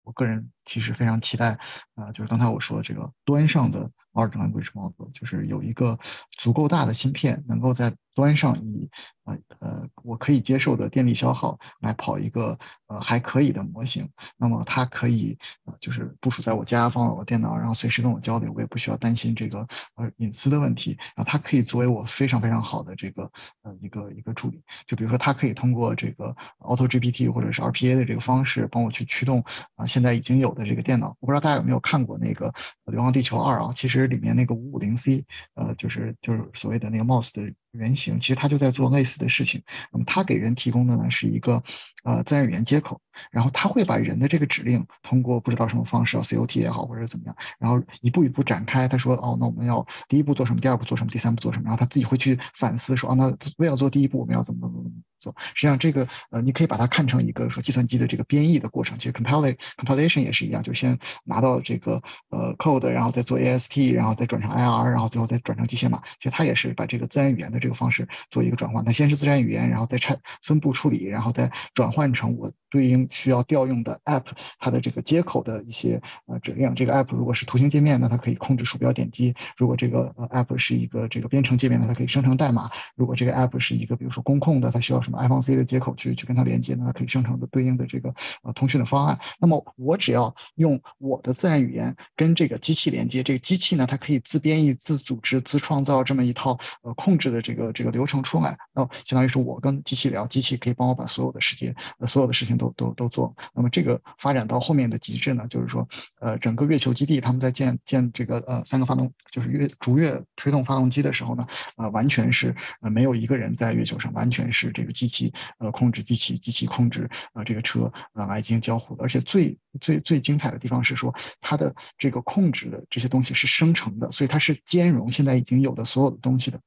我个人其实非常期待啊，就是刚才我说的这个端上的 Large Language Model，就是有一个足够大的芯片，能够在端上以呃呃我可以接受的电力消耗来跑一个呃还可以的模型，那么它可以呃就是部署在我家，放在我电脑，然后随时跟我交流，我也不需要担心这个呃隐私的问题。然后它可以作为我非常非常好的这个呃一个一个助理，就比如说它可以通过这个 Auto GPT 或者是 RPA 的这个方式帮我去驱动啊现在已经有的这个电脑。我不知道大家有没有看过那个《流浪地球二》啊，其实里面那个五五零 C 呃就是就是所谓的那个 Mouse 的。原型其实它就在做类似的事情，那么它给人提供的呢是一个呃自然语言接口，然后它会把人的这个指令通过不知道什么方式啊 COT 也好或者怎么样，然后一步一步展开。他说哦，那我们要第一步做什么，第二步做什么，第三步做什么，然后他自己会去反思说啊，那为了做第一步我们要怎么怎么怎么做。实际上，这个呃，你可以把它看成一个说计算机的这个编译的过程。其实 compilation compilation 也是一样，就先拿到这个呃 code，然后再做 AST，然后再转成 IR，然后最后再转成机械码。其实它也是把这个自然语言的这个方式做一个转换。那先是自然语言，然后再拆分布处理，然后再转换成我对应需要调用的 app 它的这个接口的一些呃指令。这个 app 如果是图形界面，那它可以控制鼠标点击；如果这个呃 app 是一个这个编程界面，那它可以生成代码；如果这个 app 是一个比如说工控的，它需要什么 iPhone C 的接口去去跟它连接，那它可以生成的对应的这个呃通讯的方案。那么我只要用我的自然语言跟这个机器连接，这个机器呢，它可以自编译、自组织、自创造这么一套呃控制的这个这个流程出来。那相当于是我跟机器聊，机器可以帮我把所有的时间呃所有的事情都都都做。那么这个发展到后面的极致呢，就是说呃整个月球基地他们在建建这个呃三个发动就是月逐月推动发动机的时候呢，啊完全是呃没有一个人在月球上，完全是这个机机器呃控制机器，机器控制啊这个车啊来进行交互的。而且最最最精彩的地方是说它的这个控制的这些东西是生成的，所以它是兼容现在已经有的所有的东西的。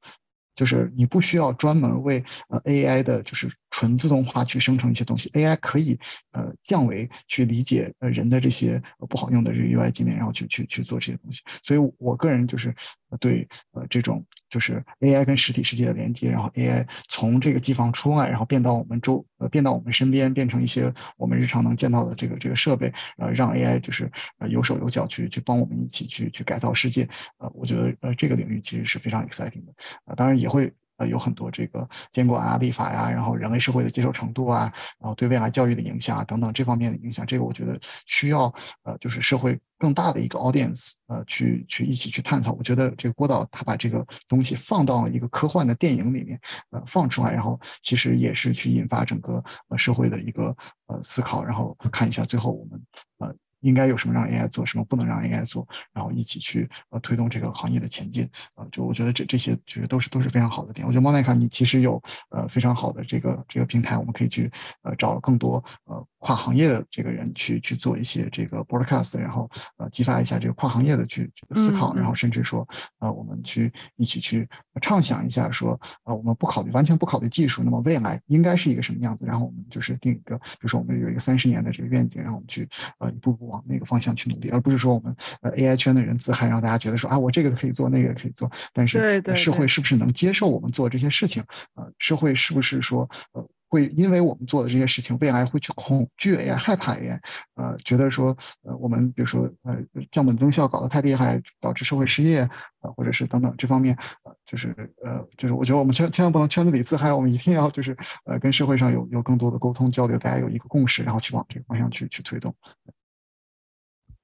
就是你不需要专门为呃 AI 的，就是纯自动化去生成一些东西，AI 可以呃降维去理解呃人的这些不好用的这个 UI 界面，然后去去去做这些东西。所以我个人就是对呃这种就是 AI 跟实体世界的连接，然后 AI 从这个地方出来，然后变到我们周呃变到我们身边，变成一些我们日常能见到的这个这个设备，呃让 AI 就是呃有手有脚去去帮我们一起去去改造世界。呃，我觉得呃这个领域其实是非常 exciting 的。呃，当然也。会呃有很多这个监管啊、立法呀，然后人类社会的接受程度啊，然后对未来教育的影响啊等等这方面的影响，这个我觉得需要呃就是社会更大的一个 audience 呃去去一起去探讨。我觉得这个郭导他把这个东西放到了一个科幻的电影里面呃放出来，然后其实也是去引发整个呃社会的一个呃思考，然后看一下最后我们呃。应该有什么让 AI 做，什么不能让 AI 做，然后一起去呃推动这个行业的前进啊，就我觉得这这些其实都是都是非常好的点。我觉得 Monica 你其实有呃非常好的这个这个平台，我们可以去呃找更多呃跨行业的这个人去去做一些这个 broadcast，然后呃激发一下这个跨行业的去思考，然后甚至说呃我们去一起去畅想一下说呃我们不考虑完全不考虑技术，那么未来应该是一个什么样子，然后我们就是定一个，比如说我们有一个三十年的这个愿景，然后我们去呃一步步。往那个方向去努力，而不是说我们呃 AI 圈的人自嗨，让大家觉得说啊，我这个可以做，那个可以做，但是社会是不是能接受我们做这些事情？呃，社会是不是说呃会因为我们做的这些事情，未来会去恐惧 AI、害怕 AI？呃，觉得说呃我们比如说呃降本增效搞得太厉害，导致社会失业啊，或者是等等这方面，呃，就是呃就是我觉得我们千千万不能圈子里自嗨，我们一定要就是呃跟社会上有有更多的沟通交流，大家有一个共识，然后去往这个方向去去推动。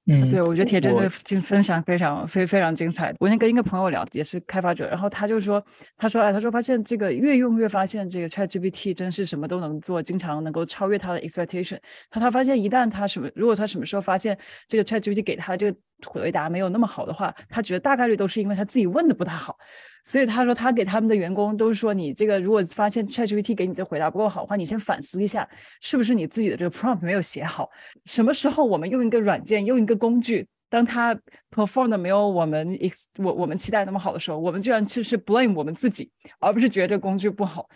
嗯，对，我觉得铁真的经分享非常非非常精彩。我那天跟一个朋友聊，也是开发者，然后他就说，他说，哎，他说发现这个越用越发现这个 ChatGPT 真是什么都能做，经常能够超越他的 expectation。他他发现一旦他什么，如果他什么时候发现这个 ChatGPT 给他这个回答没有那么好的话，他觉得大概率都是因为他自己问的不太好。所以他说，他给他们的员工都是说，你这个如果发现 ChatGPT 给你这回答不够好的话，你先反思一下，是不是你自己的这个 prompt 没有写好？什么时候我们用一个软件，用一个工具，当它 perform 的没有我们 ex 我我们期待那么好的时候，我们居然其实是 blame 我们自己，而不是觉得这工具不好。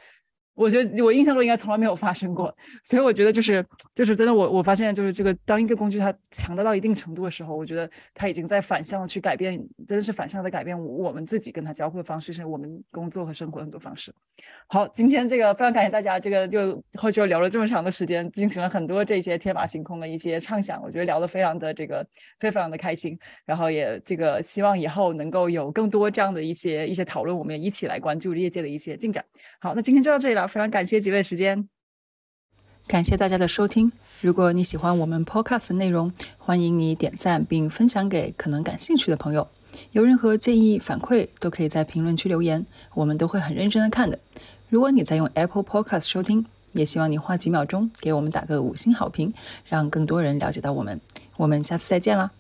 我觉得我印象中应该从来没有发生过，所以我觉得就是就是真的，我我发现就是这个当一个工具它强大到一定程度的时候，我觉得它已经在反向去改变，真的是反向的改变我们自己跟它交互的方式，是我们工作和生活很多方式。好，今天这个非常感谢大家，这个就后续聊了这么长的时间，进行了很多这些天马行空的一些畅想，我觉得聊得非常的这个非常的开心，然后也这个希望以后能够有更多这样的一些一些讨论，我们也一起来关注业界的一些进展。好，那今天就到这里了。非常感谢几位时间，感谢大家的收听。如果你喜欢我们 Podcast 内容，欢迎你点赞并分享给可能感兴趣的朋友。有任何建议反馈，都可以在评论区留言，我们都会很认真的看的。如果你在用 Apple Podcast 收听，也希望你花几秒钟给我们打个五星好评，让更多人了解到我们。我们下次再见啦！